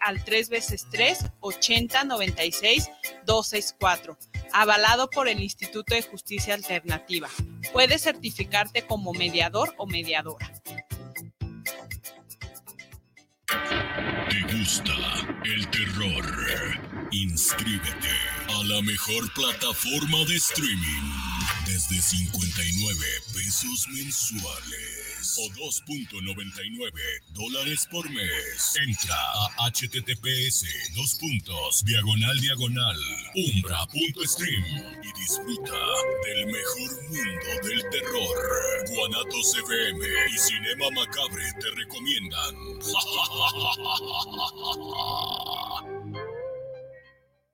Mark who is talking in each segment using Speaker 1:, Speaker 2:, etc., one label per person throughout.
Speaker 1: al 3 veces 3 80 96 264, avalado por el Instituto de Justicia Alternativa. Puedes certificarte como mediador o mediadora.
Speaker 2: ¿Te gusta el terror? Inscríbete a la mejor plataforma de streaming desde 59 pesos mensuales o 2.99 dólares por mes. Entra a https dos puntos diagonal diagonal umbra.stream y disfruta del mejor mundo del terror. Guanatos FM y Cinema Macabre te recomiendan.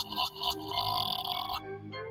Speaker 3: あっ。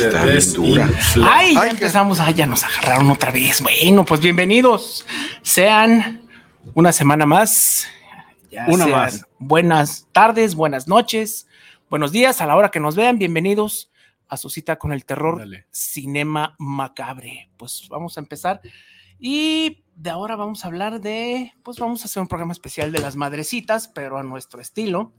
Speaker 3: Está bien dura.
Speaker 4: Ay, ya empezamos, ay, ya nos agarraron otra vez. Bueno, pues bienvenidos. Sean una semana más. Ya
Speaker 3: Una
Speaker 4: sean
Speaker 3: más.
Speaker 4: Buenas tardes, buenas noches, buenos días a la hora que nos vean. Bienvenidos a su cita con el terror. Cinema Macabre. Pues vamos a empezar. Y de ahora vamos a hablar de, pues vamos a hacer un programa especial de las madrecitas, pero a nuestro estilo.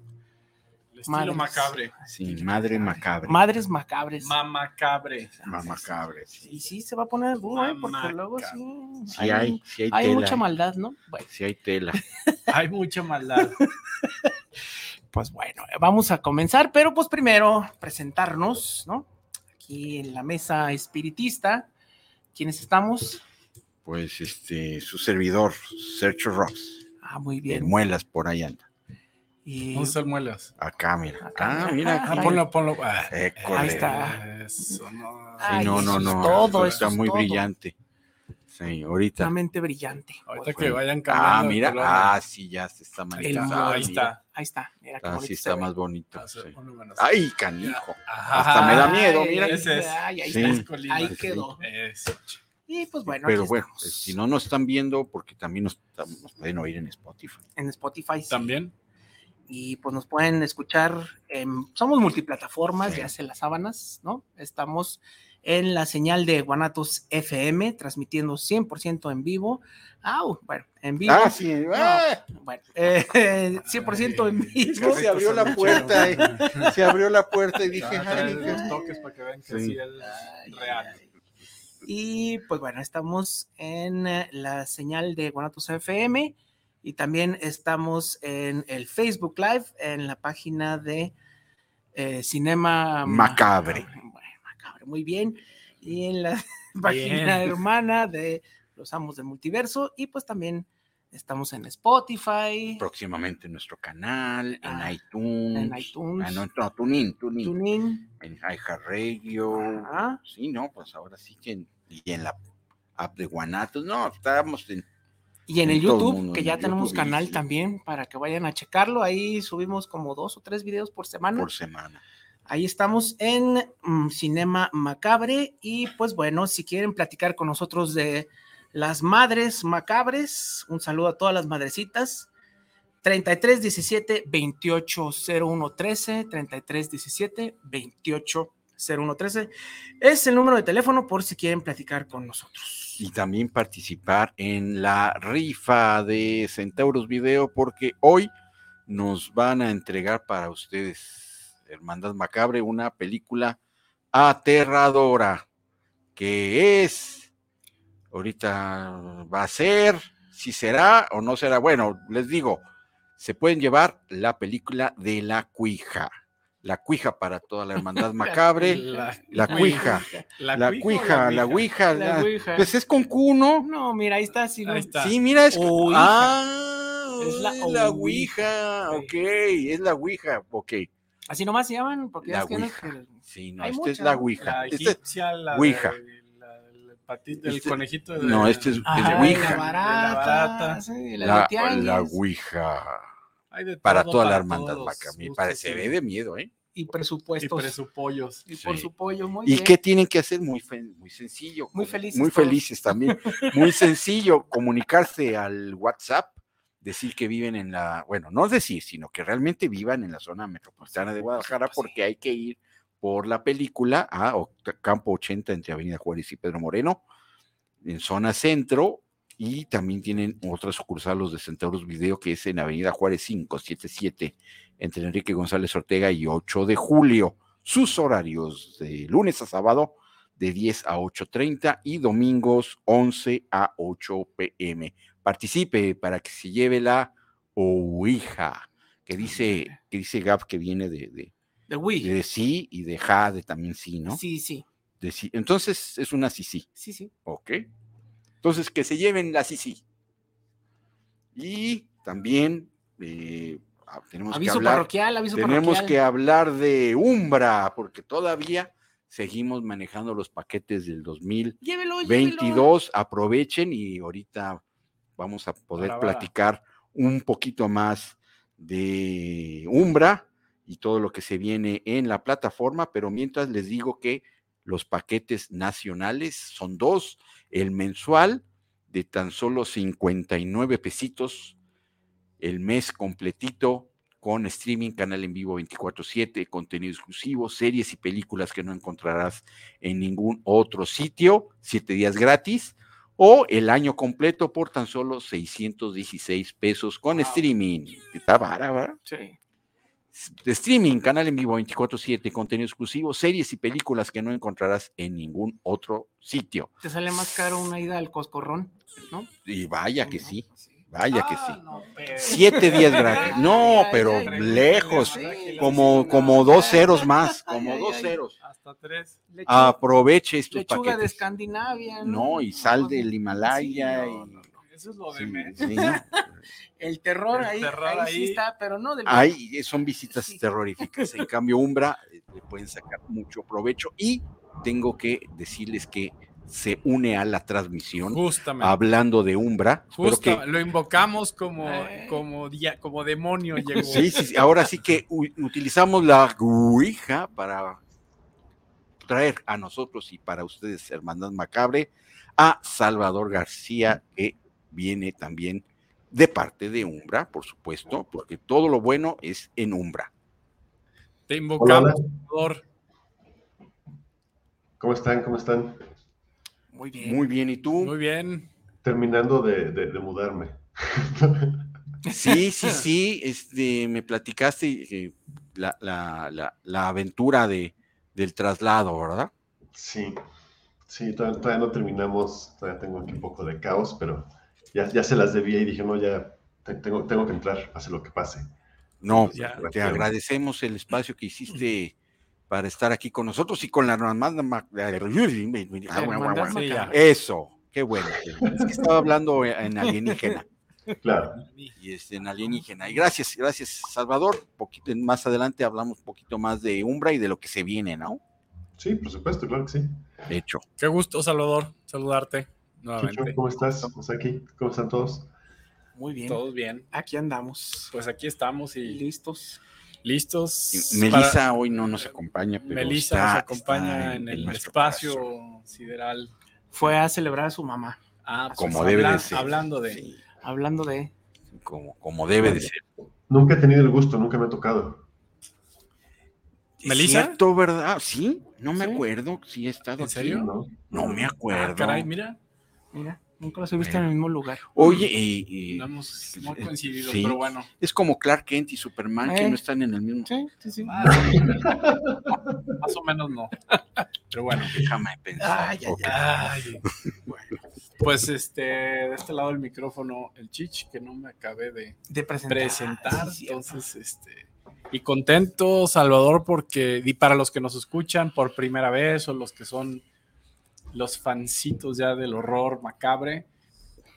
Speaker 3: Estilo
Speaker 4: Madres.
Speaker 3: macabre.
Speaker 5: Sí, madre macabre.
Speaker 4: Madres macabres.
Speaker 3: Mamacabre.
Speaker 5: Ma- macabre. sí.
Speaker 4: Y sí, se va a poner duro, ¿eh? porque
Speaker 3: Mamaca.
Speaker 4: luego sí.
Speaker 5: Sí hay, sí hay,
Speaker 4: hay
Speaker 5: tela.
Speaker 4: mucha maldad, ¿no? Bueno,
Speaker 5: Sí hay tela.
Speaker 3: Hay mucha maldad.
Speaker 4: pues bueno, vamos a comenzar, pero pues primero presentarnos, ¿no? Aquí en la mesa espiritista, ¿quiénes estamos?
Speaker 5: Pues este, su servidor, Sergio Ross.
Speaker 4: Ah, muy
Speaker 5: En
Speaker 4: bien.
Speaker 5: muelas por ahí anda.
Speaker 4: Y
Speaker 3: ¿Dónde está el muelas?
Speaker 5: Acá, mira.
Speaker 4: Acá.
Speaker 5: Ah, mira.
Speaker 4: Ah,
Speaker 3: Ah,
Speaker 5: aquí.
Speaker 3: ponlo, ponlo. Ah.
Speaker 4: Ahí está.
Speaker 3: Eso, no.
Speaker 5: Sí,
Speaker 4: Ay,
Speaker 5: no, no,
Speaker 4: todo,
Speaker 5: está
Speaker 4: eso es
Speaker 5: muy
Speaker 4: todo.
Speaker 5: brillante. Sí, ahorita.
Speaker 4: una mente brillante.
Speaker 3: Ahorita que vayan cambiando.
Speaker 5: Ah, mira.
Speaker 3: color.
Speaker 5: Ah, sí, ya se está manifestando.
Speaker 4: mundo,
Speaker 3: ahí está.
Speaker 4: Ahí está. Mira
Speaker 5: Ah, sí está más bonito.
Speaker 3: Ah, sí.
Speaker 5: Ay, canijo.
Speaker 3: Ajá.
Speaker 5: Hasta me da miedo,
Speaker 4: Ay,
Speaker 5: mira.
Speaker 3: Ese es.
Speaker 4: ay, ahí
Speaker 5: Sí.
Speaker 4: está.
Speaker 3: Es Colima.
Speaker 4: Ahí
Speaker 5: Sí.
Speaker 4: quedó.
Speaker 3: Eso.
Speaker 4: Y pues bueno,
Speaker 5: Pero
Speaker 4: aquí
Speaker 5: bueno, pues, si no nos están viendo, porque también nos, nos pueden oír en Spotify.
Speaker 4: en Spotify. sí.
Speaker 3: También.
Speaker 4: Y pues nos pueden escuchar. en- somos multiplataformas,
Speaker 5: Sí.
Speaker 4: ya se las sábanas, ¿no? Estamos en la señal de Guanatos FM, transmitiendo 100% en vivo. Au, bueno, en vivo.
Speaker 5: Ah, sí.
Speaker 4: No,
Speaker 5: ah,
Speaker 4: bueno, eh, 100% en
Speaker 5: es
Speaker 4: vivo.
Speaker 5: que se abrió la puerta. eh. Se abrió la puerta y dije, ay,
Speaker 3: los toques para que vean que
Speaker 5: Sí.
Speaker 3: sí es real.
Speaker 4: Y pues bueno, estamos en eh, la señal de Guanatos FM y también estamos en el Facebook Live, en la página de eh, Cinema
Speaker 5: Macabre.
Speaker 4: Macabre, muy bien. Y en la página hermana de Los Amos del Multiverso. Y pues también estamos en Spotify,
Speaker 5: próximamente en nuestro canal,
Speaker 4: Ah,
Speaker 5: en iTunes.
Speaker 4: en iTunes.
Speaker 5: Ah, no, no, TuneIn, TuneIn.
Speaker 4: TuneIn.
Speaker 5: En iHeartRadio. Sí, no, pues ahora sí que en, y en la app de Guanatos. No, estábamos en.
Speaker 4: Y en el
Speaker 5: En todo el
Speaker 4: YouTube,
Speaker 5: mundo,
Speaker 4: que ya tenemos
Speaker 5: YouTube,
Speaker 4: canal
Speaker 5: sí.
Speaker 4: también para que vayan a checarlo. Ahí subimos como dos o tres videos por semana.
Speaker 5: por semana.
Speaker 4: Ahí estamos en mm, Cinema Macabre. Y pues bueno, si quieren platicar con nosotros de las madres macabres, un saludo a todas las madrecitas. 33 17 28 01 13, 33 17 28 0113. Es el número de teléfono por si quieren platicar con nosotros.
Speaker 5: Y también participar en la rifa de Centauros Video porque hoy nos van a entregar para ustedes, Hermandad Macabre, una película aterradora que es, ahorita va a ser, si será o no será, bueno, les digo, se pueden llevar la película de la cuija, la cuija para toda la Hermandad Macabre,
Speaker 3: La,
Speaker 5: la cuija, la cuija, la ouija,
Speaker 4: La
Speaker 5: la-
Speaker 4: ouija.
Speaker 5: pues es con Q, ¿no?
Speaker 4: No, mira, ahí está. Sí,
Speaker 3: Ahí está.
Speaker 5: Sí, mira, es.
Speaker 4: Ouija.
Speaker 5: Ah,
Speaker 4: Es la
Speaker 5: es la
Speaker 4: ouija.
Speaker 5: Ouija. Ok, es la Ouija. Ok.
Speaker 4: Así nomás se llaman, porque
Speaker 5: La
Speaker 4: es que no es que-
Speaker 5: Sí, no,
Speaker 4: Hay
Speaker 5: este es la. Ouija.
Speaker 3: La
Speaker 5: Este-
Speaker 3: egipcia, la
Speaker 5: Ouija.
Speaker 3: de- patito, el
Speaker 5: Este-
Speaker 3: conejito de-
Speaker 5: no, este es, es
Speaker 4: Ajá,
Speaker 5: Ouija.
Speaker 4: La barata,
Speaker 3: barata.
Speaker 4: sí, la,
Speaker 5: La,
Speaker 4: de tianguis.
Speaker 5: la Ouija.
Speaker 3: Hay de
Speaker 5: Para toda la hermandad
Speaker 3: todos
Speaker 5: vaca. Me parece,
Speaker 3: y-
Speaker 5: ve de miedo, ¿eh?
Speaker 4: Y
Speaker 3: Y
Speaker 4: presupuestos.
Speaker 3: presupollos.
Speaker 4: Y por su pollo, muy
Speaker 5: ¿Y
Speaker 4: bien.
Speaker 5: qué tienen que hacer? Muy, fe- muy sencillo.
Speaker 4: Muy felices
Speaker 5: Muy
Speaker 4: todos.
Speaker 5: felices también. Muy sencillo comunicarse al WhatsApp, decir que viven en la, bueno, no decir, sino que realmente vivan en la zona metropolitana de Guadalajara
Speaker 4: pues sí.
Speaker 5: porque hay que ir por la película a Campo 80 entre Avenida Juárez y Pedro Moreno, en zona centro, y también tienen otra sucursal los de Centauros Video que es en Avenida Juárez 577 entre Enrique González Ortega y 8 de julio. Sus horarios de lunes a sábado de 10 a 8.30 y domingos 11 a 8 pm. Participe para que se lleve la Ouija, que dice, que dice Gab que viene de, de,
Speaker 4: De
Speaker 5: de sí y de ja, de también sí, ¿no?
Speaker 4: Sí, sí.
Speaker 5: De sí. Entonces es una sí, sí.
Speaker 4: Sí, sí.
Speaker 5: Ok. Entonces, que se lleven la Sisi. Y también eh, ah, tenemos
Speaker 4: Aviso
Speaker 5: que hablar,
Speaker 4: parroquial, aviso
Speaker 5: tenemos
Speaker 4: parroquial.
Speaker 5: que hablar de Umbra, porque todavía seguimos manejando los paquetes del
Speaker 4: Llévelo, llévelo.
Speaker 5: 2022. Aprovechen y ahorita vamos a poder platicar un poquito más de Umbra y todo lo que se viene en la plataforma, pero mientras les digo que los paquetes nacionales son dos, el mensual de tan solo 59 pesitos, el mes completito con streaming, canal en vivo 24/7, contenido exclusivo, series y películas que no encontrarás en ningún otro sitio, siete días gratis, o el año completo por tan solo 616 pesos con streaming. Está ¿verdad?
Speaker 4: Sí.
Speaker 5: De streaming, canal en vivo 24/7, contenido exclusivo, series y películas que no encontrarás en ningún otro sitio.
Speaker 4: Te sale más caro una ida al coscorrón, ¿no?
Speaker 5: Y vaya que sí, vaya que
Speaker 3: Ah,
Speaker 5: sí.
Speaker 3: no, pero-
Speaker 5: Siete días gratis. No,
Speaker 4: ay,
Speaker 5: pero
Speaker 4: ay,
Speaker 5: lejos,
Speaker 4: sí,
Speaker 5: como,
Speaker 4: sí,
Speaker 5: como dos ceros más, como dos ceros.
Speaker 3: Hasta tres.
Speaker 4: Lechuga,
Speaker 5: Aproveche estos
Speaker 4: lechuga de
Speaker 5: paquetes.
Speaker 4: Escandinavia.
Speaker 5: No, y sal del
Speaker 4: Sí,
Speaker 5: Himalaya.
Speaker 4: no,
Speaker 5: y-
Speaker 4: no, no.
Speaker 3: Eso es lo de
Speaker 5: sí,
Speaker 3: menos.
Speaker 4: El terror
Speaker 3: El
Speaker 4: ahí,
Speaker 3: terror
Speaker 4: ahí sí está, pero no del
Speaker 5: Ahí son visitas
Speaker 4: Sí.
Speaker 5: terroríficas. En cambio, Umbra eh, le pueden sacar mucho provecho y tengo que decirles que se une a la transmisión
Speaker 3: Justamente.
Speaker 5: hablando de Umbra.
Speaker 3: Justo,
Speaker 5: que-
Speaker 3: lo invocamos como,
Speaker 4: Eh.
Speaker 3: como, dia- como demonio. Llegó.
Speaker 5: sí, sí, sí, ahora sí que utilizamos la Ouija para traer a nosotros y para ustedes, Hermandad Macabre, a Salvador García, que viene también de parte de Umbra, por supuesto, porque todo lo bueno es en Umbra.
Speaker 3: Te invocamos, Salvador.
Speaker 6: ¿Cómo están? ¿Cómo están?
Speaker 4: Muy bien.
Speaker 5: Muy bien, ¿y tú?
Speaker 3: Muy bien.
Speaker 6: Terminando de, de- de mudarme.
Speaker 5: Sí, sí, sí, este, me platicaste eh, la, la- la- la aventura de, del traslado, ¿verdad?
Speaker 6: Sí, sí, todavía, todavía no terminamos, todavía tengo aquí un poco de caos, pero ya, ya se las debía y dije, no, ya te- tengo, tengo que entrar, pase lo que pase.
Speaker 5: No,
Speaker 3: Ya.
Speaker 5: te agradecemos el espacio que hiciste para estar aquí con nosotros y con la
Speaker 3: ya.
Speaker 5: Eso, qué bueno. Es que estaba hablando en alienígena.
Speaker 6: Claro,
Speaker 5: Y este, en alienígena. Y gracias, gracias, Salvador. Poquito, más adelante hablamos un poquito más de Umbra y de lo que se viene, ¿no?
Speaker 6: sí, por supuesto, claro que sí.
Speaker 5: De hecho.
Speaker 3: Qué gusto, Salvador, saludarte Nuevamente.
Speaker 6: ¿cómo estás? ¿Estás aquí? ¿Cómo están todos?
Speaker 4: Muy bien.
Speaker 3: Todos bien.
Speaker 4: Aquí andamos.
Speaker 3: Pues aquí estamos y
Speaker 4: listos.
Speaker 3: listos.
Speaker 5: Melissa
Speaker 3: para-
Speaker 5: hoy no nos acompaña, pero
Speaker 3: Melissa
Speaker 5: está-
Speaker 3: nos acompaña
Speaker 5: está
Speaker 3: en el espacio sideral.
Speaker 4: Fue a celebrar a su mamá.
Speaker 3: Ah, pues
Speaker 5: Como debe de ser.
Speaker 3: Hablando de.
Speaker 5: Sí,
Speaker 4: Hablando de.
Speaker 5: como, como debe de ser.
Speaker 6: Nunca he tenido el gusto, nunca me ha tocado.
Speaker 3: ¿Melissa?
Speaker 5: cierto, ¿verdad? Sí, no me
Speaker 3: ¿Sí?
Speaker 5: acuerdo si he estado
Speaker 3: ¿En
Speaker 5: aquí.
Speaker 3: serio?
Speaker 6: ¿no?
Speaker 5: No me
Speaker 3: Ah,
Speaker 5: acuerdo.
Speaker 3: caray, mira.
Speaker 4: Mira, nunca los he visto en el mismo lugar.
Speaker 5: Oye, y- y
Speaker 3: No hemos no
Speaker 5: eh,
Speaker 3: coincidido,
Speaker 5: sí.
Speaker 3: pero bueno.
Speaker 5: es como Clark Kent y Superman que
Speaker 4: Eh.
Speaker 5: no están en el mismo.
Speaker 4: Sí, sí, sí.
Speaker 3: Más, más o menos no. Pero bueno.
Speaker 5: Déjame pensar.
Speaker 4: Ay, ay.
Speaker 3: Ay, bueno. Pues este, de este lado del micrófono, el Chich, que no me acabé de
Speaker 4: De presentar.
Speaker 3: presentar.
Speaker 4: Sí, cierto.
Speaker 3: entonces, este. Y contento, Salvador, porque, y para los que nos escuchan por primera vez o los que son los fancitos ya del horror macabre,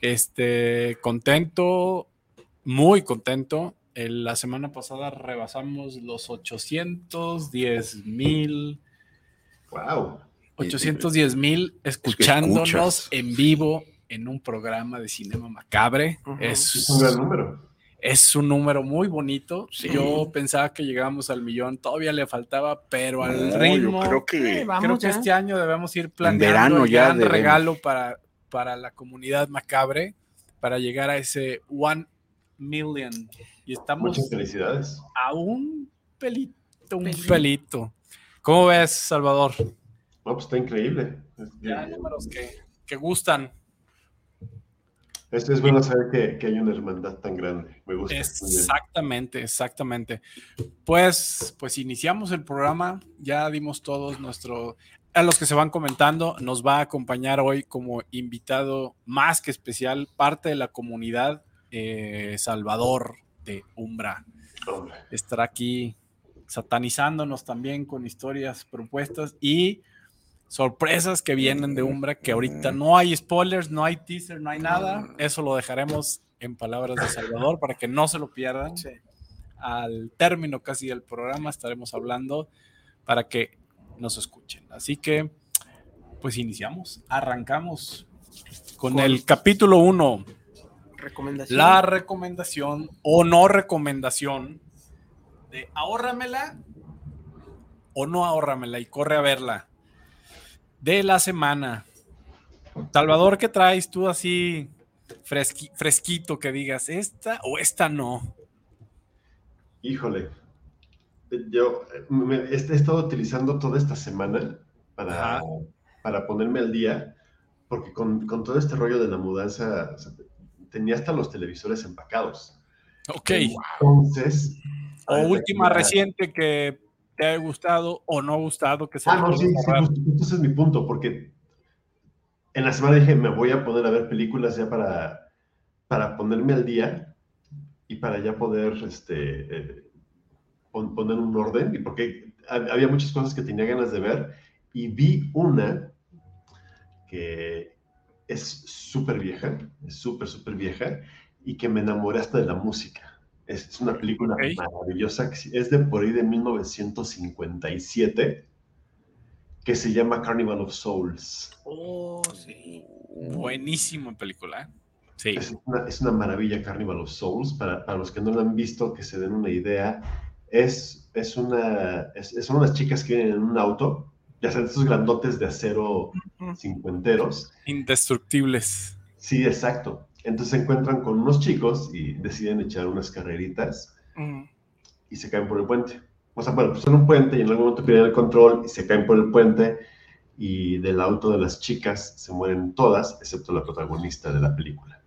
Speaker 3: este, contento, muy contento. El- la semana pasada rebasamos los 810 mil,
Speaker 6: Wow.
Speaker 3: 810 mil escuchándonos en vivo en un programa de cinema macabre. Es
Speaker 6: un gran número.
Speaker 3: Es un número muy bonito.
Speaker 5: Sí.
Speaker 3: Yo pensaba que llegamos al millón, todavía le faltaba, pero al
Speaker 5: No,
Speaker 3: ritmo.
Speaker 5: yo creo que
Speaker 4: Eh, vamos
Speaker 3: creo que
Speaker 4: ya.
Speaker 3: este año debemos ir planeando
Speaker 5: verano
Speaker 3: el
Speaker 5: ya
Speaker 3: gran
Speaker 5: debemos.
Speaker 3: regalo para, para la comunidad macabre, para llegar a ese one million. Y estamos
Speaker 6: Muchas felicidades.
Speaker 3: a un pelito, un
Speaker 4: Pelito.
Speaker 3: pelito. ¿Cómo ves, Salvador?
Speaker 6: No, pues está increíble.
Speaker 3: Ya números que, que gustan.
Speaker 6: Es- es bueno saber que, que hay una hermandad tan grande. Me gusta.
Speaker 3: Exactamente, exactamente. Pues, pues iniciamos el programa, ya dimos todos nuestro, a los que se van comentando, nos va a acompañar hoy como invitado más que especial, parte de la comunidad, eh, Salvador de Umbra.
Speaker 6: Hombre,
Speaker 3: Estará aquí satanizándonos también con historias propuestas y sorpresas que vienen de Umbra, que ahorita no hay spoilers, no hay teaser, no hay nada. Eso lo dejaremos en palabras de Salvador para que no se lo pierdan.
Speaker 4: Sí.
Speaker 3: Al término casi del programa estaremos hablando para que nos escuchen. Así que, pues iniciamos, arrancamos con
Speaker 4: Con-
Speaker 3: el capítulo 1.
Speaker 4: Recomendación.
Speaker 3: La recomendación o no recomendación de ahórramela o no ahórramela y corre a verla de la semana. Salvador, ¿qué traes tú así fresqui- fresquito que digas esta o esta no?
Speaker 6: híjole. Yo me- he, estado utilizando toda esta semana para,
Speaker 3: Ajá.
Speaker 6: para ponerme al día, porque con, con todo este rollo de la mudanza, o sea, tenía hasta los televisores empacados.
Speaker 3: Ok.
Speaker 6: Entonces.
Speaker 3: O última reciente que te haya gustado o no gustado que se
Speaker 6: Ah, no, sí, sí,
Speaker 3: borrar.
Speaker 6: justo, justo ese es mi punto, porque en la semana dije, me voy a poner a ver películas ya para, para ponerme al día y para ya poder este, eh, pon- poner un orden, y porque hab- había muchas cosas que tenía ganas de ver, y vi una que es súper vieja, es súper, súper vieja, y que me enamoré hasta de la música. Es, es una película maravillosa, es de por ahí de 1957, que se llama Carnival of Souls.
Speaker 4: Oh, sí.
Speaker 3: Buenísima película. ¿eh? Sí.
Speaker 6: Es una, es una maravilla Carnival of Souls. Para, para los que no la han visto, que se den una idea, es, es una, es- son unas chicas que vienen en un auto, ya saben, estos grandotes de acero cincuenteros.
Speaker 3: Indestructibles.
Speaker 6: Sí, exacto. Entonces se encuentran con unos chicos y deciden echar unas carreritas
Speaker 4: Mm.
Speaker 6: y se caen por el puente. O sea, bueno, pues en un puente y en algún momento pierden el control y se caen por el puente y del auto de las chicas se mueren todas, excepto la protagonista de la película.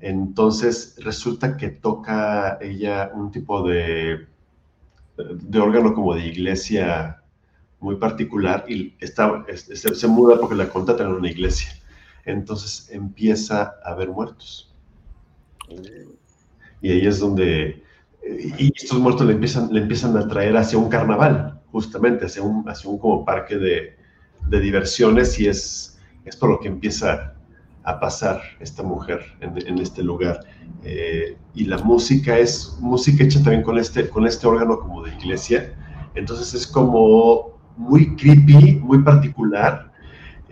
Speaker 6: Entonces resulta que toca ella un tipo de, de órgano como de iglesia muy particular y está, es- se, se muda porque la contratan en una iglesia. Entonces empieza a haber muertos. Y ahí es donde y estos muertos le empiezan, le empiezan a traer hacia un carnaval, justamente, hacia un, hacia un como parque de, de diversiones, y es, es por lo que empieza a pasar esta mujer en, en este lugar. Eh, y la música es música hecha también con este, con este órgano como de iglesia, entonces es como muy creepy, muy particular.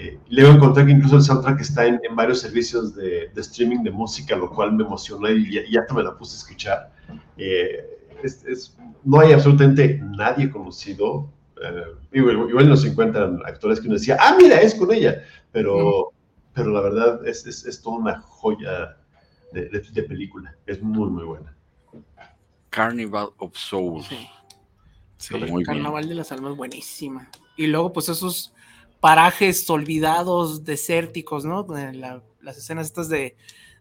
Speaker 6: Eh, luego encontré que incluso el soundtrack está en, en varios servicios de, de, streaming de música, lo cual me emocionó y ya, ya me la puse a escuchar. Eh, es, es, no hay absolutamente nadie conocido. Eh, igual, igual, en los 50 actores que uno decía, ah, mira, es con ella, pero, mm. pero la verdad es, es, es, toda una joya de, de, de, película. Es muy, muy buena.
Speaker 5: Carnival of Souls. Sí.
Speaker 3: Sí,
Speaker 5: Muy bien.
Speaker 4: Carnaval de las Almas, buenísima. Y luego, pues esos parajes olvidados, desérticos, ¿no? La- las escenas estas de,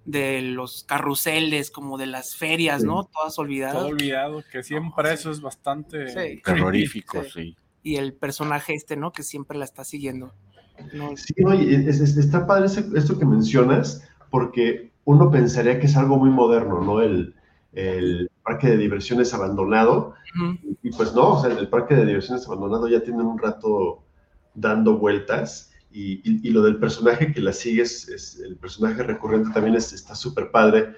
Speaker 4: de los carruseles, como de las ferias,
Speaker 6: Sí.
Speaker 4: ¿no? Todas olvidadas.
Speaker 3: todo olvidado, que siempre
Speaker 4: sí.
Speaker 3: eso es bastante
Speaker 4: Sí.
Speaker 5: Terrorífico,
Speaker 4: Sí.
Speaker 5: sí.
Speaker 4: Y el personaje este, ¿no? Que siempre la está siguiendo. No,
Speaker 6: Sí, no, y es- es- está padre ese- esto que mencionas, porque uno pensaría que es algo muy moderno, ¿no? El, el parque de diversiones abandonado. Y pues no, o sea, el parque de diversiones abandonado ya tiene un rato dando vueltas. Y, y- y lo del personaje que la sigue, es, es- el personaje recurrente también es- está súper padre,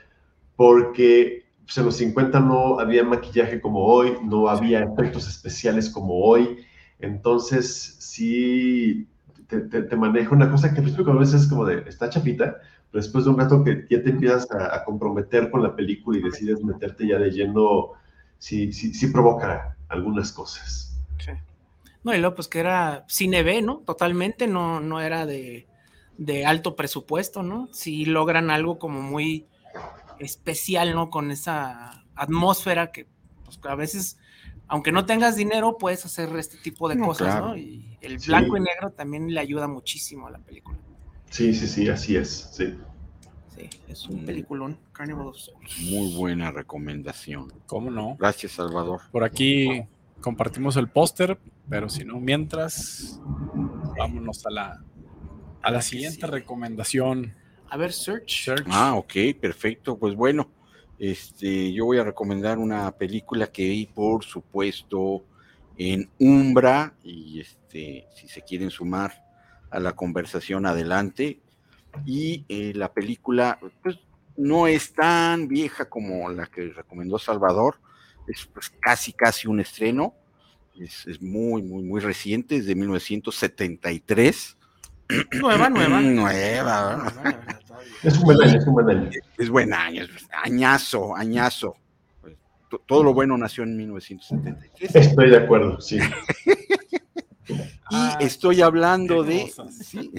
Speaker 6: porque pues, en los 50 no había maquillaje como hoy, no había efectos especiales como hoy. Entonces, sí, te, te- te maneja una cosa que al principio a veces es como de, está chapita, pero después de un rato que ya te empiezas a, a comprometer con la película y decides meterte ya de lleno, sí, sí, sí provoca algunas cosas.
Speaker 4: No, y luego pues que era cine B, ¿no? Totalmente, no, no era de, de alto presupuesto, ¿no? Sí logran algo como muy especial, ¿no? Con esa atmósfera que pues, a veces, aunque no tengas dinero, puedes hacer este tipo de
Speaker 5: No,
Speaker 4: cosas,
Speaker 5: claro.
Speaker 4: ¿no? Y el
Speaker 6: Sí.
Speaker 4: blanco y negro también le ayuda muchísimo a la película.
Speaker 6: Sí, sí, sí, así es, sí.
Speaker 4: Sí, es un
Speaker 5: Mm.
Speaker 4: peliculón, Carnival of Souls.
Speaker 5: Muy buena recomendación.
Speaker 3: ¿Cómo no?
Speaker 5: Gracias, Salvador.
Speaker 3: Por aquí compartimos el póster, pero si no, mientras, vámonos a la, a la siguiente
Speaker 4: sí.
Speaker 3: recomendación.
Speaker 4: A ver, Search.
Speaker 3: Search.
Speaker 5: Ah, ok, perfecto. Pues bueno, este, yo voy a recomendar una película que vi, por supuesto, en Umbra, y este, si se quieren sumar a la conversación, adelante. Y eh, la película, pues, no es tan vieja como la que recomendó Salvador, es pues, casi, casi un estreno. Es, es muy, muy, muy reciente, es de 1973.
Speaker 4: Nueva, nueva.
Speaker 5: Nueva,
Speaker 4: Nueva.
Speaker 6: Es un buen año, es un buen año.
Speaker 5: es buen año, es añazo, añazo. Pues, to- todo lo bueno nació en 1973.
Speaker 6: Estoy de acuerdo, sí.
Speaker 5: Y
Speaker 3: Ah,
Speaker 5: estoy hablando de,
Speaker 3: cosas.
Speaker 5: sí,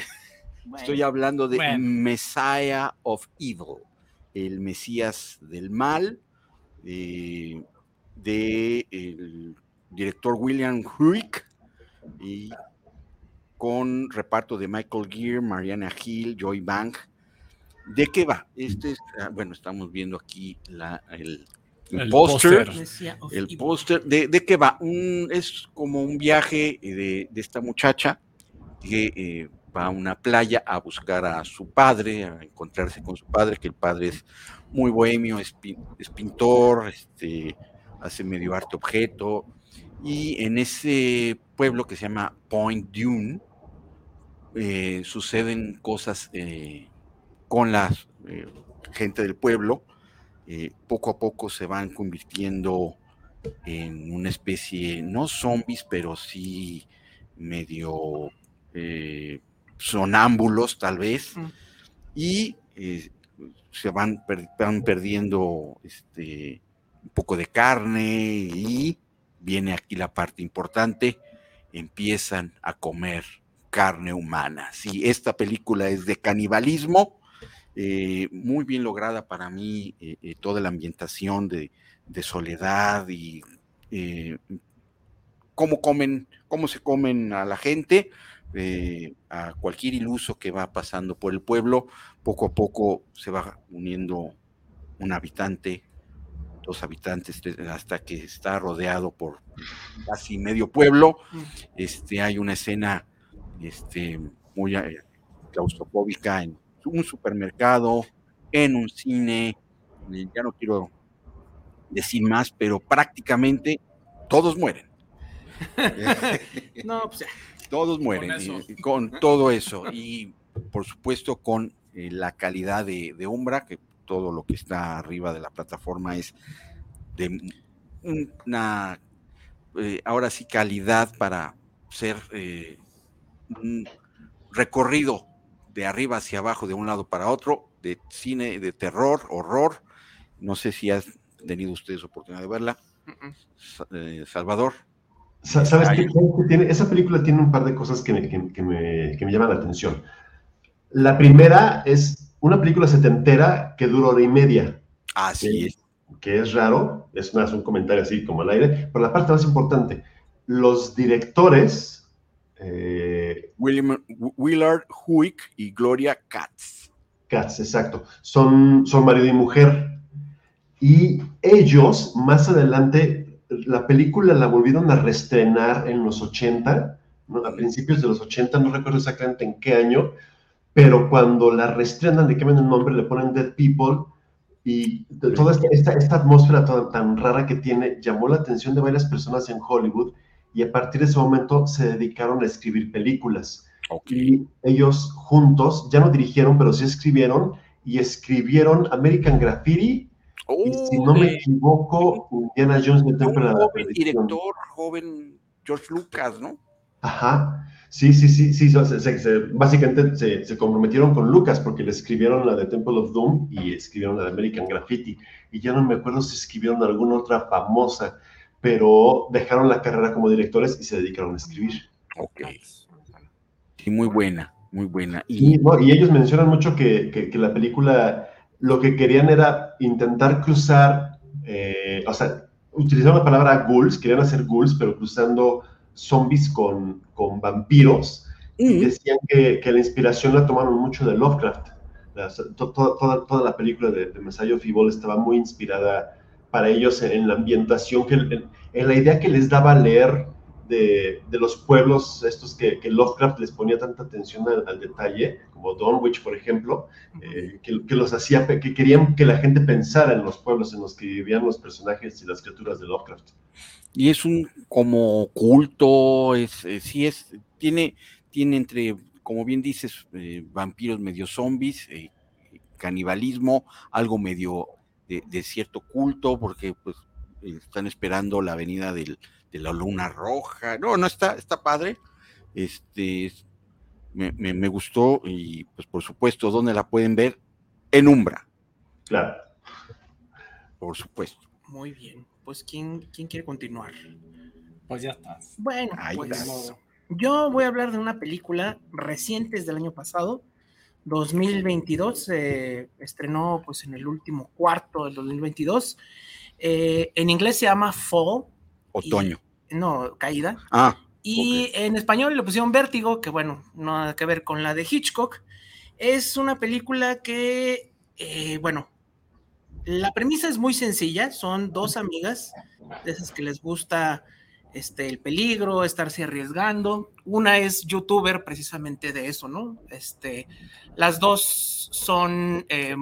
Speaker 4: Bueno,
Speaker 5: estoy hablando de
Speaker 3: Bueno.
Speaker 5: Messiah of Evil, el Mesías del mal, eh, de el director William Huyck y con reparto de Michael Gere, Mariana Hill, Joy Bank. ¿De qué va? Este es, ah, bueno, estamos viendo aquí la, el, el
Speaker 3: El
Speaker 5: póster.
Speaker 4: of
Speaker 5: El póster, ¿de, de qué va? Un- es como un viaje eh, de, de esta muchacha que eh, va a una playa a buscar a su padre, a encontrarse con su padre, que el padre es muy bohemio, es, es pintor, este, hace medio arte objeto. Y en ese pueblo que se llama Point Dune, eh, suceden cosas eh, con la eh, gente del pueblo. poco a poco se van convirtiendo en una especie, no zombies, pero sí medio sonámbulos tal vez,
Speaker 4: Mm.
Speaker 5: y se van, per- van perdiendo este, un poco de carne y viene aquí la parte importante, empiezan a comer carne humana. Sí, esta película es de canibalismo, eh, muy bien lograda para mí, eh, eh, toda la ambientación de, de soledad y cómo comen, cómo se comen a la gente, a cualquier iluso que va pasando por el pueblo, poco a poco se va uniendo un habitante, dos habitantes, hasta que está rodeado por casi medio pueblo. Este, hay una escena este, muy eh, claustrofóbica en un supermercado, en un cine, ya no quiero decir más, pero prácticamente todos mueren.
Speaker 4: No, pues.
Speaker 5: Todos mueren
Speaker 3: Con eso.
Speaker 5: y- y con todo eso. Y por supuesto con eh, la calidad de, de Umbra, que todo lo que está arriba de la plataforma es de una, eh, ahora sí, calidad para ser eh, un recorrido de arriba hacia abajo, de un lado para otro, de cine, de terror, horror. No sé si has tenido ustedes oportunidad de verla. Eh, Salvador.
Speaker 6: Sa- ¿Sabes qué? Que tiene, esa película tiene un par de cosas que me, que- que me- que me llaman la atención. La primera es una película setentera que dura hora y media,
Speaker 5: Así
Speaker 6: Sí.
Speaker 5: es.
Speaker 6: que es raro, es más un comentario así como al aire, pero la parte más importante, los directores, eh,
Speaker 5: William, Willard Huick y Gloria Katz.
Speaker 6: Katz, exacto, son, son marido y mujer. Y ellos, más adelante, la película la volvieron a reestrenar en los 80, ¿no? a principios de los 80, no recuerdo exactamente en qué año, pero cuando la reestrenan, le cambian el nombre, le ponen Dead People, y toda esta, esta, esta atmósfera tan, tan rara que tiene llamó la atención de varias personas en Hollywood y a partir de ese momento se dedicaron a escribir películas.
Speaker 5: Ok.
Speaker 6: Y ellos juntos ya no dirigieron, pero sí escribieron y escribieron American Graffiti y si no me equivoco, Indiana Jones de
Speaker 5: un
Speaker 6: Templo de la Perdición.
Speaker 5: director, joven George Lucas, ¿no?
Speaker 6: Ajá. Sí, sí, sí, sí. so- se- se- se- básicamente se, se comprometieron con Lucas porque le escribieron la de Temple of Doom y escribieron la de American Graffiti. Y ya no me acuerdo si escribieron alguna otra famosa, pero dejaron la carrera como directores y se dedicaron a escribir.
Speaker 5: Ok. Sí, muy buena, muy buena.
Speaker 6: Y,
Speaker 5: Y
Speaker 6: no, y ellos mencionan mucho que, que- que la película lo que querían era intentar cruzar, eh, o sea, utilizaron la palabra ghouls, querían hacer ghouls, pero cruzando zombies con, con vampiros. Y decían que, que la inspiración la tomaron mucho de Lovecraft. La- to- to- toda, toda la película de, de Messiah of Evil estaba muy inspirada para ellos en, en la ambientación, que, en, en la idea que les daba leer de, de los pueblos estos que, que Lovecraft les ponía tanta atención al, al detalle, como Dunwich, por ejemplo, eh, que, que los hacía, que querían que la gente pensara en los pueblos en los que vivían los personajes y las criaturas de Lovecraft.
Speaker 5: y es un como culto, es, eh, sí es, tiene, tiene entre, como bien dices, eh, vampiros medio zombies, eh, canibalismo, algo medio de, de cierto culto, porque pues están esperando la venida del, de la luna roja. No, no está, está padre. Este es- me, me- me gustó, y pues por supuesto, ¿dónde la pueden ver? En Umbra,
Speaker 6: Claro.
Speaker 5: por supuesto.
Speaker 4: Muy bien. Pues, ¿quién, quién quiere continuar?
Speaker 3: Pues ya estás.
Speaker 4: Bueno,
Speaker 5: Ahí
Speaker 4: pues,
Speaker 5: estás.
Speaker 4: yo voy a hablar de una película reciente es del año pasado, 2022, se estrenó pues en el último cuarto del 2022. Eh, en inglés se llama Fall,
Speaker 5: Otoño.
Speaker 4: no, caída.
Speaker 5: Ah,
Speaker 4: Y en español le pusieron Vértigo, que bueno, no nada que ver con la de Hitchcock. Es una película que, eh, bueno, la premisa es muy sencilla. Son dos amigas, de esas que les gusta este, el peligro, estarse arriesgando. Una es youtuber precisamente de eso, ¿no? Este, las dos son, eh,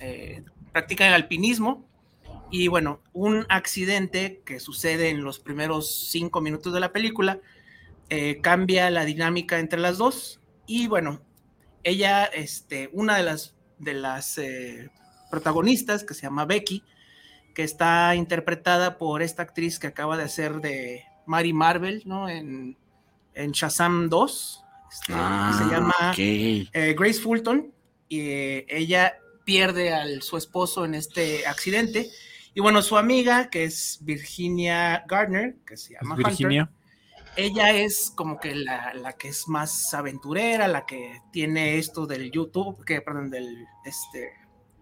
Speaker 4: eh, practican alpinismo. Y bueno, un accidente que sucede en los primeros cinco minutos de la película eh, cambia la dinámica entre las dos. Y bueno, ella, este, una de las, de las eh, protagonistas, que se llama Becky, que está interpretada por esta actriz que acaba de hacer de Mary Marvel, ¿no? En, en Shazam 2. este,
Speaker 5: ah,
Speaker 4: se llama eh, Grace Fulton, y ella pierde a su esposo en este accidente. Y bueno, su amiga, que es Virginia Gardner, que se llama Hunter,
Speaker 3: Virginia.
Speaker 4: ella es como que la, la que es más aventurera, la que tiene esto del YouTube, que perdón, del este,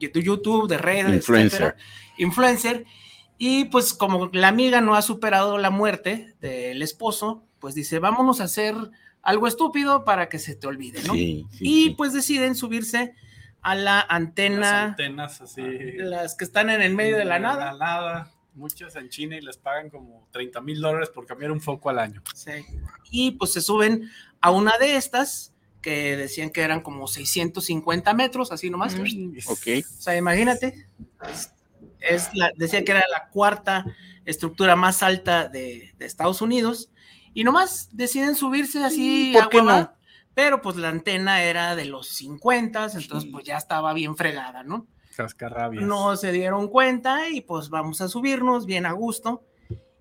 Speaker 4: de YouTube, de redes,
Speaker 5: Influencer.
Speaker 4: etcétera, influencer. Y pues como la amiga no ha superado la muerte del esposo, pues dice, vámonos a hacer algo estúpido para que se te olvide, ¿no?
Speaker 5: Sí, sí,
Speaker 4: y
Speaker 5: sí.
Speaker 4: pues deciden subirse a la
Speaker 3: Las
Speaker 4: antena,
Speaker 3: antenas así.
Speaker 4: las que están en el medio de la nada.
Speaker 3: nada. Muchas en China y les pagan como 30 mil dólares por cambiar un foco al año.
Speaker 4: Sí. Y pues se suben a una de estas que decían que eran como 650 metros, así nomás.
Speaker 5: Ok.
Speaker 4: O sea, imagínate. Es, es la, decía que era la cuarta estructura más alta de, de Estados Unidos. Y nomás deciden subirse así
Speaker 5: ¿Por
Speaker 4: a
Speaker 5: qué no?
Speaker 4: Pero pues la antena era de los 50, entonces pues ya estaba bien fregada, ¿no?
Speaker 3: Cascarrabias.
Speaker 4: no se dieron cuenta y pues vamos a subirnos bien a gusto.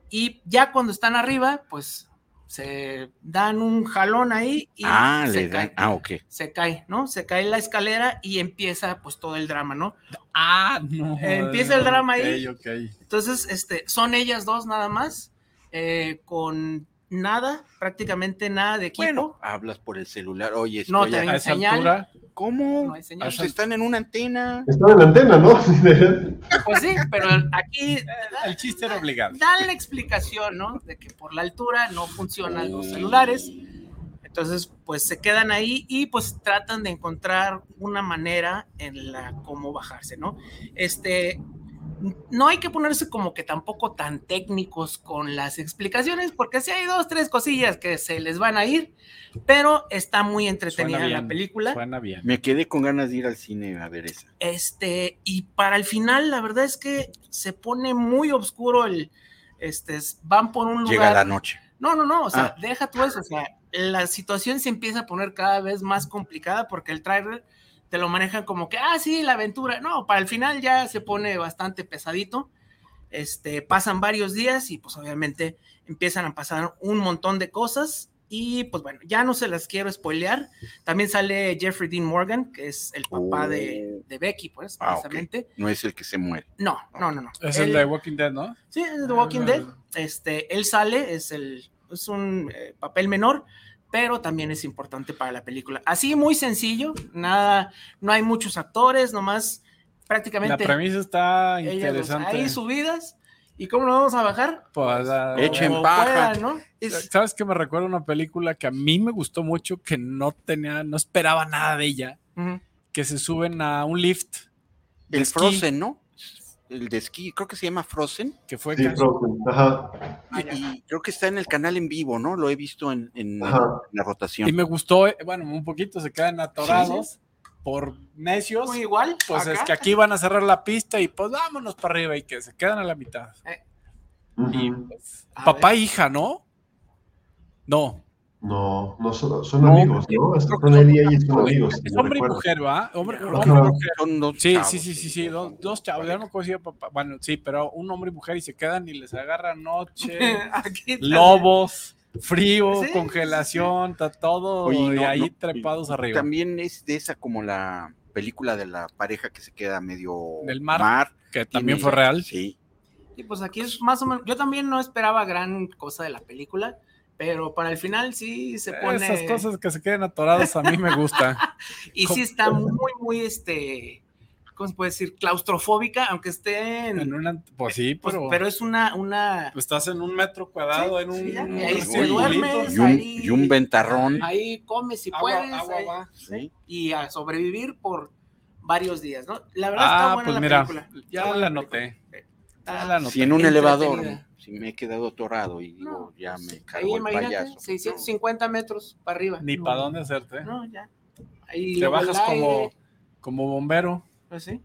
Speaker 4: Y ya cuando están arriba, pues se dan un jalón ahí y
Speaker 5: Ah,
Speaker 4: se
Speaker 5: le dan.
Speaker 4: cae,
Speaker 5: Ah, ok.
Speaker 4: se cae, ¿no? Se cae la escalera y empieza pues todo el drama, ¿no?
Speaker 3: Ah, no.
Speaker 4: Empieza el drama ahí.
Speaker 3: ok.
Speaker 4: Entonces, este, son ellas dos nada más, eh, con nada, prácticamente nada de equipo.
Speaker 5: Bueno, hablas por el celular. Oye,
Speaker 4: No, te
Speaker 5: a-
Speaker 3: A esa
Speaker 4: señal.
Speaker 3: altura,
Speaker 5: ¿Cómo?
Speaker 4: No hay señal.
Speaker 5: Pues están en una antena.
Speaker 6: Estaba en la antena, ¿no?
Speaker 4: Pues sí, pero aquí
Speaker 3: el chiste era obligado.
Speaker 4: dan la explicación, ¿no? De que por la altura no funcionan los celulares. Entonces, pues se quedan ahí y pues tratan de encontrar una manera en la cómo bajarse, ¿no? Este, no hay que ponerse como que tampoco tan técnicos con las explicaciones, porque sí hay dos, tres cosillas que se les van a ir, pero está muy entretenida
Speaker 3: Suena
Speaker 4: la
Speaker 3: bien,
Speaker 4: película.
Speaker 3: Suena bien.
Speaker 5: Me quedé con ganas de ir al cine a ver esa.
Speaker 4: Este, y para el final, la verdad es que se pone muy oscuro el, este, van por un lugar.
Speaker 5: Llega la noche.
Speaker 4: No, no, no, o sea,
Speaker 5: Ah.
Speaker 4: deja tú eso, o sea, la situación se empieza a poner cada vez más complicada porque el trailer te lo manejan como que, ah, sí, la aventura. No, para el final ya se pone bastante pesadito. Este, pasan varios días y pues obviamente empiezan a pasar un montón de cosas y pues bueno, ya no se las quiero spoilear. También sale Jeffrey Dean Morgan, que es el papá de, de Becky, pues,
Speaker 5: Ah,
Speaker 4: precisamente.
Speaker 5: No es el que se muere.
Speaker 4: No, no, no, no.
Speaker 3: Es
Speaker 4: Él-
Speaker 3: el de Walking Dead, ¿no?
Speaker 4: Sí, es The Walking
Speaker 3: Ah,
Speaker 4: Dead. Este, él sale, es el, es un eh, papel menor, pero también es importante para la película. Así muy sencillo, nada, no hay muchos actores, nomás
Speaker 3: La
Speaker 4: prácticamente
Speaker 3: premisa está interesante.
Speaker 4: ahí subidas. ¿Y cómo lo vamos a bajar?
Speaker 3: Pues, ah,
Speaker 5: Echen paja.
Speaker 4: puedan, ¿no?
Speaker 5: Es-
Speaker 3: ¿Sabes que me recuerda una película que a mí me gustó mucho, que no tenía, no esperaba nada de ella, que se suben a un lift
Speaker 5: el Frozen, ¿no? El de esquí, creo que se llama Frozen.
Speaker 3: que fue
Speaker 6: Sí,
Speaker 3: casi-
Speaker 6: Frozen. Ajá.
Speaker 5: Y, y creo que está en el canal en vivo, ¿no? Lo he visto en, en-
Speaker 6: Ajá.
Speaker 5: en la rotación.
Speaker 3: y me gustó, eh, bueno, un poquito se quedan atorados por necios.
Speaker 4: Muy igual.
Speaker 3: Pues es que aquí van a cerrar la pista y pues vámonos para arriba y que se quedan a la mitad. Y
Speaker 6: Ujú.
Speaker 3: pues,
Speaker 4: A
Speaker 3: papá
Speaker 4: ver.
Speaker 3: e hija, ¿no? No,
Speaker 6: No, no son, son
Speaker 5: No,
Speaker 6: amigos, ¿no? Son
Speaker 3: son-
Speaker 6: él y ella son amigos.
Speaker 3: es
Speaker 6: no
Speaker 3: hombre y mujer, ¿va? Hombre,
Speaker 4: Ajá.
Speaker 3: hombre y mujer.
Speaker 5: Son dos
Speaker 3: Sí,
Speaker 5: chavos.
Speaker 3: sí, sí, sí, sí, dos, dos chavos, ya no conocía papá. Bueno, sí, pero un hombre y mujer y se quedan y les agarra noche, lobos, frío,
Speaker 4: Sí,
Speaker 3: congelación, está todo
Speaker 5: Oye,
Speaker 3: y
Speaker 5: no,
Speaker 3: ahí
Speaker 5: no,
Speaker 3: trepados
Speaker 5: y
Speaker 3: arriba.
Speaker 5: También es de esa como la película de la pareja que se queda medio
Speaker 3: Del mar. que también
Speaker 5: Tiene-
Speaker 3: fue real.
Speaker 5: Sí.
Speaker 4: Y pues aquí es más o menos. Yo también no esperaba gran cosa de la película, pero para el final sí se pone.
Speaker 3: Esas cosas que se queden atoradas a mí me gusta.
Speaker 4: Y sí está muy, muy, este, ¿cómo se puede decir? Claustrofóbica, aunque esté en...
Speaker 3: En una, pues sí,
Speaker 4: pues,
Speaker 3: pero,
Speaker 4: pero es una, una...
Speaker 3: estás en un metro cuadrado,
Speaker 4: Sí,
Speaker 3: en un,
Speaker 4: sí, ya,
Speaker 3: un
Speaker 4: y ahí duermes.
Speaker 5: Y un,
Speaker 4: ahí-
Speaker 5: y un ventarrón.
Speaker 4: Ahí comes si
Speaker 3: Agua,
Speaker 4: puedes.
Speaker 3: agua,
Speaker 4: ahí-
Speaker 3: va.
Speaker 5: Sí.
Speaker 4: y a sobrevivir por varios días, ¿no? La verdad
Speaker 3: Ah,
Speaker 4: está buena
Speaker 3: pues
Speaker 4: la
Speaker 3: mira,
Speaker 4: película.
Speaker 3: Ya la.
Speaker 4: Está-
Speaker 3: Ya la.
Speaker 5: Si en un elevador, si me he quedado atorado y digo,
Speaker 4: No,
Speaker 5: ya
Speaker 4: pues,
Speaker 5: me
Speaker 4: ahí
Speaker 5: cargó el
Speaker 4: imagínate,
Speaker 5: payaso.
Speaker 4: 650 metros para arriba.
Speaker 3: Ni para dónde hacerte.
Speaker 4: No, ya. Ahí
Speaker 3: Te bajas como, como bombero.
Speaker 4: pues sí.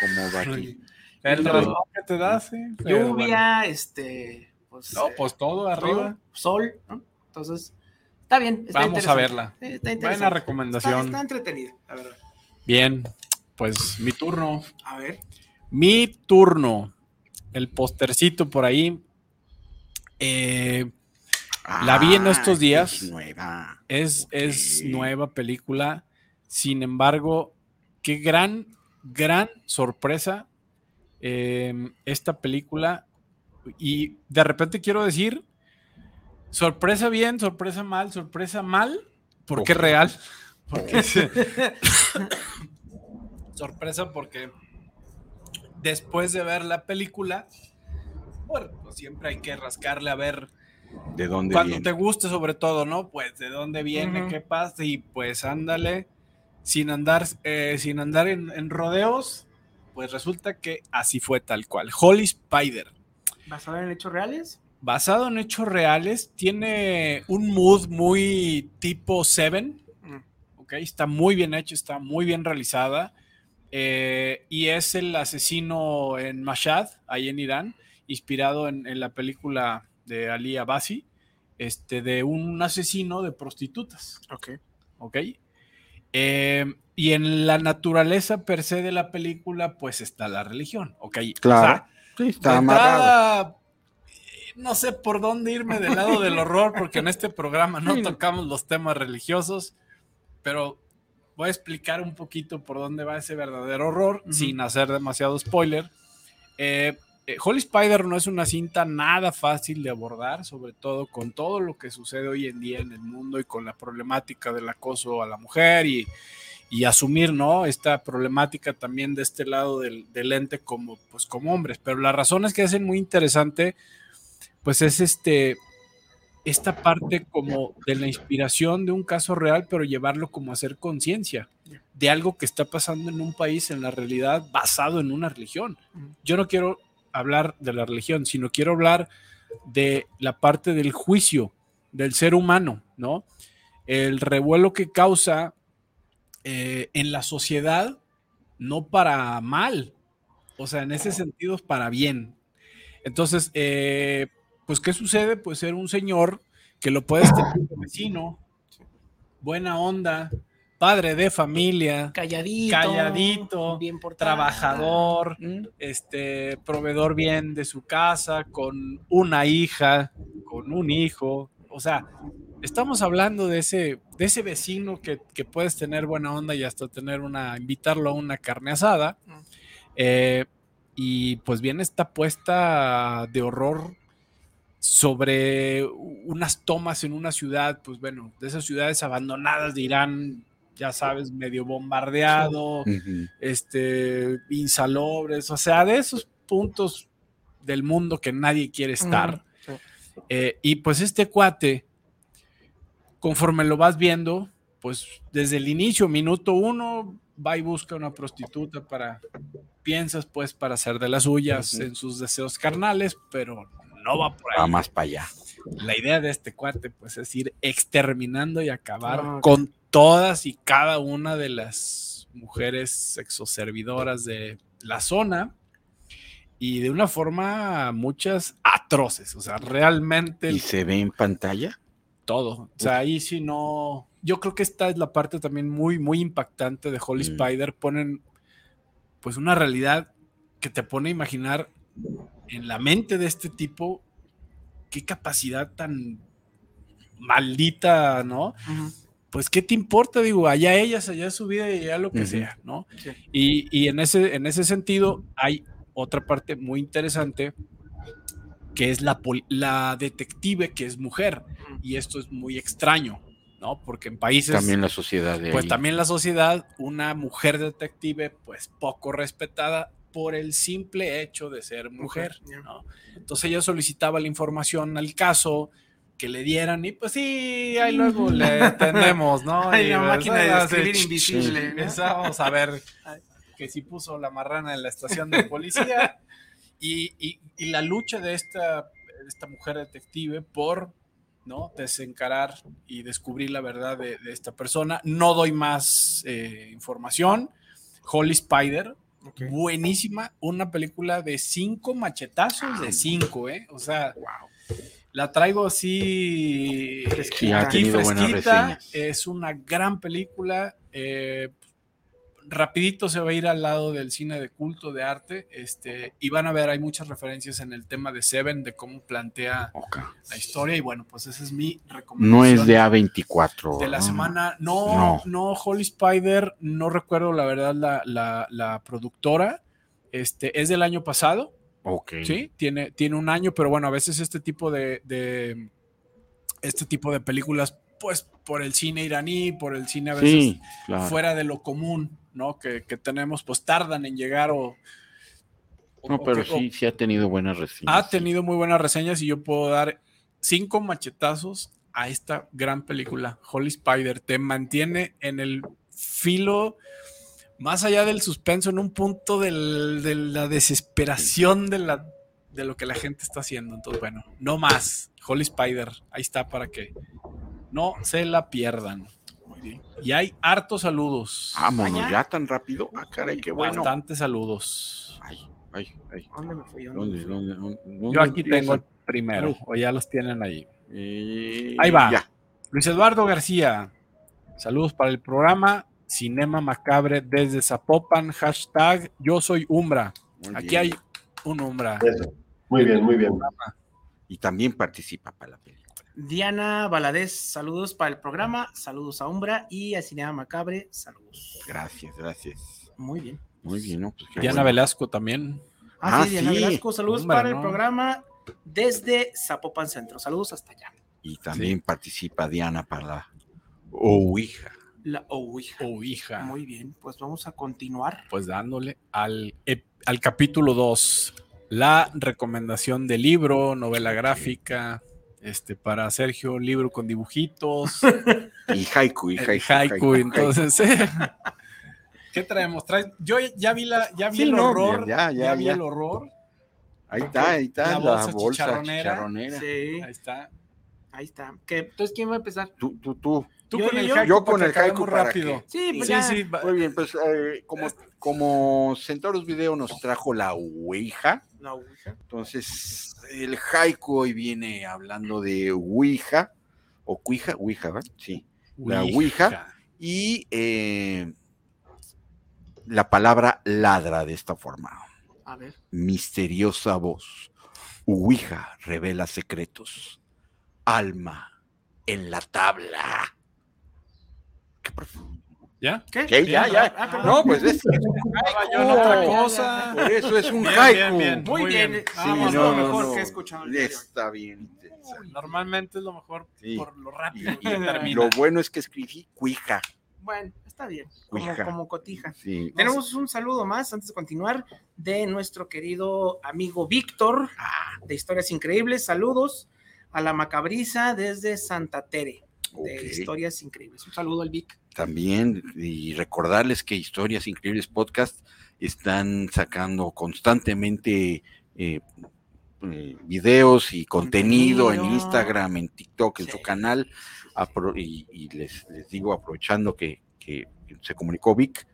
Speaker 5: Como va aquí.
Speaker 3: El rasgón que te da, sí.
Speaker 4: Lluvia, este, pues.
Speaker 3: No,
Speaker 4: eh,
Speaker 3: pues todo arriba.
Speaker 4: sol, ¿no? Entonces, está bien. está
Speaker 3: Vamos a verla.
Speaker 4: Está
Speaker 3: Buena recomendación.
Speaker 4: Está, está entretenida, la verdad.
Speaker 3: Bien, pues mi turno.
Speaker 4: A ver.
Speaker 3: Mi turno. El postercito por ahí. Eh, La vi en estos
Speaker 5: Ah,
Speaker 3: días.
Speaker 5: es nueva.
Speaker 3: es, nueva película. Sin embargo, qué gran, gran sorpresa eh, esta película. Y de repente quiero decir, sorpresa bien, sorpresa mal, sorpresa mal, porque es real. Porque es- sorpresa porque después de ver la película, bueno, pues siempre hay que rascarle a ver
Speaker 5: ¿De dónde
Speaker 3: cuando
Speaker 5: viene?
Speaker 3: te guste sobre todo, ¿no? Pues de dónde viene, qué pasa y pues ándale, sin andar, eh, sin andar en, en rodeos, pues resulta que así fue tal cual. Holy Spider,
Speaker 4: ¿Basado en hechos reales?
Speaker 3: basado en hechos reales, tiene un mood muy tipo Seven,
Speaker 4: Mm.
Speaker 3: ¿ok? Está muy bien hecho, está muy bien realizada. Eh, y es el asesino en Mashhad, ahí en Irán, inspirado en, en la película de Ali Abasi, este, de un asesino de prostitutas.
Speaker 4: Ok.
Speaker 3: ¿ok? Eh, y en la naturaleza per se de la película, pues está la religión, ¿ok?
Speaker 5: Claro. Sí, está amarrado.
Speaker 3: no sé por dónde irme del lado del horror, porque en este programa no. tocamos los temas religiosos, pero voy a explicar un poquito por dónde va ese verdadero horror, sin hacer demasiado spoiler. Eh, eh, Holy Spider no es una cinta nada fácil de abordar, sobre todo con todo lo que sucede hoy en día en el mundo y con la problemática del acoso a la mujer y, y asumir, ¿no? Esta problemática también de este lado del, del, ente como, pues, como hombres. Pero las razones que hacen muy interesante, pues es este, esta parte como de la inspiración de un caso real, pero llevarlo como a hacer conciencia de algo que está pasando en un país en la realidad basado en una religión. Yo no quiero hablar de la religión, sino quiero hablar de la parte del juicio del ser humano, ¿no? El revuelo que causa eh, en la sociedad, no para mal, o sea, en ese sentido es para bien. Entonces, eh, pues, ¿qué sucede? Pues ser un señor que lo puedes tener como vecino, buena onda, padre de familia,
Speaker 4: calladito,
Speaker 3: calladito,
Speaker 4: bien
Speaker 3: trabajador,
Speaker 4: Mm.
Speaker 3: este, proveedor bien de su casa, con una hija, con un hijo, o sea, estamos hablando de ese, de ese vecino que, que puedes tener buena onda y hasta tener una, invitarlo a una carne asada.
Speaker 4: Mm.
Speaker 3: Eh, y pues viene esta puesta de horror sobre unas tomas en una ciudad, pues bueno, de esas ciudades abandonadas de Irán, ya sabes, medio bombardeado, este, insalubres, o sea, de esos puntos del mundo que nadie quiere estar. Eh, y pues este cuate, conforme lo vas viendo, pues desde el inicio, minuto uno, va y busca una prostituta para, piensas pues para hacer de las suyas en sus deseos carnales, pero no va por ahí.
Speaker 5: Va más para allá.
Speaker 3: La idea de este cuate, pues, es ir exterminando y acabar
Speaker 4: Ah,
Speaker 3: con todas y cada una de las mujeres sexoservidoras de la zona y de una forma muchas atroces, o sea, realmente
Speaker 5: ¿Y
Speaker 3: el-
Speaker 5: se ve en pantalla?
Speaker 3: todo. O sea, ahí sí no. Yo creo que esta es la parte también muy, muy impactante de Holy
Speaker 5: Mm.
Speaker 3: Spider. Ponen, pues, una realidad que te pone a imaginar en la mente de este tipo qué capacidad tan maldita, ¿no? Pues, ¿qué te importa? Digo, allá ellas, allá su vida y allá lo que sea, ¿no?
Speaker 4: Sí.
Speaker 3: Y, y en, ese, en ese sentido hay otra parte muy interesante que es la, la detective que es mujer. Y esto es muy extraño, ¿no? Porque en países,
Speaker 5: También la sociedad de
Speaker 3: pues
Speaker 5: ahí.
Speaker 3: también la sociedad, una mujer detective, pues poco respetada por el simple hecho de ser mujer. ¿no? Entonces ella solicitaba la información al caso, que le dieran y pues sí, ahí luego le atendemos, ¿no?
Speaker 4: Ay,
Speaker 3: Y,
Speaker 4: la
Speaker 3: pues,
Speaker 4: máquina de escribir invisible, ¿no?
Speaker 3: Empezamos a ver que si puso la marrana en la estación de policía y, y- y la lucha de esta, mujer detective por ¿no? desencarar y descubrir la verdad de, de esta persona. No doy más eh, información. Holy Spider, Buenísima, una película de cinco machetazos de cinco, ¿eh? O sea, la traigo así
Speaker 4: Sí, ha
Speaker 3: aquí fresquita. Es una gran película. eh, rapidito se va a ir al lado del cine de culto de arte. Este, y van a ver, hay muchas referencias en el tema de Seven, de cómo plantea la historia. Y bueno, pues esa es mi recomendación.
Speaker 5: No es de A24.
Speaker 3: de la
Speaker 5: ¿no?
Speaker 3: semana. No, no,
Speaker 5: No.
Speaker 3: Holy Spider, no recuerdo la verdad la, la- la productora. Este, es del año pasado.
Speaker 5: Ok.
Speaker 3: Sí, tiene, tiene un año, pero bueno, a veces este tipo de, de- este tipo de películas, pues por el cine iraní, por el cine a veces
Speaker 5: Sí, claro.
Speaker 3: fuera de lo común, ¿no? Que, que tenemos, pues tardan en llegar o. o-
Speaker 5: No, pero
Speaker 3: o-
Speaker 5: sí, sí ha tenido buenas reseñas.
Speaker 3: ha tenido muy buenas reseñas y yo puedo dar cinco machetazos a esta gran película, Holy Spider. Te mantiene en el filo, más allá del suspenso, en un punto del- de la desesperación de, la, de lo que la gente está haciendo. Entonces, bueno, no más. Holy Spider, ahí está para que no se la pierdan. Y hay hartos saludos.
Speaker 5: Vámonos,
Speaker 4: Allá.
Speaker 5: ya tan rápido. Ah, caray, qué bueno.
Speaker 3: Bastantes saludos.
Speaker 5: Ay, ay, ay.
Speaker 4: ¿Dónde me fui? ¿Dónde
Speaker 5: ¿Dónde, dónde, dónde
Speaker 3: Yo aquí tengo el primero, o ya los tienen ahí.
Speaker 5: Eh,
Speaker 3: Ahí va.
Speaker 5: Ya.
Speaker 3: Luis Eduardo García, saludos para el programa Cinema Macabre desde Zapopan, hashtag yo soy Umbra.
Speaker 5: Muy
Speaker 3: Aquí
Speaker 5: bien.
Speaker 3: hay un Umbra.
Speaker 6: Eso. Muy bien, muy bien.
Speaker 5: Y también participa para la película.
Speaker 4: Diana Valadez, saludos para el programa, saludos a Umbra y a Cinema Macabre, saludos.
Speaker 5: Gracias, gracias.
Speaker 4: Muy bien.
Speaker 5: Muy bien, ¿no? Pues
Speaker 3: Diana
Speaker 5: bueno.
Speaker 3: Velasco también.
Speaker 4: Ah,
Speaker 5: Ah,
Speaker 4: sí, Diana
Speaker 5: sí.
Speaker 4: Velasco, saludos para el
Speaker 3: no.
Speaker 4: programa desde Zapopan Centro. Saludos hasta allá.
Speaker 5: Y también participa Diana para la Ouija.
Speaker 4: La Ouija.
Speaker 3: Oh, hija.
Speaker 4: Muy bien, pues vamos a continuar.
Speaker 3: Pues dándole al, al capítulo 2, la recomendación de libro, novela gráfica, este, para Sergio, libro con dibujitos,
Speaker 5: Y haiku, y
Speaker 3: el
Speaker 5: haiku.
Speaker 3: haiku, entonces, eh, ¿qué traemos? ¿Traes- Yo ya vi la, ya vi
Speaker 5: Sí,
Speaker 3: el
Speaker 5: no,
Speaker 3: horror,
Speaker 5: ya,
Speaker 3: ya,
Speaker 5: ya,
Speaker 3: vi
Speaker 5: ya.
Speaker 3: el horror,
Speaker 5: Ahí está, ahí está
Speaker 3: La
Speaker 5: la
Speaker 3: bolsa
Speaker 5: bolsa,
Speaker 3: chicharronera.
Speaker 5: chicharronera.
Speaker 4: Sí,
Speaker 3: ahí está.
Speaker 4: ahí está. ¿Qué? Entonces, ¿quién va a empezar?
Speaker 5: Tú, tú, tú.
Speaker 3: Tú
Speaker 4: Yo-
Speaker 3: con el
Speaker 4: yo-
Speaker 3: haiku,
Speaker 5: yo con
Speaker 3: porque
Speaker 5: el haiku
Speaker 3: acabemos
Speaker 5: para
Speaker 3: rápido.
Speaker 5: que-
Speaker 4: Sí, pues
Speaker 3: Sí,
Speaker 4: ya.
Speaker 3: sí,
Speaker 5: Muy bien, pues eh, como, como Centauros Video nos trajo la Ouija,
Speaker 4: La Ouija.
Speaker 5: entonces el haiku hoy viene hablando de Ouija, o Cuija, Ouija, ¿verdad? Sí. La Ouija. Y eh, la palabra ladra de esta forma.
Speaker 4: A ver.
Speaker 5: Misteriosa voz. Ouija revela secretos. Alma en la tabla. Qué profundo.
Speaker 3: ¿Ya?
Speaker 4: ¿Qué?
Speaker 5: ¿Qué? Ya, ya.
Speaker 4: Ah, perdón.
Speaker 5: No, pues es.
Speaker 3: Yo en otra cosa.
Speaker 5: Por eso es un
Speaker 3: Bien,
Speaker 5: haiku.
Speaker 3: bien, bien.
Speaker 4: Muy,
Speaker 3: Muy
Speaker 4: bien.
Speaker 3: bien.
Speaker 4: Sí,
Speaker 5: no,
Speaker 4: lo
Speaker 5: no,
Speaker 4: mejor
Speaker 5: no.
Speaker 4: que he escuchado.
Speaker 5: Está bien.
Speaker 3: Normalmente es lo mejor
Speaker 5: Sí.
Speaker 3: por lo rápido
Speaker 5: Y-
Speaker 3: que termina.
Speaker 5: Lo bueno es que escribí cuija.
Speaker 4: Bueno, está bien. Como,
Speaker 5: Ouija.
Speaker 4: como cotija.
Speaker 5: Sí.
Speaker 4: Tenemos un saludo más antes de continuar de nuestro querido amigo Víctor de Historias Increíbles. Saludos a la Macabrisa desde Santa Tere de. Historias Increíbles. Un saludo al Vic.
Speaker 5: También, y recordarles que Historias Increíbles Podcast están sacando constantemente eh, eh, videos y contenido, en. Instagram, en TikTok, en
Speaker 4: Sí.
Speaker 5: su canal. Apro- y y les, les digo, aprovechando que, que se comunicó Vic,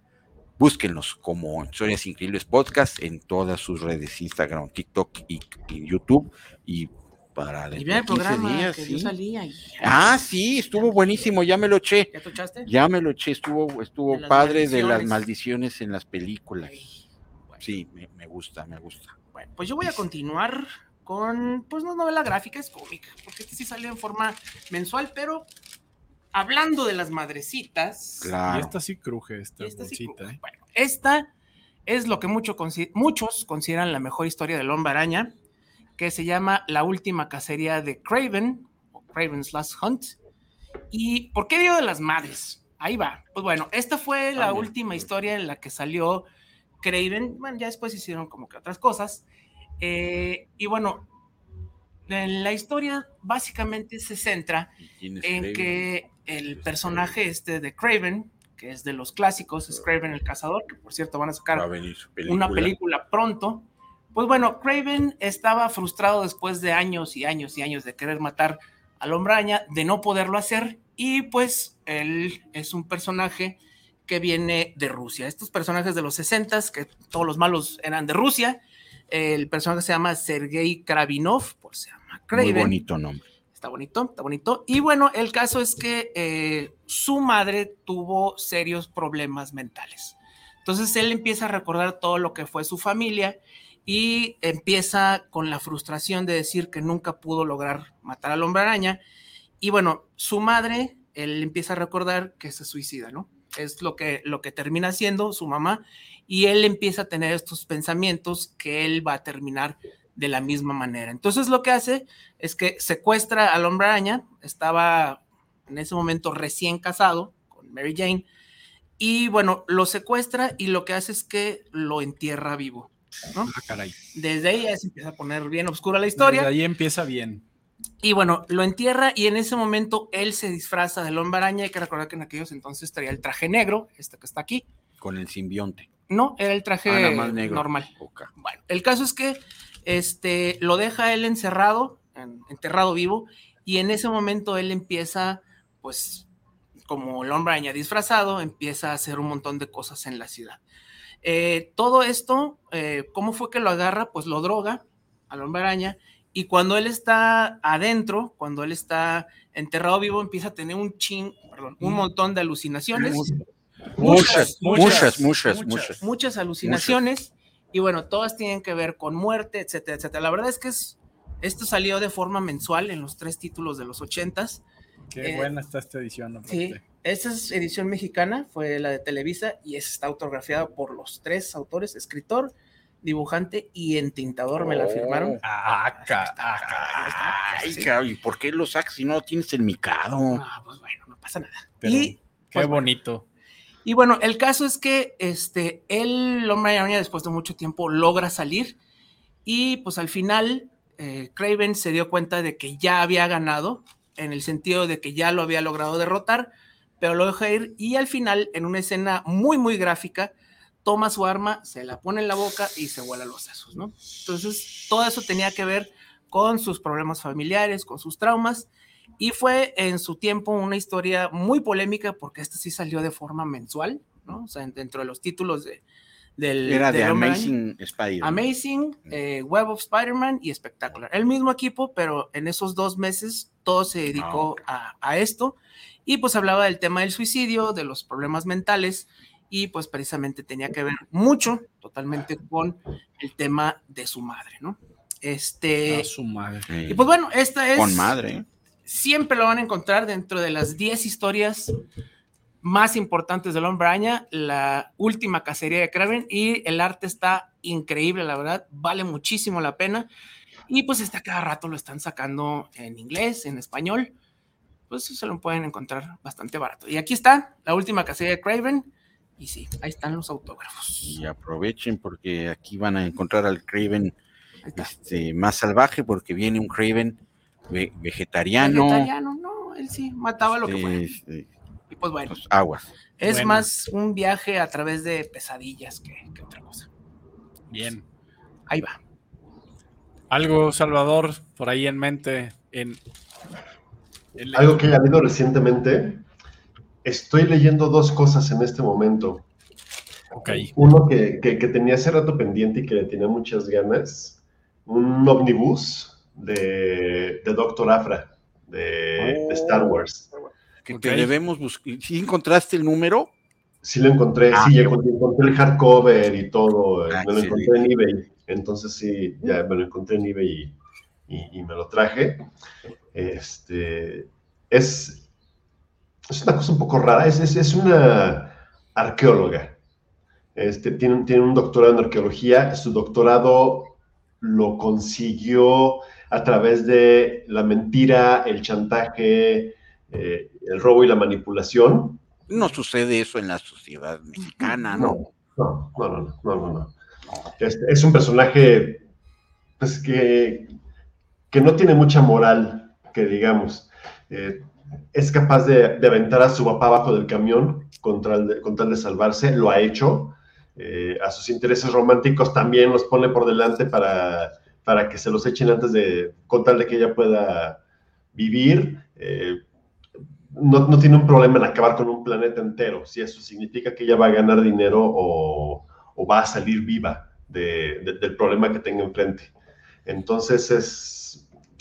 Speaker 5: búsquenlos como Historias Increíbles Podcast en todas sus redes, Instagram, TikTok y, y YouTube. Y para
Speaker 4: Y
Speaker 5: dentro de
Speaker 4: el
Speaker 5: 15
Speaker 4: programa
Speaker 5: días,
Speaker 4: que
Speaker 5: sí.
Speaker 4: yo salía. y-
Speaker 5: Ah, sí, estuvo buenísimo, ya me lo eché.
Speaker 4: ¿Ya te?
Speaker 5: Ya me lo eché, estuvo, estuvo
Speaker 4: De
Speaker 5: padre de las
Speaker 4: maldiciones.
Speaker 5: en las películas.
Speaker 4: Ay, bueno.
Speaker 5: Sí, me, me gusta, me gusta.
Speaker 4: Bueno, pues yo voy a continuar con, pues no es novela gráfica, es cómic, porque este sí salió en forma mensual, pero hablando de las madrecitas,
Speaker 3: Y esta sí cruje, esta,
Speaker 4: esta sí-
Speaker 3: bolsita, ¿eh?
Speaker 4: bueno, esta es lo que mucho consi- muchos consideran la mejor historia del hombre araña, que se llama La última cacería de Craven, o Craven's Last Hunt. ¿Y por qué digo de las madres? Ahí va. Pues bueno, esta fue la última historia en la que salió Craven. Bueno, ya después hicieron como que otras cosas. Eh, y bueno, en la historia básicamente se centra
Speaker 5: ¿Y quién es
Speaker 4: en
Speaker 5: Craven?
Speaker 4: que el personaje este de Craven, que es de los clásicos, es Craven el cazador, que por cierto van a
Speaker 5: Va a
Speaker 4: sacar una película pronto. Pues bueno, Craven estaba frustrado después de años y años y años de querer matar al hombre araña, de no poderlo hacer, y pues él es un personaje que viene de Rusia. Estos personajes de los 60 que todos los malos eran de Rusia. El personaje se llama Sergei Kravinov, pues se llama
Speaker 5: Muy
Speaker 4: Craven.
Speaker 5: bonito nombre.
Speaker 4: Está bonito, está bonito. Y bueno, el caso es que eh, su madre tuvo serios problemas mentales. Entonces él empieza a recordar todo lo que fue su familia y empieza con la frustración de decir que nunca pudo lograr matar al hombre araña. Y bueno, su madre, él empieza a recordar que se suicida, ¿no? Es lo que, lo que termina haciendo su mamá y él empieza a tener estos pensamientos que él va a terminar de la misma manera. Entonces lo que hace es que secuestra al hombre araña, estaba en ese momento recién casado con Mary Jane, y bueno, lo secuestra y lo que hace es que lo entierra vivo. ¿No?
Speaker 3: Ah, caray.
Speaker 4: Desde ahí ya se empieza a poner bien oscura la
Speaker 3: Desde
Speaker 4: historia.
Speaker 3: ahí empieza bien.
Speaker 4: Y bueno, lo entierra y en ese momento él se disfraza del hombre araña. Hay que recordar que en aquellos entonces traía el traje negro, este que está aquí.
Speaker 5: Con el simbionte.
Speaker 4: No, era el traje
Speaker 5: Ah, más negro.
Speaker 4: normal.
Speaker 5: Ok.
Speaker 4: Bueno, el caso es que este, lo deja él encerrado, en- enterrado vivo, y en ese momento él empieza, pues, como el hombre araña disfrazado, empieza a hacer un montón de cosas en la ciudad. Eh, todo esto, eh, ¿cómo fue que lo agarra? Pues lo droga al hombre araña, y cuando él está adentro, cuando él está enterrado vivo, empieza a tener un chin, perdón, un montón de alucinaciones
Speaker 5: Muchas,
Speaker 3: muchas,
Speaker 5: muchas, muchas,
Speaker 3: muchas.
Speaker 5: muchas.
Speaker 4: muchas alucinaciones y bueno, todas tienen que ver con muerte, etcétera, etcétera. La verdad es que es, esto salió de forma mensual en los tres títulos de los ochentas.
Speaker 3: Qué
Speaker 4: Eh,
Speaker 3: buena está esta edición.
Speaker 4: Sí, esa es edición mexicana, fue la de Televisa y está autografiada por los tres autores, escritor, dibujante y entintador me la firmaron.
Speaker 3: Ah, ca- ah, ca-
Speaker 5: Ay, cabrón, ¿y por qué lo sacas si no lo tienes el micado?
Speaker 4: Ah, pues bueno, no pasa nada.
Speaker 3: Pero
Speaker 4: y,
Speaker 3: qué
Speaker 4: pues,
Speaker 3: bonito.
Speaker 4: y bueno, el caso es que este, el hombre araña después de mucho tiempo logra salir y pues al final eh, Craven se dio cuenta de que ya había ganado, en el sentido de que ya lo había logrado derrotar, pero lo deja ir y al final, en una escena muy, muy gráfica, toma su arma, se la pone en la boca y se vuela los sesos, ¿no? Entonces, todo eso tenía que ver con sus problemas familiares, con sus traumas, y fue en su tiempo una historia muy polémica porque esta sí salió de forma mensual, ¿no? O sea, dentro de los títulos de, del...
Speaker 5: Era de
Speaker 4: del.
Speaker 5: Amazing Spider.
Speaker 4: Amazing, eh, Web of Spider-Man y Spectacular. El mismo equipo, pero en esos dos meses todo se dedicó a, a esto y pues hablaba del tema del suicidio, de los problemas mentales y pues precisamente tenía que ver mucho, totalmente con el tema de su madre, ¿no? Este,
Speaker 3: A su madre.
Speaker 4: Y pues bueno, esta es...
Speaker 5: Con madre.
Speaker 4: Siempre lo van a encontrar dentro de las 10 historias más importantes del Hombre Araña, la última cacería de Kraven y el arte está increíble, la verdad, vale muchísimo la pena. Y pues está cada rato lo están sacando en inglés, en español. Pues se lo pueden encontrar bastante barato. Y aquí está la última cacería de Craven. Y sí, ahí están los autógrafos.
Speaker 5: Y aprovechen porque aquí van a encontrar al Craven este, más salvaje porque viene un Craven ve- vegetariano.
Speaker 4: Vegetariano, no, él sí mataba lo que fuera.
Speaker 5: este,
Speaker 4: Y pues bueno,
Speaker 5: pues, aguas.
Speaker 4: es
Speaker 3: Bueno.
Speaker 4: más un viaje a través de pesadillas que, que otra cosa.
Speaker 3: Bien.
Speaker 4: Ahí va.
Speaker 3: Algo, Salvador, por ahí en mente. En, en-
Speaker 6: Algo que haya habido recientemente. Estoy leyendo dos cosas en este momento.
Speaker 3: Ok.
Speaker 6: Uno que, que- que tenía hace rato pendiente y que le tenía muchas ganas. Un omnibus de, de Doctor Afra, de, de Star Wars.
Speaker 5: Que debemos buscar. ¿Sí encontraste el número?
Speaker 6: Sí lo encontré,
Speaker 5: Ah,
Speaker 6: sí, encontré, encontré el hardcover y todo. eh,
Speaker 5: Ah,
Speaker 6: me lo encontré en eBay. Entonces sí, ya me lo encontré en eBay y, y- y me lo traje. Este, es, es una cosa un poco rara. Es, es, es una arqueóloga. Este, tiene, un- tiene un doctorado en arqueología. Su doctorado lo consiguió a través de la mentira, el chantaje, eh, el robo y la manipulación.
Speaker 5: No sucede eso en la sociedad mexicana, ¿no?
Speaker 6: No, no, no, no, no, no. Es, es un personaje pues, que, que no tiene mucha moral, que digamos. Eh, es capaz de, aventar a su papá abajo del camión con tal de, salvarse, lo ha hecho. Eh, a sus intereses románticos también los pone por delante para, para que se los echen antes de, con de que ella pueda vivir. Eh, no, no tiene un problema en acabar con un planeta entero, si eso significa que ella va a ganar dinero o, va a salir viva de- del problema que tenga enfrente. Entonces es,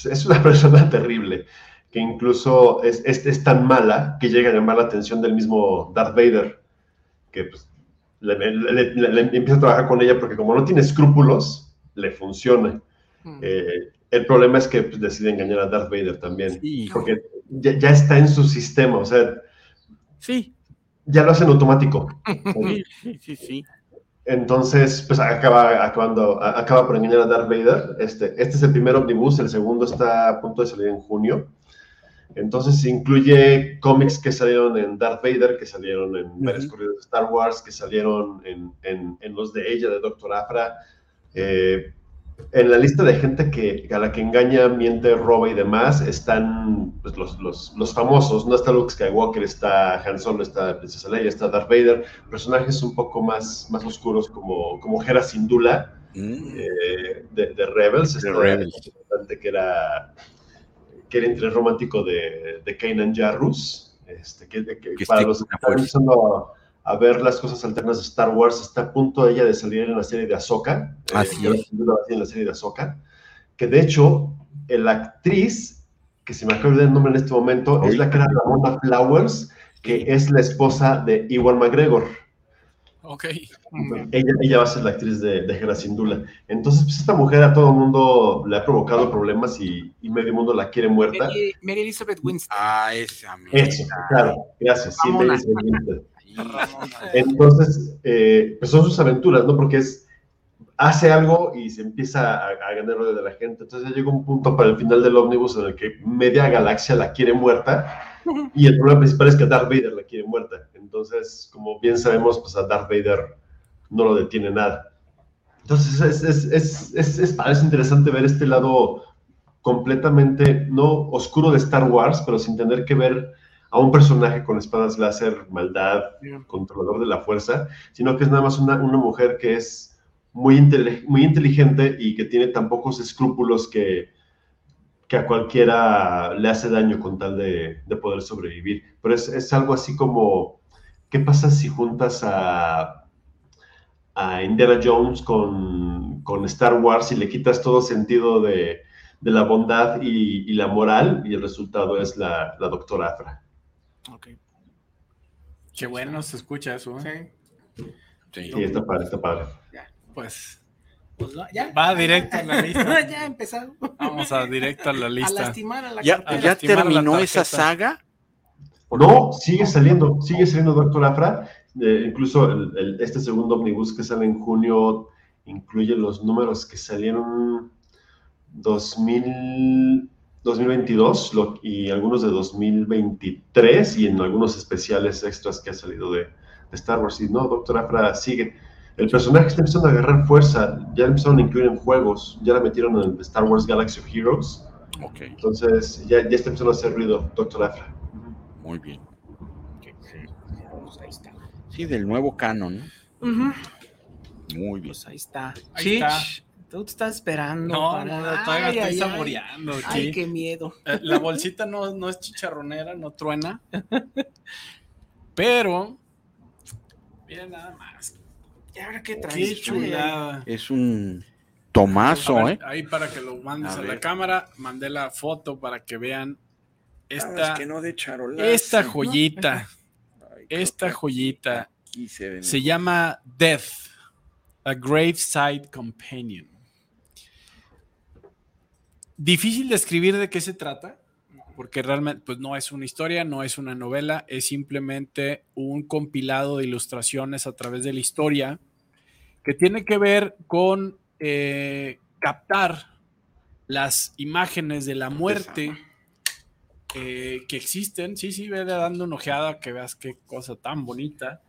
Speaker 6: es una persona terrible, que incluso es, es- es tan mala que llega a llamar la atención del mismo Darth Vader, que pues, le, le- le- le- le empieza a trabajar con ella porque como no tiene escrúpulos, le funciona.
Speaker 4: Mm.
Speaker 6: Eh, el problema es que pues, decide engañar a Darth Vader también,
Speaker 5: Sí,
Speaker 6: porque ya, ya está en su sistema, o sea,
Speaker 5: sí,
Speaker 6: ya lo hacen automático.
Speaker 5: sí, sí, sí, sí.
Speaker 6: Entonces, pues acaba, acabando, acaba por engañar a Darth Vader. Este, este es el primer omnibus, el segundo está a punto de salir en junio. Entonces incluye cómics que salieron en Darth Vader, que salieron en varios corridos de Star Wars, que salieron en, en- en los de ella, de Doctor Afra. Eh, en la lista de gente que, a la que engaña, miente, roba y demás, están pues, los, los, los famosos. No está Luke Skywalker, está Han Solo, está Princesa Leia, está Darth Vader. Personajes un poco más, más oscuros como, como Hera Syndulla
Speaker 5: Mm,
Speaker 6: eh, de, de Rebels. este
Speaker 5: Rebels.
Speaker 6: que era, que era interés romántico de, de Kanan Jarrus. Este, que, que
Speaker 5: Que
Speaker 6: para los que están. A, ver las cosas alternas de Star Wars, está a punto ella de salir en la serie de Ahsoka. eh,
Speaker 5: Así
Speaker 6: Hera
Speaker 5: es.
Speaker 6: Syndulla va a salir en la serie de Ahsoka. Que de hecho, la actriz, que se me acaba de olvidar el nombre en este momento, es la que era Ramona Flowers, que es la esposa de Iwan McGregor.
Speaker 3: Ok.
Speaker 6: Ella, ella va a ser la actriz de, de Hera Syndulla. Entonces, pues esta mujer a todo el mundo le ha provocado problemas y, y medio mundo la quiere muerta.
Speaker 4: Mary, Mary Elizabeth Winston.
Speaker 5: Ah, esa
Speaker 6: Eso, claro, gracias. Sí. Mary Elizabeth Winstead. Entonces, eh, pues son sus aventuras, ¿no? Porque es, hace algo y se empieza a, a ganar odio de la gente. Entonces ya llega un punto para el final del ómnibus en el que media galaxia la quiere muerta y el problema principal es que Darth Vader la quiere muerta. Entonces, como bien sabemos, pues a Darth Vader no lo detiene nada. Entonces es, es, es, es, es interesante ver este lado completamente, no oscuro de Star Wars, pero sin tener que ver a un personaje con espadas láser, maldad, controlador de la fuerza, sino que es nada más una, una mujer que es muy, inteligente y que tiene tan pocos escrúpulos que, que a cualquiera le hace daño con tal de, de poder sobrevivir. Pero es, es, algo así como, ¿qué pasa si juntas a, a Indiana Jones con, con, Star Wars y le quitas todo sentido de, de la bondad y, y, la moral y el resultado es la, la doctora Afra?
Speaker 3: Ok. Qué bueno se escucha eso.
Speaker 6: ¿eh? Sí. Sí. sí, está padre, está padre.
Speaker 3: Ya pues, pues ya. va directo a la lista. ya empezamos. Vamos a directo a la lista.
Speaker 5: A lastimar a la ¿Ya, ¿ya terminó esa saga?
Speaker 6: No, sigue saliendo, sigue saliendo Doctor Afra. Eh, incluso el, el, este segundo omnibus que sale en junio incluye los números que salieron 2000, 2022 lo, y algunos de 2023 y en algunos especiales extras que ha salido de, de Star Wars. Y no, Doctor Afra sigue el personaje está empezando a agarrar fuerza, ya empezaron a incluir en juegos, ya la metieron en Star Wars Galaxy of Heroes.
Speaker 5: Okay.
Speaker 6: Entonces ya, ya está empezando a hacer ruido Doctor Afra.
Speaker 5: Muy bien. Sí, del nuevo canon. Uh -huh. Muy bien.
Speaker 4: Pues ahí está.
Speaker 3: Ahí sí, está.
Speaker 4: Tú te estás esperando.
Speaker 3: No, para... no, todavía ay, estoy ay, saboreando.
Speaker 4: Ay, ay, qué miedo.
Speaker 3: Eh, la bolsita no, no es chicharronera, no truena. Pero, miren nada más.
Speaker 4: ¿Y ahora qué traes?
Speaker 3: Qué chulada.
Speaker 5: Es un tomazo,
Speaker 3: ver,
Speaker 5: ¿eh?
Speaker 3: Ahí para que lo mandes a, a la cámara, mandé la foto para que vean esta,
Speaker 5: que no de
Speaker 3: esta joyita. Ay, esta joyita
Speaker 5: se,
Speaker 3: se llama Death, a Graveside Companion. Difícil de escribir de qué se trata, porque realmente pues, no es una historia, no es una novela, es simplemente un compilado de ilustraciones a través de la historia que tiene que ver con eh, captar las imágenes de la muerte eh, que existen. Sí, sí, ve dando una ojeada que veas qué cosa tan bonita.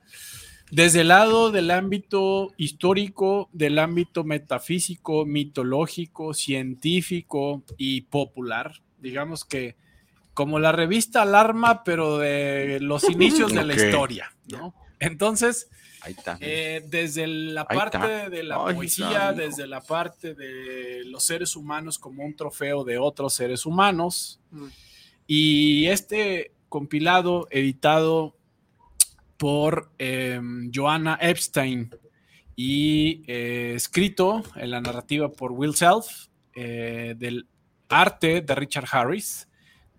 Speaker 3: Desde el lado del ámbito histórico, del ámbito metafísico, mitológico, científico y popular, digamos que como la revista Alarma, pero de los inicios de la okay. historia, ¿no? Entonces, eh, desde la
Speaker 5: Ahí
Speaker 3: parte
Speaker 5: está.
Speaker 3: de la
Speaker 5: Ahí
Speaker 3: poesía,
Speaker 5: está,
Speaker 3: desde la parte de los seres humanos como un trofeo de otros seres humanos,
Speaker 4: Mm.
Speaker 3: y este compilado editado por eh, Joanna Epstein y eh, escrito en la narrativa por Will Self, eh, del arte de Richard Harris,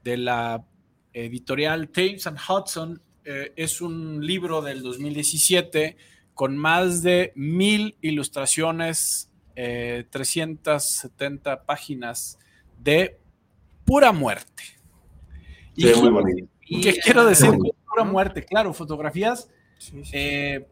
Speaker 3: de la editorial Thames and Hudson. eh, es un libro del 2017 con más de mil ilustraciones, eh, 370 páginas de pura muerte.
Speaker 6: Sí,
Speaker 3: y,
Speaker 6: muy bonito.
Speaker 3: ¿Qué quiero decir con. Pura muerte? Claro, fotografías
Speaker 4: Sí, sí.
Speaker 3: eh,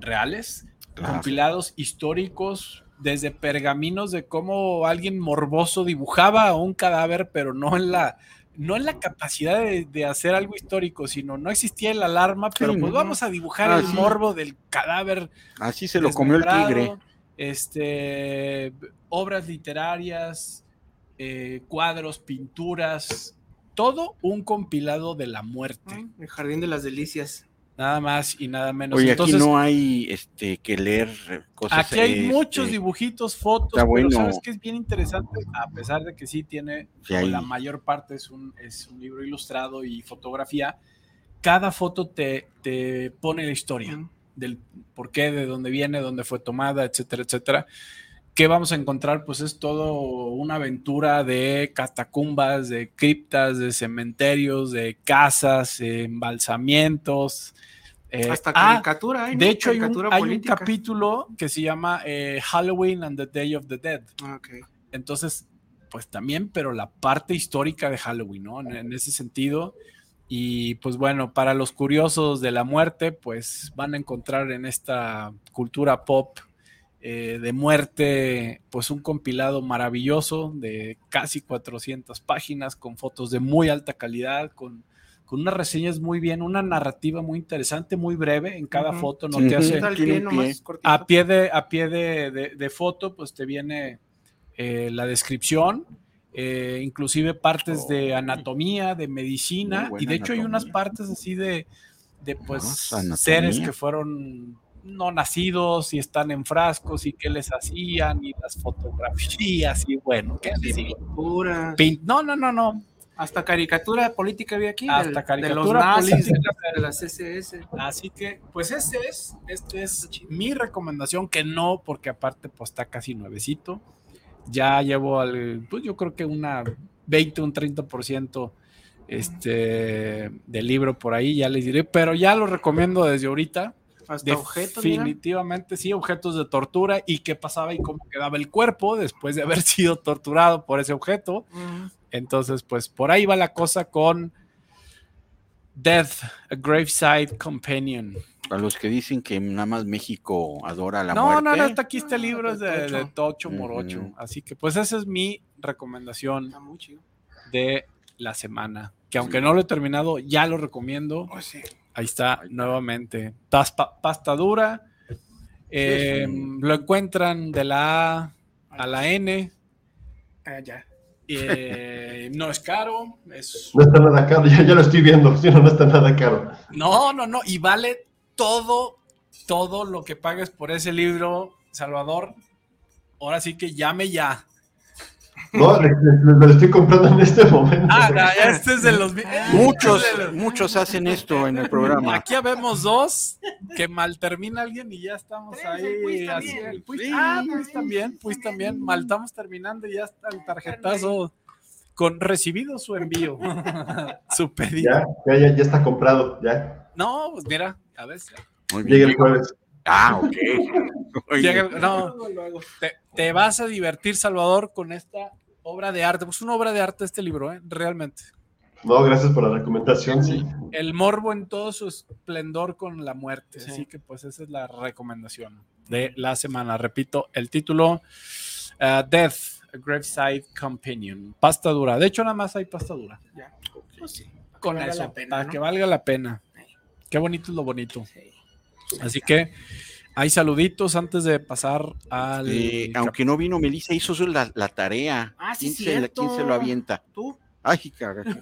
Speaker 3: reales,
Speaker 5: Claro.
Speaker 3: compilados históricos, desde pergaminos de cómo alguien morboso dibujaba a un cadáver, pero no en la, no en la capacidad de, de hacer algo histórico, sino no existía el alarma, pero
Speaker 5: Sí,
Speaker 3: pues
Speaker 5: no.
Speaker 3: vamos a dibujar
Speaker 5: Ah,
Speaker 3: el morbo del cadáver.
Speaker 5: Así se lo comió el tigre.
Speaker 3: Este, obras literarias, eh, cuadros, pinturas, todo un compilado de la muerte,
Speaker 4: El jardín de las delicias.
Speaker 3: nada más y nada menos.
Speaker 5: Oye,
Speaker 3: Entonces,
Speaker 5: aquí no hay este que leer cosas.
Speaker 3: Aquí hay
Speaker 5: este,
Speaker 3: muchos dibujitos, fotos,
Speaker 5: está bueno.
Speaker 3: pero sabes que es bien interesante, a pesar de que sí tiene,
Speaker 5: Sí,
Speaker 3: o
Speaker 5: hay-
Speaker 3: la mayor parte es un, es un libro ilustrado y fotografía, cada foto te, te pone la historia del por qué, de dónde viene, dónde fue tomada, etcétera, etcétera. ¿Qué vamos a encontrar? Pues es todo una aventura de catacumbas, de criptas, de cementerios, de casas, eh, embalsamientos. eh,
Speaker 4: Hasta
Speaker 3: ah,
Speaker 4: caricatura hay, ¿no?
Speaker 3: de hecho, hay un,
Speaker 4: Caricatura
Speaker 3: hay un capítulo que se llama eh, Halloween and the Day of the Dead.
Speaker 4: Ah, ok.
Speaker 3: Entonces, pues también, pero la parte histórica de Halloween, ¿no? En, en ese sentido. Y pues bueno, para los curiosos de la muerte, pues van a encontrar en esta cultura pop eh, de muerte, pues un compilado maravilloso de casi 400 páginas con fotos de muy alta calidad, con, con unas reseñas muy bien, una narrativa muy interesante, muy breve. En cada foto, no
Speaker 5: Sí.
Speaker 3: te hace
Speaker 4: pie
Speaker 3: a pie de, a pie de, de- de foto, pues te viene eh, la descripción, eh, inclusive partes de anatomía, de medicina, y de hecho hay unas partes así de, de pues seres que fueron no nacidos y están en frascos y qué les hacían y las fotografías y bueno, qué?
Speaker 4: Pintura.
Speaker 3: Pin- No, no, no, no.
Speaker 4: Hasta caricatura política había aquí.
Speaker 3: Hasta
Speaker 4: del- de
Speaker 3: caricatura
Speaker 4: los nazis, de las.
Speaker 3: Así que, pues este es, este es mi recomendación, que no, porque aparte pues está casi nuevecito. Ya llevo al, pues yo creo que una 20, un 30% este, del libro por ahí, ya les diré, pero ya lo recomiendo desde ahorita.
Speaker 4: Hasta objetos. mira.
Speaker 3: Definitivamente sí, objetos de tortura y qué pasaba y cómo quedaba el cuerpo después de haber sido torturado por ese objeto.
Speaker 4: Ujú.
Speaker 3: Entonces, pues por ahí va la cosa con Death, a Graveside Companion.
Speaker 5: A los que dicen que nada más México adora la
Speaker 3: no,
Speaker 5: muerte.
Speaker 3: no, no, está aquí este
Speaker 4: Ah,
Speaker 3: libro es de,
Speaker 4: de Tocho.
Speaker 3: Morocho. Así que, pues, esa es mi recomendación
Speaker 4: Está muy chido.
Speaker 3: de la semana. Que aunque no lo he terminado, ya lo recomiendo.
Speaker 4: Pues sí.
Speaker 3: Ahí está,
Speaker 5: Ahí está.
Speaker 3: nuevamente. Taspa- pasta dura. Eh, Lo encuentran de la A a la N.
Speaker 4: Ah, ya.
Speaker 3: Eh, no es caro. Es...
Speaker 6: No está nada caro, ya, ya lo estoy viendo, sí, no, no está nada caro.
Speaker 3: No, no, no. Y vale todo, todo lo que pagues por ese libro, Salvador. Ahora sí que llame ya.
Speaker 6: No, le- le- me lo estoy comprando en este momento.
Speaker 3: Ah, este es de los.
Speaker 5: Muchos,
Speaker 3: este es de los-
Speaker 5: muchos hacen esto en el programa.
Speaker 3: Aquí habemos dos que mal termina alguien y ya estamos
Speaker 4: Tres,
Speaker 3: ahí.
Speaker 4: el Puis
Speaker 3: así,
Speaker 4: también.
Speaker 3: el Puis-
Speaker 5: Sí.
Speaker 3: ah, pues también, pues también. Mal estamos terminando y ya está el tarjetazo con recibido su envío, su pedido.
Speaker 6: Ya, ya, ya, ya está comprado, ya.
Speaker 3: No, pues mira, a veces.
Speaker 5: Muy
Speaker 6: Llega el jueves.
Speaker 5: Ah, ok.
Speaker 3: Llega no, te, te vas a divertir, Salvador, con esta obra de arte. Pues una obra de arte este libro, ¿eh? realmente.
Speaker 6: No, gracias por la recomendación, sí.
Speaker 3: El morbo en todo su esplendor con la muerte.
Speaker 4: Sí.
Speaker 3: Así que pues esa es la recomendación de la semana. Repito, el título, uh, Death, a Graveside Companion. Pasta dura. De hecho, nada más hay pasta dura.
Speaker 4: Ya. Pues sí.
Speaker 3: Con eso,
Speaker 4: la pena,
Speaker 3: para
Speaker 4: ¿no?
Speaker 3: que valga la pena. Qué bonito es lo bonito.
Speaker 4: Sí.
Speaker 3: Así que hay saluditos antes de pasar al...
Speaker 5: eh, aunque no vino Melissa, hizo su- la, la tarea.
Speaker 4: Ah, sí,
Speaker 5: ¿Quién, se, quién lo avienta?
Speaker 4: ¿Tú?
Speaker 5: Ay, carajo.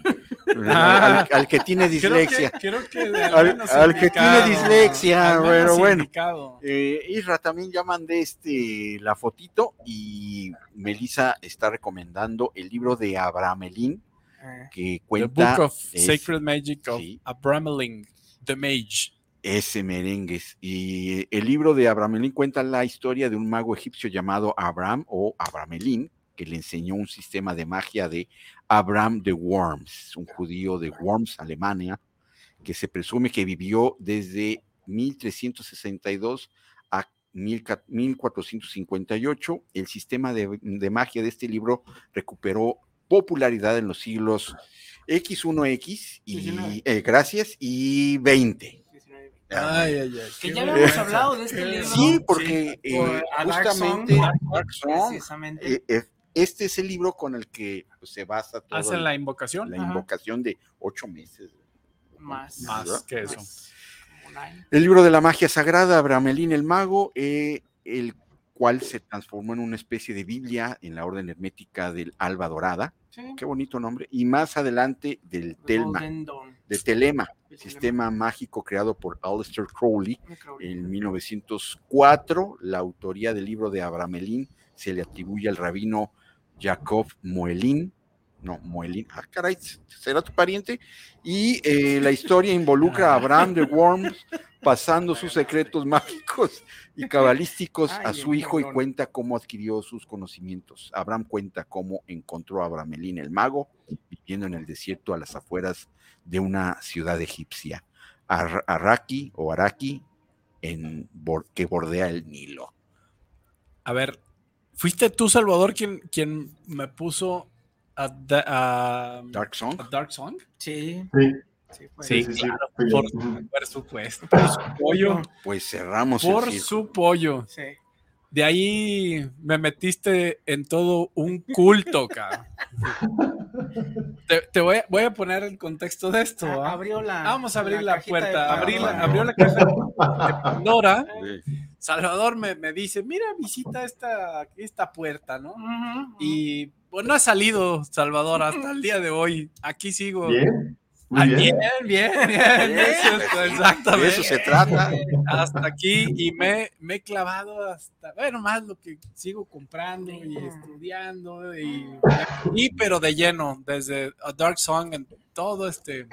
Speaker 3: Ah.
Speaker 5: al, al que tiene
Speaker 3: Creo que-
Speaker 5: dislexia.
Speaker 3: Creo que, al,
Speaker 5: que tiene dislexia, pero bueno.
Speaker 3: indicado.
Speaker 5: Eh, Isra también ya mandé este, la fotito y Melissa está recomendando el libro de Abramelín
Speaker 4: Eh,
Speaker 5: que
Speaker 3: The
Speaker 5: cuenta
Speaker 3: Book of
Speaker 5: es-
Speaker 3: Sacred Magic of
Speaker 5: sí.
Speaker 3: Abramelin, the Mage.
Speaker 5: Ese merengues. Y el libro de Abramelín cuenta la historia de un mago egipcio llamado Abram o Abramelín, que le enseñó un sistema de magia de Abram de Worms, un judío de Worms, Alemania, que se presume que vivió desde 1362 a 1458. El sistema de, de magia de este libro recuperó popularidad en los siglos X1X y
Speaker 4: 19.
Speaker 5: eh, gracias y 20.
Speaker 4: 19.
Speaker 3: Ay, ay, ay.
Speaker 4: Que ya
Speaker 3: bueno.
Speaker 4: habíamos hablado de este libro.
Speaker 5: Sí, porque eh,
Speaker 4: Por- a Dark
Speaker 5: justamente
Speaker 4: Song.
Speaker 5: Dark Song,
Speaker 4: Precisamente.
Speaker 5: eh, eh, este es el libro con el que pues, se basa toda
Speaker 3: Hacen
Speaker 5: la,
Speaker 3: la invocación.
Speaker 4: Ajá.
Speaker 5: invocación de ocho meses.
Speaker 4: más.
Speaker 3: Más que eso.
Speaker 4: más.
Speaker 5: El libro de la magia sagrada, Abramelín el mago, eh, el cual se transformó en una especie de Biblia en la orden hermética del Alba Dorada.
Speaker 4: Sí.
Speaker 5: Qué bonito nombre. Y más adelante del Telma,
Speaker 4: Golden Dawn.
Speaker 5: De Telema,
Speaker 4: El
Speaker 5: sistema mágico creado por Aleister Crowley. En 1904, la autoría del libro de Abramelín se le atribuye al rabino Jacob Moelin. No, Moelin. Ah, caray, ¿será tu pariente? Y eh, la historia involucra a Abraham de Worms pasando sus secretos mágicos y cabalísticos a su hijo y cuenta cómo adquirió sus conocimientos. Abraham cuenta cómo encontró a Abramelín el mago viviendo en el desierto a las afueras de una ciudad egipcia. Ar- Araki o Araki en, que bordea el Nilo.
Speaker 3: A ver, ¿fuiste tú, Salvador, quien, quien me puso a, da- a-
Speaker 5: Dark Song.
Speaker 3: a Dark Song?
Speaker 4: Sí.
Speaker 6: Sí,
Speaker 3: claro, por, por supuesto. Por su pollo.
Speaker 5: Pues cerramos
Speaker 3: Por
Speaker 5: el
Speaker 3: su pollo.
Speaker 4: Sí.
Speaker 3: De ahí me metiste en todo un culto, cabrón. Te, te voy, a, voy, a, poner el contexto de esto.
Speaker 4: Abrió la,
Speaker 3: Vamos a abrir la, la puerta. Abrí la, abrió la caja de Pandora. Salvador me, me, dice, mira, visita esta, esta puerta, ¿no? Uh -huh. Y pues no ha salido Salvador hasta el día de hoy. Aquí sigo.
Speaker 6: Bien.
Speaker 3: Muy bien. bien, bien, bien, Eso, exactamente.
Speaker 5: De eso se trata.
Speaker 3: Hasta aquí y me, me, he clavado hasta, bueno, más lo que sigo comprando y estudiando y, y pero de lleno, desde A Dark Song en todo este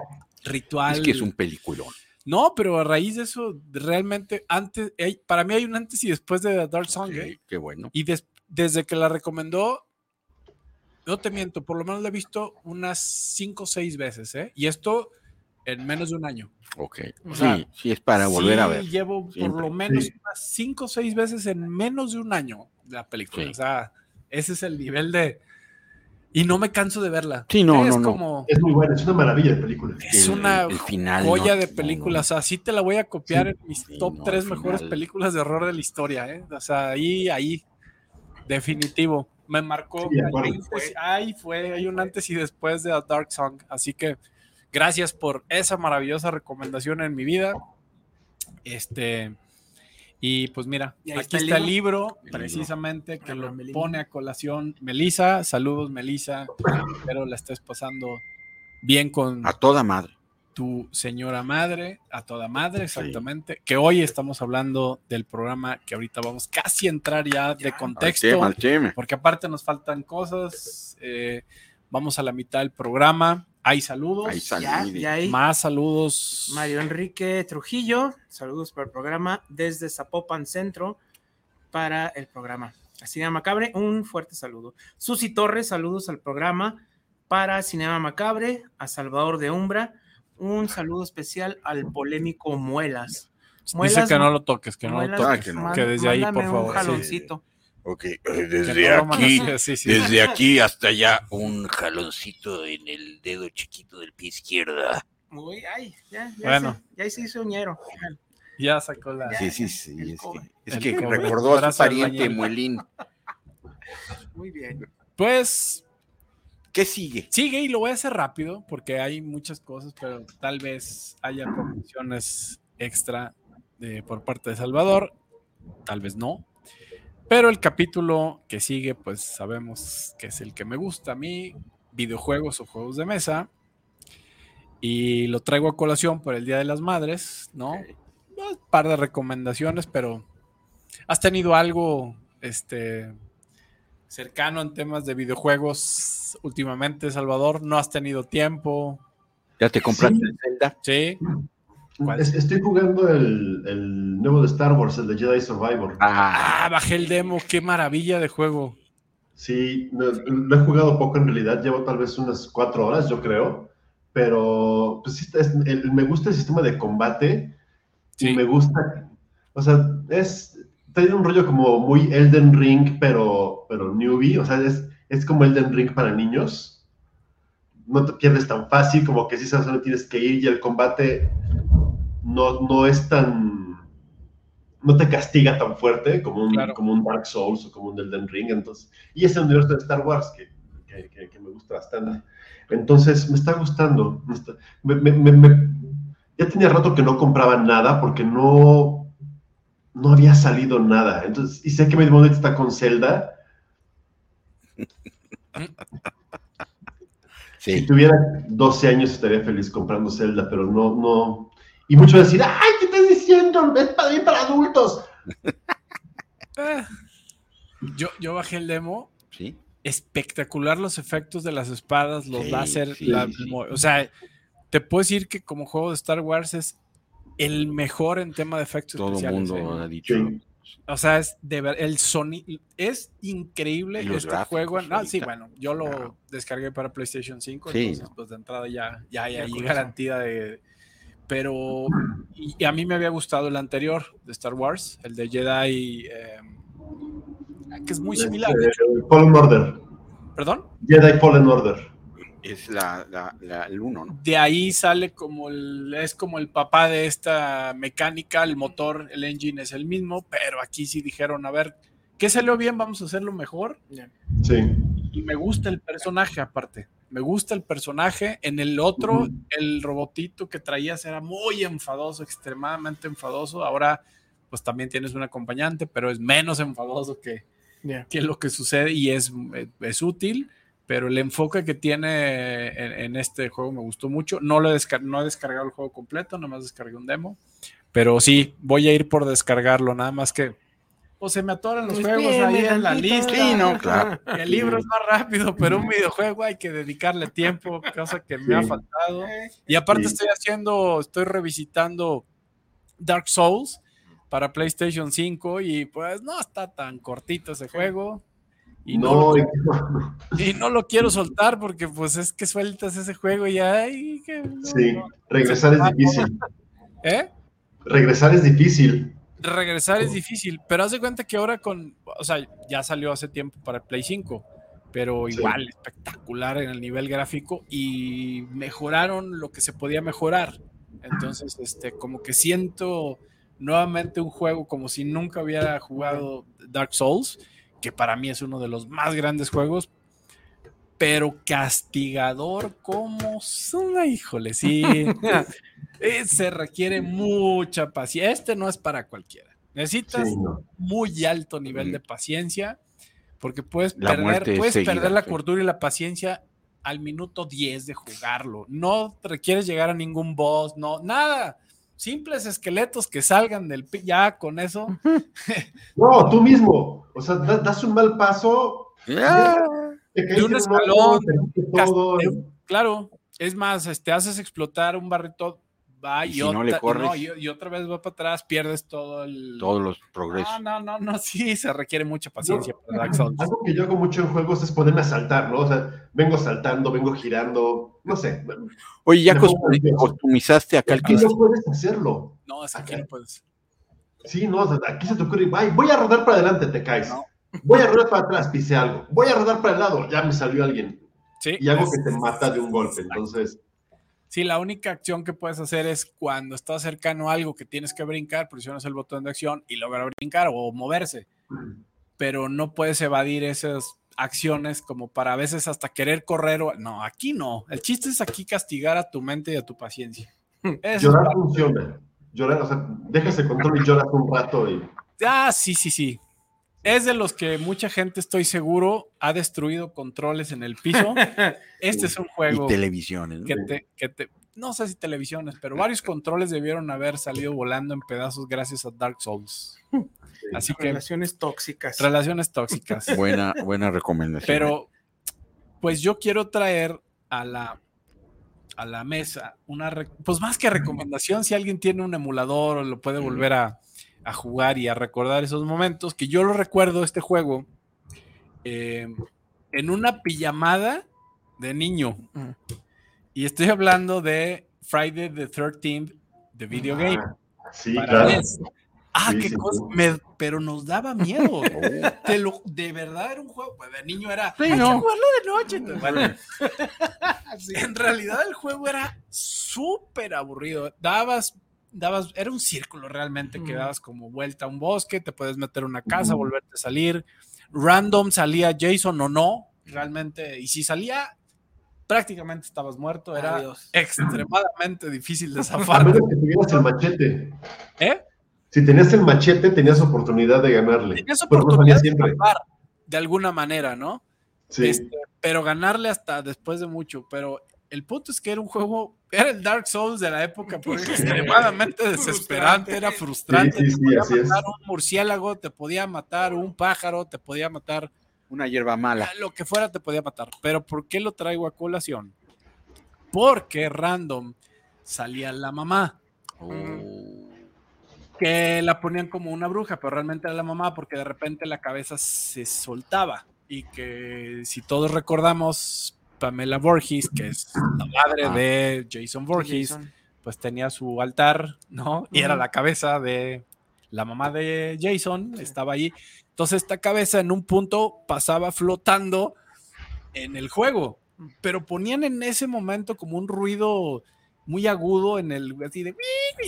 Speaker 3: ritual.
Speaker 5: Es que es un peliculón.
Speaker 3: No, pero a raíz de eso, realmente, antes, para mí hay un antes y después de A Dark Song.
Speaker 5: Sí,
Speaker 3: ¿eh?
Speaker 5: Qué bueno.
Speaker 3: Y des, desde que la recomendó, no te miento, por lo menos la he visto unas cinco o seis veces, ¿eh? Y esto en menos de un año.
Speaker 5: Ok.
Speaker 3: O
Speaker 5: sí,
Speaker 3: sea,
Speaker 5: sí, es para volver
Speaker 3: sí
Speaker 5: a ver.
Speaker 3: Llevo
Speaker 5: Siempre.
Speaker 3: por lo menos
Speaker 6: Sí.
Speaker 3: unas cinco o seis veces en menos de un año la película.
Speaker 5: Sí.
Speaker 3: O sea, ese es el nivel de. Y no me canso de verla.
Speaker 5: Sí, no,
Speaker 3: es
Speaker 5: no, no.
Speaker 3: como.
Speaker 6: Es muy buena, es una maravilla de película.
Speaker 3: Es
Speaker 5: El-
Speaker 3: una
Speaker 5: el final,
Speaker 3: joya
Speaker 5: no,
Speaker 3: de película.
Speaker 5: no.
Speaker 3: O sea, sí te la voy a copiar
Speaker 6: Sí.
Speaker 3: en mis
Speaker 5: Sí,
Speaker 3: top
Speaker 5: no,
Speaker 3: tres mejores
Speaker 5: final.
Speaker 3: películas de horror de la historia, ¿eh? O sea, ahí, ahí. Definitivo. Me marcó.
Speaker 6: Sí,
Speaker 3: ahí fue, ahí fue, hay un antes y después de A Dark Song. Así que gracias por esa maravillosa recomendación en mi vida. Este. Y pues mira,
Speaker 4: Y
Speaker 3: aquí
Speaker 4: está el libro.
Speaker 3: libro,
Speaker 5: El libro.
Speaker 3: precisamente, que lo
Speaker 4: Melina.
Speaker 3: pone a colación Melisa. Saludos, Melisa. Espero la estés pasando bien con
Speaker 5: A toda madre.
Speaker 3: Tu señora madre, a toda madre, exactamente. Que hoy estamos hablando del programa que ahorita vamos casi a entrar ya de
Speaker 5: Al
Speaker 3: contexto,
Speaker 5: tema, al
Speaker 3: porque aparte nos faltan cosas. eh, vamos a la mitad del programa. Hay saludos.
Speaker 4: Ya, ya ahí.
Speaker 3: Más saludos.
Speaker 4: Mario Enrique Trujillo, saludos para el programa desde Zapopan Centro para el programa. Cinema Macabre, un fuerte saludo. Susi Torres, saludos al programa para Cinema Macabre, a Salvador de Umbra, un saludo especial al polémico Muelas.
Speaker 3: Dice que no lo toques, que no lo
Speaker 4: Muelas,
Speaker 5: Ah,
Speaker 3: toques.
Speaker 5: que no.
Speaker 4: man-
Speaker 3: Que desde ahí, por favor.
Speaker 4: Un
Speaker 3: sí.
Speaker 4: jaloncito.
Speaker 5: Ok, eh, desde aquí,
Speaker 3: manosee, sí, sí.
Speaker 5: desde aquí hasta allá, un jaloncito en el dedo chiquito del pie izquierda.
Speaker 4: Uy, ay, ya, ya,
Speaker 3: Bueno.
Speaker 4: se, ya se hizo ñero.
Speaker 3: Ya sacó la.
Speaker 5: Sí, sí, sí.
Speaker 4: El
Speaker 5: Es que, es recordó a su pariente. Muelín.
Speaker 4: Muy bien.
Speaker 3: Pues
Speaker 5: ¿Qué sigue?
Speaker 3: sigue y lo voy a hacer rápido porque hay muchas cosas, pero tal vez haya promociones extra de- por parte de Salvador, tal vez no. Pero el capítulo que sigue, pues sabemos que es el que me gusta a mí, videojuegos o juegos de mesa. Y lo traigo a colación por el Día de las Madres, ¿no? Un par de recomendaciones, pero ¿has tenido algo este, cercano en temas de videojuegos últimamente, Salvador? ¿No has tenido tiempo?
Speaker 5: ¿Ya te compraste
Speaker 6: Sí.
Speaker 5: el Zelda?
Speaker 3: Sí.
Speaker 6: Estoy jugando el, el nuevo de Star Wars, el de Jedi Survivor.
Speaker 5: Ah,
Speaker 3: Ah, bajé el demo, qué maravilla de juego.
Speaker 6: Sí, no, lo he jugado poco en realidad, llevo tal vez unas cuatro horas, yo creo, pero pues, sí, es- el- me gusta el sistema de combate
Speaker 3: Sí.
Speaker 6: y me gusta, o sea, es, tiene un rollo como muy Elden Ring, pero, pero newbie, o sea, es, es como Elden Ring para niños. No te pierdes tan fácil, como que sí sabes dónde tienes que ir y el combate no, no es tan... No te castiga tan fuerte como un,
Speaker 3: Claro.
Speaker 6: como un Dark Souls o como un Elden Ring. Entonces, y es el universo de Star Wars que, que, que- que me gusta bastante. Entonces, me está gustando. me está- me- me- ya tenía rato que no compraba nada porque no, no había salido nada. Entonces, y sé que mi Monday está con Zelda. Si tuviera 12 años estaría feliz comprando Zelda, pero no, no. Y muchos van a decir, ¡ay, qué estás diciendo! Es para bien para adultos.
Speaker 3: Yo, yo bajé el demo,
Speaker 5: sí.
Speaker 3: espectacular los efectos de las espadas, los
Speaker 5: Sí,
Speaker 3: láser,
Speaker 5: sí,
Speaker 3: la- o sea, te puedo decir que como juego de Star Wars es el mejor en tema de efectos
Speaker 5: Todo el
Speaker 3: especiales.
Speaker 5: mundo
Speaker 3: ¿eh?
Speaker 5: ha dicho.
Speaker 3: O sea, es de ver, el sonido es increíble este
Speaker 5: gráficos
Speaker 3: juego. No, sí, bueno, yo lo
Speaker 5: Claro.
Speaker 3: descargué para PlayStation 5,
Speaker 5: Sí,
Speaker 3: entonces
Speaker 5: no.
Speaker 3: pues de entrada ya, ya hay
Speaker 4: Ya eso.
Speaker 3: garantía de... Pero y, y a mí me había gustado el anterior de Star Wars, el de Jedi, eh, que es muy similar.
Speaker 6: Fallen Order.
Speaker 3: Perdón.
Speaker 6: Jedi Fallen Order.
Speaker 5: Es la, la, la- el uno, ¿no?
Speaker 3: De ahí sale como el, es como el papá de esta mecánica, el motor, el engine es el mismo, pero aquí sí dijeron, a ver, ¿qué salió bien? Vamos a hacerlo mejor.
Speaker 6: Sí.
Speaker 3: Y me gusta el personaje aparte. Me gusta el personaje. En el otro, el robotito que traías era muy enfadoso, extremadamente enfadoso. Ahora, pues también tienes un acompañante, pero es menos enfadoso que, que lo que sucede y es, es útil. Pero el enfoque que tiene en, en este juego me gustó mucho. No, lo he descar- no he descargado el juego completo, nomás descargué un demo. Pero sí, voy a ir por descargarlo, nada más que. Pues se me atoran los
Speaker 4: Pues
Speaker 3: juegos ahí en la lista.
Speaker 5: Sí, no, claro.
Speaker 3: El libro es más rápido, pero un videojuego hay que dedicarle tiempo, cosa que me ha faltado. Y aparte
Speaker 6: Sí.
Speaker 3: estoy haciendo, estoy revisitando Dark Souls para PlayStation 5 y pues no está tan cortito ese juego. Y no,
Speaker 6: y- no,
Speaker 3: y no lo quiero soltar porque pues es que sueltas ese juego y ay, que no,
Speaker 6: sí, regresar es difícil.
Speaker 3: ¿Eh?
Speaker 6: Regresar es difícil.
Speaker 3: regresar es difícil, pero haz de cuenta que ahora con, o sea, ya salió hace tiempo para el Play 5, pero
Speaker 6: Sí.
Speaker 3: igual espectacular en el nivel gráfico y mejoraron lo que se podía mejorar. Entonces, este, como que siento nuevamente un juego como si nunca hubiera jugado Dark Souls, que para mí es uno de los más grandes juegos, pero castigador como son, híjole, sí. Eh, se requiere mucha paciencia. Este no es para cualquiera. Necesitas
Speaker 6: Sí, no.
Speaker 3: muy alto nivel de paciencia porque puedes
Speaker 5: La
Speaker 3: perder,
Speaker 5: es
Speaker 3: puedes
Speaker 5: seguida,
Speaker 3: perder la
Speaker 5: sí.
Speaker 3: cordura y la paciencia al minuto 10 de jugarlo. No requieres llegar a ningún boss, no, nada. Simples esqueletos que salgan del ya con eso.
Speaker 6: No, tú mismo. O sea, da- das un mal paso.
Speaker 5: Ya.
Speaker 6: te caes
Speaker 3: De un escalón,
Speaker 6: todo.
Speaker 3: Claro, es más, este, haces explotar un barrito, va y,
Speaker 5: Y si no le
Speaker 3: otra,
Speaker 5: corres.
Speaker 3: no, y, y otra vez va para atrás, pierdes todo el.
Speaker 5: Todos los progresos.
Speaker 3: No, no, no, no, sí, se requiere mucha paciencia para Dark Souls.
Speaker 6: Algo que yo hago mucho en juegos es ponerme a saltar, ¿no? O sea, vengo saltando, vengo girando, no sé.
Speaker 5: Oye, ¿ya
Speaker 6: Me
Speaker 5: cos-
Speaker 6: pongo nervioso.
Speaker 5: customizaste acá el que
Speaker 6: no puedes hacerlo.
Speaker 3: No, es aquí no puedes.
Speaker 6: Sí, no, o sea, aquí se te ocurre, "Ay, voy a rodar para adelante, te caes.
Speaker 3: No.
Speaker 6: Voy a rodar para atrás, pisé algo. Voy a rodar para el lado, ya me salió alguien.
Speaker 3: Sí,
Speaker 6: Y algo
Speaker 3: es-
Speaker 6: que te mata de un golpe. Entonces,
Speaker 3: Sí, la única acción que puedes hacer es cuando estás cercano a algo que tienes que brincar, presionas el botón de acción y lograr brincar o moverse. Pero no puedes evadir esas acciones como para a veces hasta querer correr. O... No, aquí no. El chiste es aquí castigar a tu mente y a tu paciencia. Eso
Speaker 6: llorar funciona. Llorar, o sea, dejas el control y lloras un rato y
Speaker 3: Ah, sí, sí, sí. Es de los que mucha gente, estoy seguro, ha destruido controles en el piso. Este es un
Speaker 5: y
Speaker 3: juego
Speaker 5: televisiones. ¿no?
Speaker 3: que te, que te- no sé si televisiones, pero varios controles debieron haber salido volando en pedazos gracias a Dark Souls. Así que
Speaker 4: Relaciones tóxicas.
Speaker 3: relaciones tóxicas.
Speaker 5: Buena, buena recomendación.
Speaker 3: Pero, pues yo quiero traer a la, a la mesa una, pues más que recomendación, si alguien tiene un emulador o lo puede volver a, a jugar y a recordar esos momentos, que yo lo recuerdo este juego eh, en una pijamada de niño.
Speaker 4: Mm.
Speaker 3: Y estoy hablando de Friday the 13th, de video game.
Speaker 6: Ah, sí, claro.
Speaker 3: NES. Ah,
Speaker 6: Sí,
Speaker 3: qué
Speaker 6: sí,
Speaker 3: cosa.
Speaker 6: sí.
Speaker 3: me- pero nos daba miedo.
Speaker 5: Oh.
Speaker 3: Te lo- de verdad era un juego. pues, de niño era.
Speaker 5: Sí,
Speaker 3: "Hay que
Speaker 5: no.
Speaker 3: jugarlo de noche. Bueno, en realidad el juego era súper aburrido. Dabas, dabas, era un círculo realmente que dabas como vuelta a un bosque, te puedes meter a una casa, volverte a salir. Random salía Jason o no, realmente. Y si salía, prácticamente estabas muerto. Era
Speaker 4: Adiós.
Speaker 3: extremadamente difícil de
Speaker 6: A
Speaker 3: zafar.
Speaker 6: menos que tuvieras el machete.
Speaker 3: ¿Eh?
Speaker 6: Si tenías el machete, tenías oportunidad de ganarle.
Speaker 3: Tenías
Speaker 6: no
Speaker 3: oportunidad de zafar de alguna manera, ¿no?
Speaker 6: Sí.
Speaker 3: Este, pero ganarle hasta después de mucho. Pero el punto es que era un juego, era el Dark Souls de la época, porque era extremadamente desesperante, era frustrante.
Speaker 6: Sí, sí,
Speaker 3: te podía
Speaker 6: así es.
Speaker 3: matar un murciélago, te podía matar un pájaro, te podía matar
Speaker 5: Una hierba mala.
Speaker 3: lo que fuera, te podía matar. Pero ¿por qué lo traigo a colación? Porque random salía la mamá
Speaker 5: Oh.
Speaker 3: que la ponían como una bruja, pero realmente era la mamá porque de repente la cabeza se soltaba y que si todos recordamos Pamela Voorhees, que es la madre
Speaker 5: Ah.
Speaker 3: de Jason Voorhees,
Speaker 4: Jason.
Speaker 3: pues tenía su altar, ¿no? Y era la cabeza de la mamá de Jason, estaba ahí. Entonces esta cabeza en un punto pasaba flotando en el juego, pero ponían en ese momento como un ruido muy agudo en el así de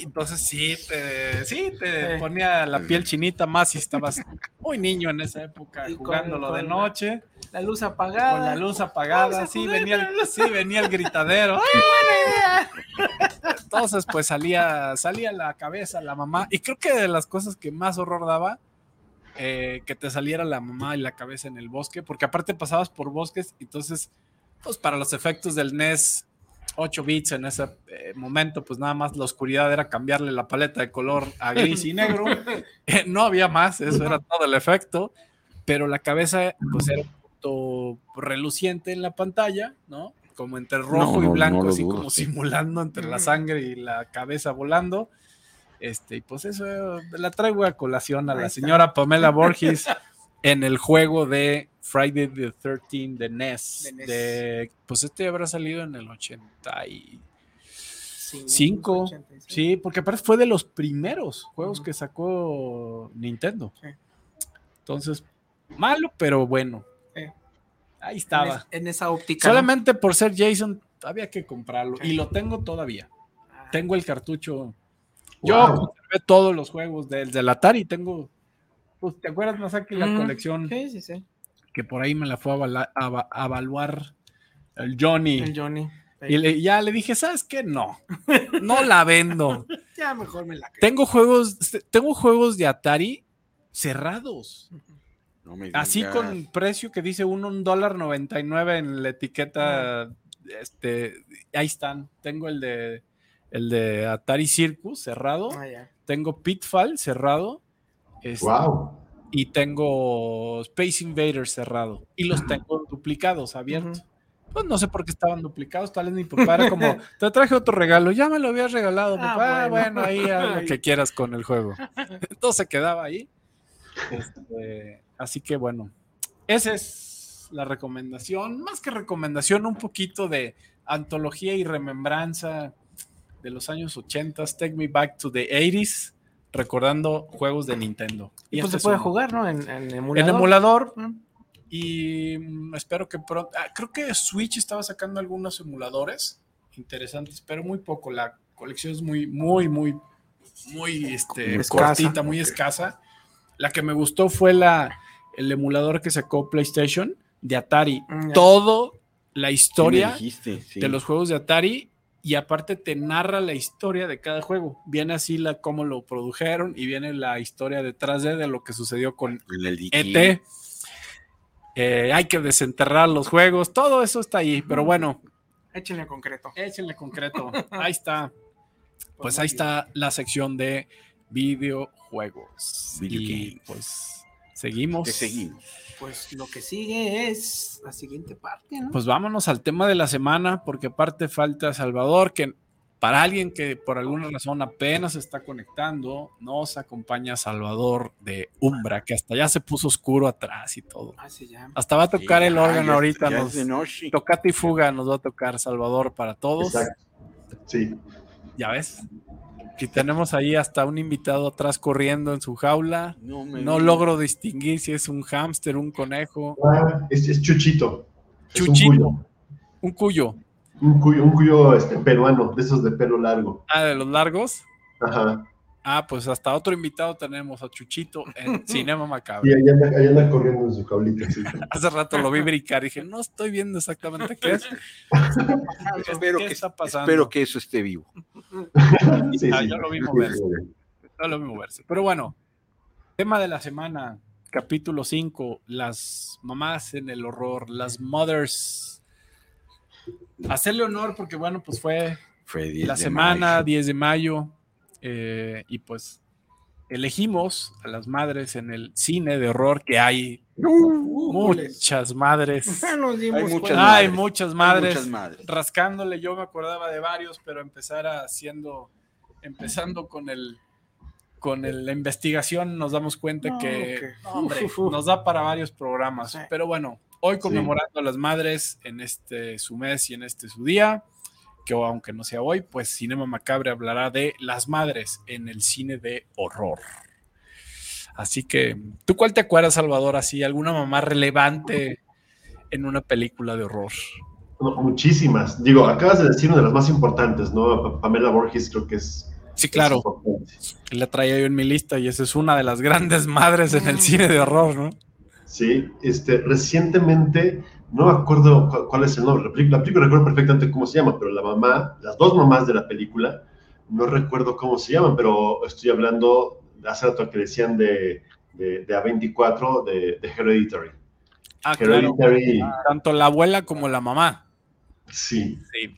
Speaker 3: entonces sí te, sí te ponía la piel chinita más si estabas muy niño en esa época
Speaker 4: Y con-
Speaker 3: jugándolo de
Speaker 4: con
Speaker 3: noche.
Speaker 4: La luz apagada.
Speaker 3: con la luz apagada. sí venía el, sí venía el gritadero. Entonces pues salía salía la cabeza la mamá y creo que de las cosas que más horror daba eh, que te saliera la mamá y la cabeza en el bosque porque aparte pasabas por bosques entonces pues para los efectos del NES 8 bits en ese eh, momento, pues nada más la oscuridad era cambiarle la paleta de color a gris y negro. Eh, no había más, eso era todo el efecto, pero la cabeza pues era un punto reluciente en la pantalla, ¿no? Como entre rojo
Speaker 5: No,
Speaker 3: y blanco,
Speaker 5: no
Speaker 3: así
Speaker 5: dudo,
Speaker 3: como
Speaker 5: sí.
Speaker 3: simulando entre la sangre y la cabeza volando. Este, y pues eso eh, la traigo a colación a
Speaker 4: Ahí
Speaker 3: la
Speaker 4: está.
Speaker 3: señora Pamela Borges en el juego de Friday the 13 de NES.
Speaker 4: De NES.
Speaker 3: de- pues este habrá salido en el 85.
Speaker 4: Sí,
Speaker 3: Cinco,
Speaker 4: 86.
Speaker 3: Sí, porque aparte fue de los primeros juegos que sacó Nintendo.
Speaker 4: Sí.
Speaker 3: Entonces, malo, pero bueno.
Speaker 4: Sí.
Speaker 3: Ahí
Speaker 4: En,
Speaker 3: estaba.
Speaker 4: es- en esa óptica. ¿no?
Speaker 3: Solamente por ser Jason había que comprarlo.
Speaker 4: Sí.
Speaker 3: Y lo tengo todavía.
Speaker 4: Ah,
Speaker 3: Tengo el cartucho. Yo conservé todos los juegos del, del Atari. Tengo. Pues, ¿Te acuerdas, Masaki, la colección
Speaker 4: Sí, sí, sí.
Speaker 3: que por ahí me la fue a, avala- a ava- a evaluar el Johnny?
Speaker 4: El Johnny.
Speaker 3: Y le- ya le dije, ¿sabes qué? No. No la vendo.
Speaker 4: Ya mejor me la creo.
Speaker 3: Tengo juegos, tengo juegos de Atari cerrados.
Speaker 5: No me
Speaker 3: Así con precio que dice uno un dólar 99 en la etiqueta. Este, ahí están. Tengo el de el de Atari Circus cerrado.
Speaker 4: Ah.
Speaker 3: Tengo Pitfall cerrado. Este,
Speaker 6: Wow.
Speaker 3: Y tengo Space Invaders cerrado. Y los tengo duplicados, abiertos. Pues no sé por qué estaban duplicados. Tal vez mi papá era como, te traje otro regalo. Ya me lo habías regalado,
Speaker 4: Ah,
Speaker 3: papá.
Speaker 4: Bueno.
Speaker 3: bueno, ahí haz lo que quieras con el juego. Entonces se quedaba ahí. Este, así que bueno, esa es la recomendación. Más que recomendación, un poquito de antología y remembranza de los años 80. Take me back to the 80s. Recordando juegos de Nintendo.
Speaker 4: Y pues
Speaker 3: este
Speaker 4: se puede
Speaker 3: uno.
Speaker 4: jugar, ¿no? En, en
Speaker 3: En
Speaker 4: emulador.
Speaker 3: emulador,
Speaker 4: Mm.
Speaker 3: y mm, espero que pronto. ah, creo que Switch estaba sacando algunos emuladores interesantes, pero muy poco. La colección es muy, muy, muy, muy este,
Speaker 4: Escasa.
Speaker 3: cortita, muy escasa. La que me gustó fue la, el emulador que sacó PlayStation de Atari.
Speaker 4: Mm.
Speaker 3: Todo la
Speaker 5: Sí
Speaker 3: historia
Speaker 5: dijiste, sí.
Speaker 3: de los juegos de Atari y aparte te narra la historia de cada juego. Viene así la cómo lo produjeron y viene la historia detrás de, de lo que sucedió con
Speaker 5: En el.
Speaker 3: ET. Eh, hay que desenterrar los juegos, todo eso está ahí, pero bueno,
Speaker 4: Échenle concreto.
Speaker 3: échenle concreto. Ahí está. Pues
Speaker 4: muy
Speaker 3: ahí
Speaker 4: bien.
Speaker 3: está la sección de videojuegos.
Speaker 5: Video
Speaker 3: y
Speaker 5: games.
Speaker 3: pues seguimos.
Speaker 4: Pues lo que sigue es la siguiente parte, ¿no?
Speaker 3: Pues vámonos al tema de la semana, porque aparte falta Salvador, que para alguien que por alguna razón apenas está conectando, nos acompaña Salvador de Umbra, que hasta ya se puso oscuro atrás y todo.
Speaker 4: Ah, sí, ya.
Speaker 3: Hasta va a tocar
Speaker 5: Sí,
Speaker 3: el órgano
Speaker 5: ya-
Speaker 3: ahorita.
Speaker 5: ya
Speaker 3: nos-. Tocate y fuga nos va a tocar Salvador para todos.
Speaker 6: Exacto. Sí.
Speaker 3: Ya ves. Y tenemos ahí hasta un invitado atrás corriendo en su jaula.
Speaker 5: No, me
Speaker 3: No
Speaker 5: digas.
Speaker 3: logro distinguir si es un hámster, un conejo,
Speaker 6: Ah, es, es Chuchito. Es un
Speaker 3: Chuchito.
Speaker 6: cuyo.
Speaker 3: un cuyo.
Speaker 6: Un cuyo, un cuyo este, peruano, de esos de pelo largo.
Speaker 3: Ah, de los largos.
Speaker 6: Ajá.
Speaker 3: Ah, pues hasta otro invitado tenemos a Chuchito en Cinema
Speaker 6: Y
Speaker 3: Macabro.
Speaker 6: ahí anda, ahí anda corriendo en su cablita. Sí.
Speaker 3: Hace rato lo vi brincar y dije, no estoy viendo exactamente qué es.
Speaker 5: Espero
Speaker 3: ¿Qué
Speaker 5: que,
Speaker 3: está pasando?
Speaker 5: espero que eso esté vivo.
Speaker 6: Sí,
Speaker 3: Ah,
Speaker 6: sí.
Speaker 3: yo lo vi moverse. No lo vi moverse. Pero bueno, tema de la semana, capítulo 5, las mamás en el horror, las mothers. Hacerle honor porque bueno, pues fue
Speaker 5: Fue 10
Speaker 3: la semana
Speaker 5: mayo.
Speaker 3: 10 de mayo eh, y pues elegimos a las madres en el cine de horror que hay muchas madres.
Speaker 4: Nos dimos
Speaker 5: Hay muchas madres.
Speaker 3: muchas
Speaker 5: Hay
Speaker 3: madres
Speaker 5: muchas madres.
Speaker 3: rascándole, yo me acordaba de varios, pero empezar haciendo, empezando con el con el- la investigación nos damos cuenta
Speaker 4: No,
Speaker 3: que hombre, nos da para varios programas.
Speaker 4: Sí.
Speaker 3: Pero bueno, hoy conmemorando a las madres en este su mes y en este su día, que aunque no sea hoy, pues Cinema Macabre hablará de las madres en el cine de horror. Así que, ¿tú cuál te acuerdas, Salvador? Así, alguna mamá relevante en una película de horror.
Speaker 6: No, muchísimas. Digo, acabas de decir una de las más importantes, ¿no? Pa- Pamela Borges creo que es.
Speaker 3: Sí,
Speaker 6: es
Speaker 3: claro.
Speaker 6: importante.
Speaker 3: La traía yo en mi lista y esa es una de las grandes madres en el cine de horror, ¿no?
Speaker 6: Sí, este, recientemente, no me acuerdo cu- cuál es el nombre, la película, la película recuerdo perfectamente cómo se llama, pero la mamá, las dos mamás de la película, no recuerdo cómo se llaman, pero estoy hablando hace rato que decían de, de, de A24, de, de Hereditary.
Speaker 3: Ah, claro.
Speaker 6: Hereditary,
Speaker 3: Tanto la abuela como la mamá.
Speaker 6: sí,
Speaker 3: Sí.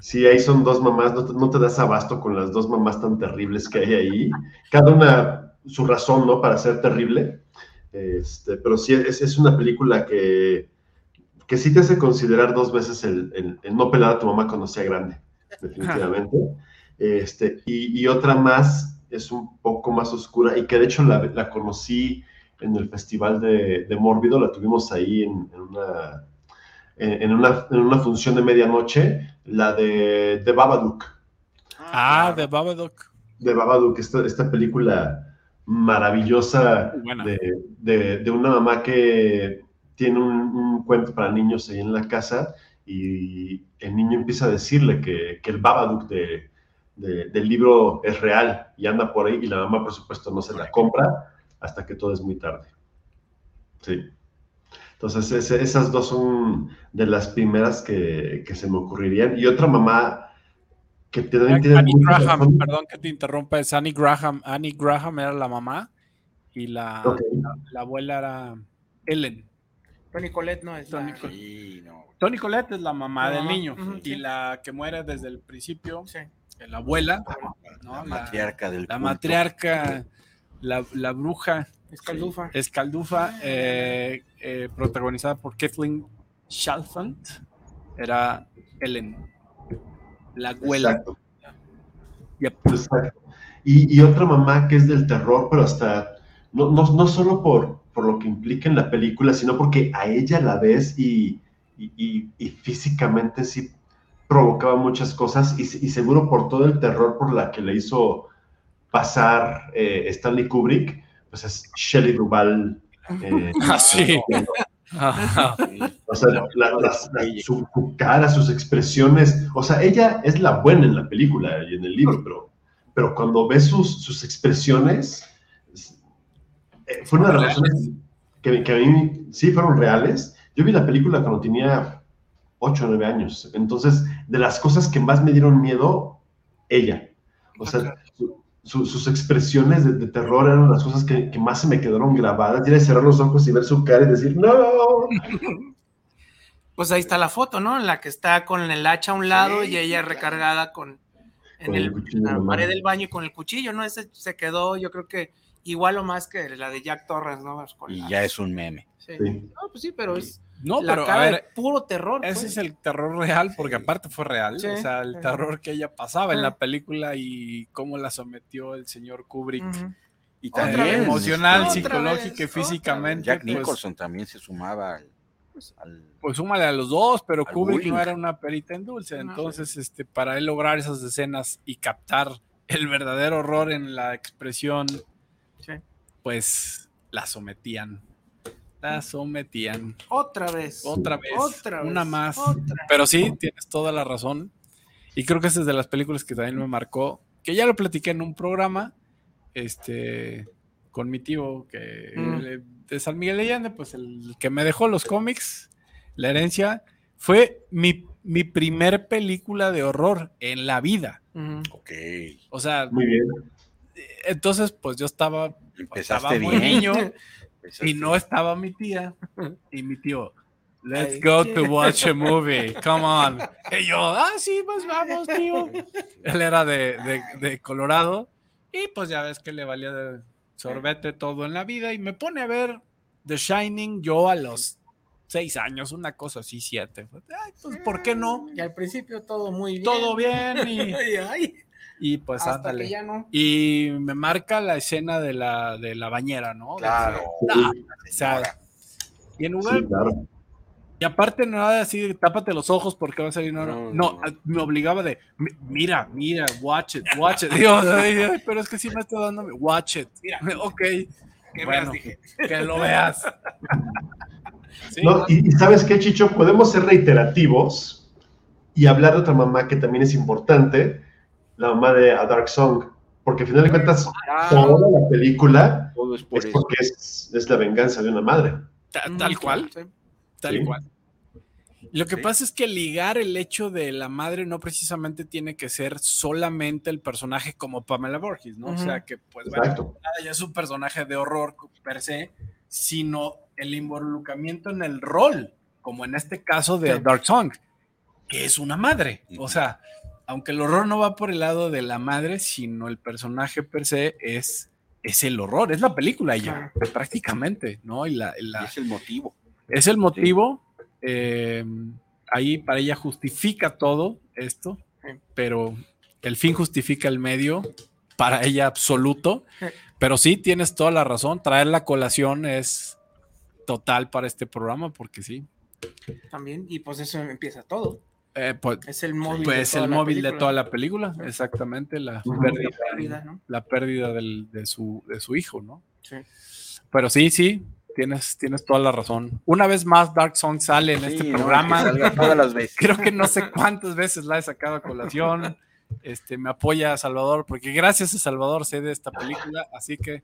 Speaker 6: sí, ahí son dos mamás, no te, no te das abasto con las dos mamás tan terribles que hay ahí, cada una su razón, ¿no? Para ser terrible, este, pero sí, es, es una película que, que sí te hace considerar dos veces el, el- el no pelar a tu mamá cuando sea grande, definitivamente. Este, y, y otra más es un poco más oscura y que de hecho la, la conocí en el festival de, de Mórbido, la tuvimos ahí en, en una, en, una, en una función de medianoche, la de, de Babadook
Speaker 3: Ah, de Babadook.
Speaker 6: de Babadook, esta, esta película maravillosa de, de- de una mamá que tiene un, un cuento para niños ahí en la casa y el niño empieza a decirle que, que el Babadook de, de- del libro es real y anda por ahí y la mamá por supuesto no se la compra hasta que todo es muy tarde. Sí. Entonces ese- esas dos son de las primeras que, que se me ocurrirían. Y otra mamá que también tiene
Speaker 3: Annie
Speaker 6: mucha
Speaker 3: Graham,
Speaker 6: razón.
Speaker 3: perdón que te interrumpa, es Annie Graham. Annie Graham era la mamá y la, la, la abuela era Ellen.
Speaker 4: Tony Colette no es.
Speaker 3: Tony
Speaker 4: la-
Speaker 3: Colette.
Speaker 5: Sí, no.
Speaker 3: Tony Colette es la mamá
Speaker 4: La
Speaker 3: del
Speaker 4: mamá,
Speaker 3: niño y
Speaker 4: sí.
Speaker 3: la que muere desde el principio,
Speaker 4: Sí.
Speaker 3: La abuela, ¿no?
Speaker 5: La
Speaker 3: La-
Speaker 5: matriarca del
Speaker 3: la
Speaker 5: culto.
Speaker 3: matriarca, la, la bruja
Speaker 4: Es Caldufa.
Speaker 3: Escaldufa, eh, eh, protagonizada por Kathleen Chalfant, era Ellen, la abuela.
Speaker 6: Exacto.
Speaker 3: Yep.
Speaker 6: Exacto. Y, y otra mamá que es del terror, pero hasta, no, no, no solo por, por lo que implica en la película, sino porque a ella la ves y, y, y- y físicamente sí provocaba muchas cosas y, y seguro por todo el terror por la que le hizo pasar eh, Stanley Kubrick, pues es Shelley Duvall. eh,
Speaker 3: Ah, sí. Ajá.
Speaker 6: O sea, la- la- la- su, su cara, sus expresiones. O sea, ella es la buena en la película y en el libro, pero, pero cuando ves sus, sus expresiones, es- eh, fue una de las razones que, que a mí sí fueron reales. Yo vi la película cuando tenía 8 o 9 años. Entonces, de las cosas que más me dieron miedo, ella. O sea, su- su- sus expresiones de, de terror eran las cosas que, que más se me quedaron grabadas. Y era cerrar los ojos y ver su cara y decir, no.
Speaker 4: Pues ahí está la foto, ¿no? En la que está con el hacha a un lado y ella recargada con en
Speaker 6: Con el
Speaker 4: el,
Speaker 6: cuchillo
Speaker 4: la pared del baño y con el cuchillo, ¿no? Ese se quedó, yo creo que igual o más que la de Jack Torres, ¿no? Con
Speaker 5: Y
Speaker 4: la-
Speaker 5: ya es un meme.
Speaker 4: sí.
Speaker 6: Sí.
Speaker 4: No, pues sí, pero es
Speaker 3: No,
Speaker 4: la
Speaker 3: pero a
Speaker 4: cara
Speaker 3: ver,
Speaker 4: de puro terror.
Speaker 3: ese
Speaker 4: pues.
Speaker 3: es el terror real, porque aparte fue real.
Speaker 4: Sí.
Speaker 3: O sea, el terror que ella pasaba en la película y cómo la sometió el señor Kubrick.
Speaker 5: Y también
Speaker 4: vez.
Speaker 3: emocional, psicológica y físicamente.
Speaker 5: Jack
Speaker 3: pues,
Speaker 5: Nicholson también se sumaba al, al-
Speaker 3: Pues súmale a los dos, pero Kubrick
Speaker 5: bullying.
Speaker 3: no era una perita en dulce.
Speaker 4: No,
Speaker 3: Entonces, este, para él lograr esas escenas y captar el verdadero horror en la expresión,
Speaker 4: Sí.
Speaker 3: pues la sometían. La sometían.
Speaker 4: Otra vez.
Speaker 3: Otra vez.
Speaker 4: Otra vez.
Speaker 3: Una más.
Speaker 4: Otra.
Speaker 3: Pero sí, tienes toda la razón. Y creo que esa es de las películas que también me marcó, que ya lo platiqué en un programa, este, con mi tío, que
Speaker 4: Mm.
Speaker 3: le- de San Miguel de Allende, pues el que me dejó los cómics, la herencia, fue mi, mi primer película de horror en la vida.
Speaker 4: Ujú.
Speaker 5: Ok.
Speaker 3: O sea,
Speaker 6: Muy bien.
Speaker 3: entonces, pues yo estaba,
Speaker 5: Empezaste
Speaker 3: estaba muy
Speaker 5: bien.
Speaker 3: niño y no estaba mi tía y mi tío. Let's go to watch a movie. Come on. Y yo, ah, sí, pues vamos, tío. Él era de, de- de Colorado y pues ya ves que le valía de sorbete todo en la vida y me pone a ver The Shining yo a los seis años, una cosa así, siete. Ay, pues, ¿por qué no?
Speaker 4: Y al principio todo muy bien.
Speaker 3: Todo bien y,
Speaker 4: Ay, ay,
Speaker 3: y pues
Speaker 4: hasta
Speaker 3: ándale.
Speaker 4: que ya no.
Speaker 3: Y me marca la escena de la, de la bañera, ¿no?
Speaker 5: Claro.
Speaker 3: Ah,
Speaker 6: Sí,
Speaker 3: O sea, y en lugar
Speaker 6: sí, claro.
Speaker 3: Y aparte nada de así, tápate los ojos porque va a salir. No, no,
Speaker 5: No,
Speaker 3: no,
Speaker 5: no.
Speaker 3: a- me obligaba de, "Mi- mira, mira, watch it, watch it. Dios, ay, ay, pero es que sí me está dando, watch it.
Speaker 4: Mira.
Speaker 3: ok,
Speaker 4: ¿Qué
Speaker 3: Bueno.
Speaker 4: veas? Dije.
Speaker 3: que lo veas. Sí,
Speaker 6: No, y, y sabes qué, Chicho, podemos ser reiterativos y hablar de otra mamá que también es importante, la mamá de A Dark Song, porque al final de cuentas,
Speaker 5: Ah,
Speaker 6: toda la película
Speaker 5: todo es por
Speaker 6: es
Speaker 5: eso.
Speaker 6: porque es, es la venganza de una madre.
Speaker 3: ta- tal cual,
Speaker 4: Sí.
Speaker 3: tal
Speaker 6: Sí.
Speaker 3: cual. Lo que
Speaker 5: Sí.
Speaker 3: pasa es que ligar el hecho de la madre no precisamente tiene que ser solamente el personaje como Pamela Borges, ¿no? O sea que, pues, bueno, ya es un personaje de horror per se, sino el involucramiento en el rol, como en este caso de. Dark Song, que es una madre. O sea, aunque el horror no va por el lado de la madre, sino el personaje per se es, es el horror, es la película ya, prácticamente, ¿no? Y la, la-
Speaker 5: Es el motivo.
Speaker 3: es el motivo. eh, ahí para ella justifica todo esto,
Speaker 4: Sí.
Speaker 3: pero el fin justifica el medio para ella absoluto.
Speaker 4: Sí.
Speaker 3: Pero sí, tienes toda la razón. Traer la colación es total para este programa, porque sí.
Speaker 4: También, y pues eso empieza todo.
Speaker 3: Eh, pues
Speaker 4: Es el móvil. de
Speaker 3: pues
Speaker 4: toda
Speaker 3: el
Speaker 4: la
Speaker 3: móvil de
Speaker 4: película.
Speaker 3: toda la película, exactamente, la pérdida,
Speaker 4: La pérdida, ¿no?
Speaker 3: la pérdida del- de, su, de su hijo, ¿no?
Speaker 4: Sí.
Speaker 3: Pero sí, sí, tienes, tienes toda la razón. Una vez más, Dark Song sale en
Speaker 5: Sí,
Speaker 3: este
Speaker 5: no,
Speaker 3: programa.
Speaker 5: que salga todas las veces.
Speaker 3: creo que no sé cuántas veces la he sacado a colación. Este, me apoya Salvador, porque gracias a Salvador sé de esta película, así que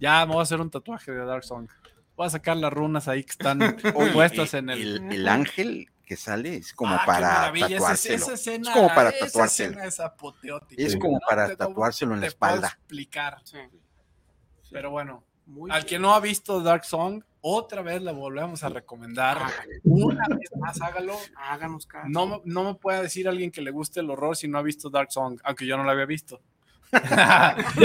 Speaker 3: ya me voy a hacer un tatuaje de Dark Song. Voy a sacar las runas ahí que están
Speaker 5: Oye,
Speaker 3: puestas en el.
Speaker 5: el, el ángel que sale es como
Speaker 3: Ah,
Speaker 5: para
Speaker 3: esa-
Speaker 5: tatuárselo.
Speaker 3: esa escena-
Speaker 5: es como para
Speaker 3: esa
Speaker 5: tatuárselo.
Speaker 3: escena es apoteótica.
Speaker 5: Es
Speaker 6: Sí.
Speaker 5: como
Speaker 3: No
Speaker 5: para
Speaker 3: te- ¿cómo
Speaker 5: tatuárselo en la espalda.
Speaker 3: explicar.
Speaker 4: Sí.
Speaker 3: Pero bueno,
Speaker 4: Muy
Speaker 3: al que no ha visto Dark Song, otra vez la volvemos a recomendar.
Speaker 4: Hágale.
Speaker 3: Una vez más, hágalo.
Speaker 4: Háganos caso.
Speaker 3: No, me- no me puede decir alguien que le guste el horror si no ha visto Dark Song, aunque yo no la había visto.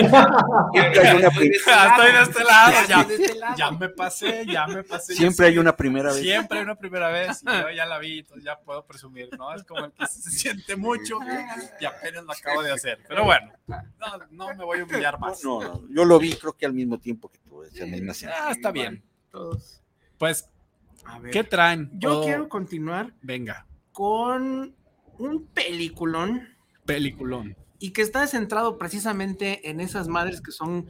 Speaker 5: Siempre hay una, pri-
Speaker 3: Estoy de este lado, ya,
Speaker 4: Estoy de este lado.
Speaker 3: ya me pasé, ya me pasé.
Speaker 5: siempre hay una primera vez.
Speaker 3: Siempre hay una primera vez y yo ya la vi, entonces ya puedo presumir, ¿no? Es como el que se siente mucho y apenas lo acabo de hacer. Pero bueno, no, no me voy a humillar más.
Speaker 5: No, no, yo lo vi creo que al mismo tiempo que tú.
Speaker 3: Ah, está bien.
Speaker 4: Todos.
Speaker 3: Pues,
Speaker 4: A ver.
Speaker 3: ¿qué traen?
Speaker 4: Yo
Speaker 3: Todo-
Speaker 4: quiero continuar
Speaker 3: Venga,
Speaker 4: con un peliculón
Speaker 3: peliculón.
Speaker 4: Y que está centrado precisamente en esas madres que son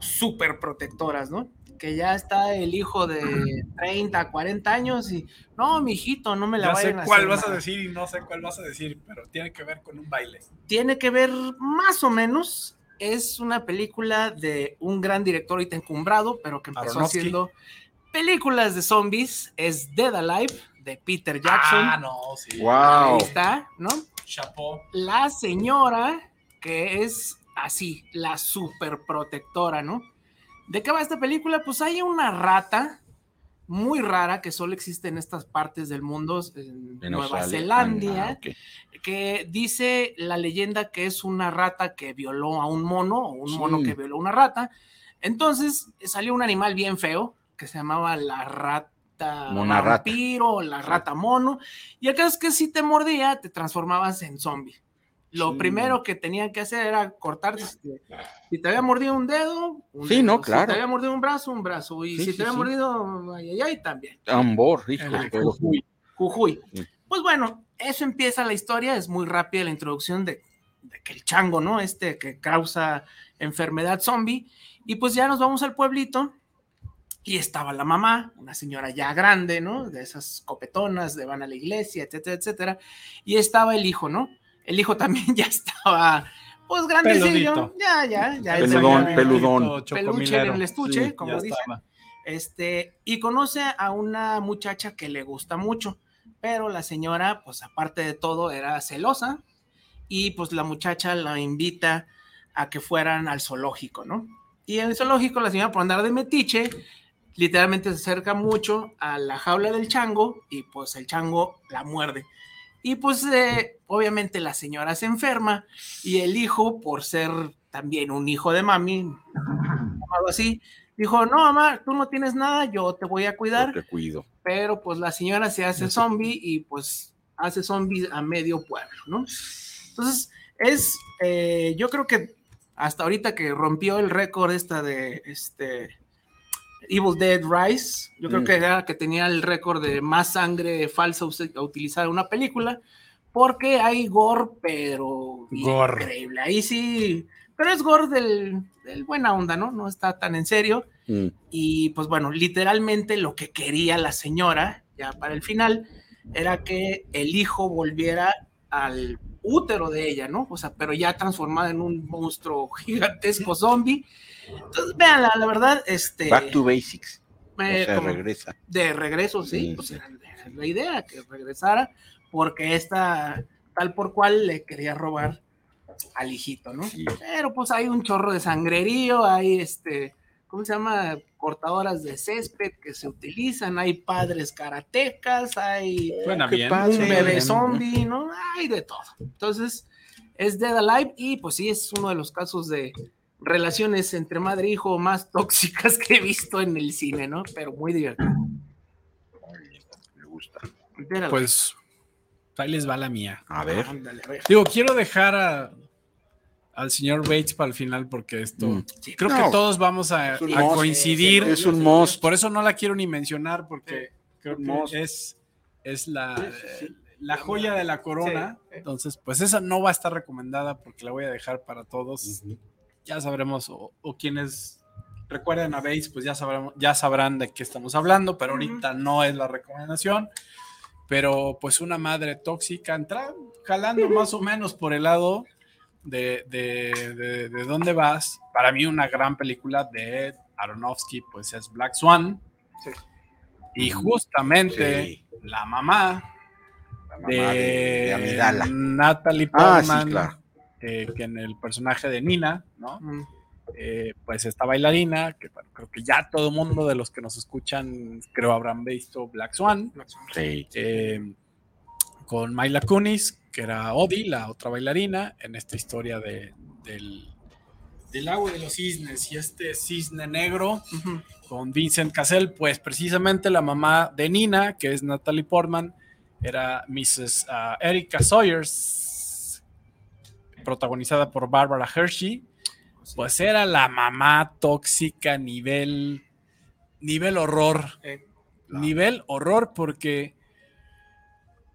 Speaker 4: súper protectoras, ¿no? Que ya está el hijo de 30, 40 años y no, mi hijito, no me la
Speaker 3: Ya sé
Speaker 4: vayan a
Speaker 3: cuál
Speaker 4: hacer
Speaker 3: vas a
Speaker 4: nada".
Speaker 3: decir y no sé cuál vas a decir, pero tiene que ver con un baile.
Speaker 4: Tiene que ver más o menos. Es una película de un gran director ahorita encumbrado, pero que empezó
Speaker 3: Aronofsky.
Speaker 4: haciendo películas de zombies. Es Dead Alive de Peter Jackson.
Speaker 3: Ah, no, sí.
Speaker 5: Wow.
Speaker 4: Ahí está, ¿no?
Speaker 3: Chapeau.
Speaker 4: la señora que es así, la super protectora, ¿no? ¿De qué va esta película? Pues hay una rata muy rara que solo existe en estas partes del mundo, en Nueva
Speaker 5: Australia.
Speaker 4: Zelandia,
Speaker 5: Ah,
Speaker 4: que dice la leyenda que es una rata que violó a un mono o un
Speaker 5: Sí.
Speaker 4: mono que violó a una rata. Entonces salió un animal bien feo que se llamaba la rata
Speaker 5: Mona rata.
Speaker 4: vampiro, o la rata mono. Y caso es que si te mordía, te transformabas en zombie. Lo
Speaker 5: Sí.
Speaker 4: primero que tenían que hacer era cortar. este, Si te había mordido un dedo, un
Speaker 5: Sí,
Speaker 4: dedo.
Speaker 5: no,
Speaker 4: Si
Speaker 5: claro.
Speaker 4: te había mordido un brazo, un brazo. Y
Speaker 5: Sí,
Speaker 4: si
Speaker 5: sí,
Speaker 4: te había
Speaker 5: sí.
Speaker 4: mordido, ay, ay, ay, también.
Speaker 5: Tambor, hijo.
Speaker 3: Jujuy.
Speaker 4: Jujuy.
Speaker 5: Sí.
Speaker 4: Pues bueno, eso empieza la historia, es muy rápida la introducción de, de que el chango, ¿no? Este que causa enfermedad zombie. Y pues ya nos vamos al pueblito y estaba la mamá, una señora ya grande, ¿no? De esas copetonas de van a la iglesia, etcétera, etcétera. Y estaba el hijo, ¿no? El hijo también ya estaba, pues grandecillo.
Speaker 3: Peludito.
Speaker 4: Ya, ya, ya.
Speaker 5: Peludón,
Speaker 4: ya-
Speaker 5: peludón.
Speaker 4: Peluche en el estuche,
Speaker 5: Sí,
Speaker 4: como dicen.
Speaker 3: estaba.
Speaker 4: Este, y conoce a una muchacha que le gusta mucho, pero la señora, pues aparte de todo, era celosa y pues la muchacha la invita a que fueran al zoológico, ¿no? Y en el zoológico la señora por andar de metiche, literalmente se acerca mucho a la jaula del chango y pues el chango la muerde. Y pues eh, obviamente la señora se enferma y el hijo, por ser también un hijo de mami, llamado así, dijo, no, mamá, tú no tienes nada, yo te voy a cuidar,
Speaker 5: Te cuido.
Speaker 4: pero pues la señora se hace zombie y pues hace zombie a medio pueblo, ¿no? Entonces, es, eh, yo creo que hasta ahorita que rompió el récord esta de este Evil Dead Rise, yo creo
Speaker 5: Mm.
Speaker 4: que era que tenía el récord de más sangre falsa us- a utilizar en una película, porque hay gore, pero
Speaker 3: Gore.
Speaker 4: increíble. Ahí sí pero es gore del, del buena onda, ¿no? No está tan en serio.
Speaker 5: Mm.
Speaker 4: Y pues bueno, literalmente lo que quería la señora, ya para el final, era que el hijo volviera al útero de ella, ¿no? O sea, pero ya transformada en un monstruo gigantesco zombie. Entonces, véanla, la verdad, este...
Speaker 5: Back to basics.
Speaker 4: eh,
Speaker 5: o sea, regresa.
Speaker 4: de regreso, sí,
Speaker 5: Sí,
Speaker 4: pues
Speaker 5: sí.
Speaker 4: era la idea, que regresara, porque esta, tal por cual, le quería robar al hijito, ¿no?
Speaker 5: Sí.
Speaker 4: Pero pues hay un chorro de sangrerío, hay este, ¿cómo se llama? Cortadoras de césped que se utilizan, hay padres karatecas, hay
Speaker 3: Suena
Speaker 5: qué
Speaker 3: bien.
Speaker 5: padre.
Speaker 4: un bebé
Speaker 5: bien.
Speaker 4: zombie, ¿no? Hay de todo. Entonces, es Dead Alive y pues sí, es uno de los casos de relaciones entre madre e hijo más tóxicas que he visto en el cine, ¿no? Pero muy divertido.
Speaker 5: Me gusta.
Speaker 3: Pues ahí les va la mía.
Speaker 5: A ver.
Speaker 4: Ándale, a ver.
Speaker 3: Digo, quiero dejar a- al señor Bates para el final porque esto
Speaker 5: Mm.
Speaker 4: Sí.
Speaker 3: creo
Speaker 5: No,
Speaker 3: que todos vamos a, coincidir.
Speaker 5: Es un must.
Speaker 3: Por eso no la quiero ni mencionar porque creo que
Speaker 5: must.
Speaker 3: es, es la,
Speaker 5: Sí, sí, sí.
Speaker 3: la joya de la corona.
Speaker 4: Sí.
Speaker 3: Entonces, pues esa no va a estar recomendada porque la voy a dejar para todos.
Speaker 5: Ujú.
Speaker 3: Ya sabremos, o, o quienes recuerden a Bates, pues ya sabrán, ya sabrán de qué estamos hablando, pero ahorita no es la recomendación. Pero pues una madre tóxica, entra jalando más o menos por el lado de, de, de, de dónde vas. Para mí una gran película de Aronofsky, pues es Black Swan.
Speaker 4: Sí.
Speaker 3: Y justamente
Speaker 5: Sí.
Speaker 3: la mamá
Speaker 5: La mamá
Speaker 3: de,
Speaker 5: de, de Amidala.
Speaker 3: Natalie
Speaker 5: Ah, sí,
Speaker 3: Portman,
Speaker 5: claro.
Speaker 3: Eh, que en el personaje de Nina, ¿no?
Speaker 4: Mm.
Speaker 3: Eh, pues esta bailarina, que bueno, creo que ya todo el mundo de los que nos escuchan, creo habrán visto Black Swan,
Speaker 5: Sí.
Speaker 3: eh, con Myla Kunis, que era Odi, la otra bailarina, en esta historia de, del, del agua de los cisnes y este cisne negro con Vincent Cassell, pues precisamente la mamá de Nina, que es Natalie Portman, era Mrs. ah, Erika Sawyers, protagonizada por Barbara Hershey, pues era la mamá tóxica nivel, nivel horror,
Speaker 4: Eh,
Speaker 3: nivel horror porque...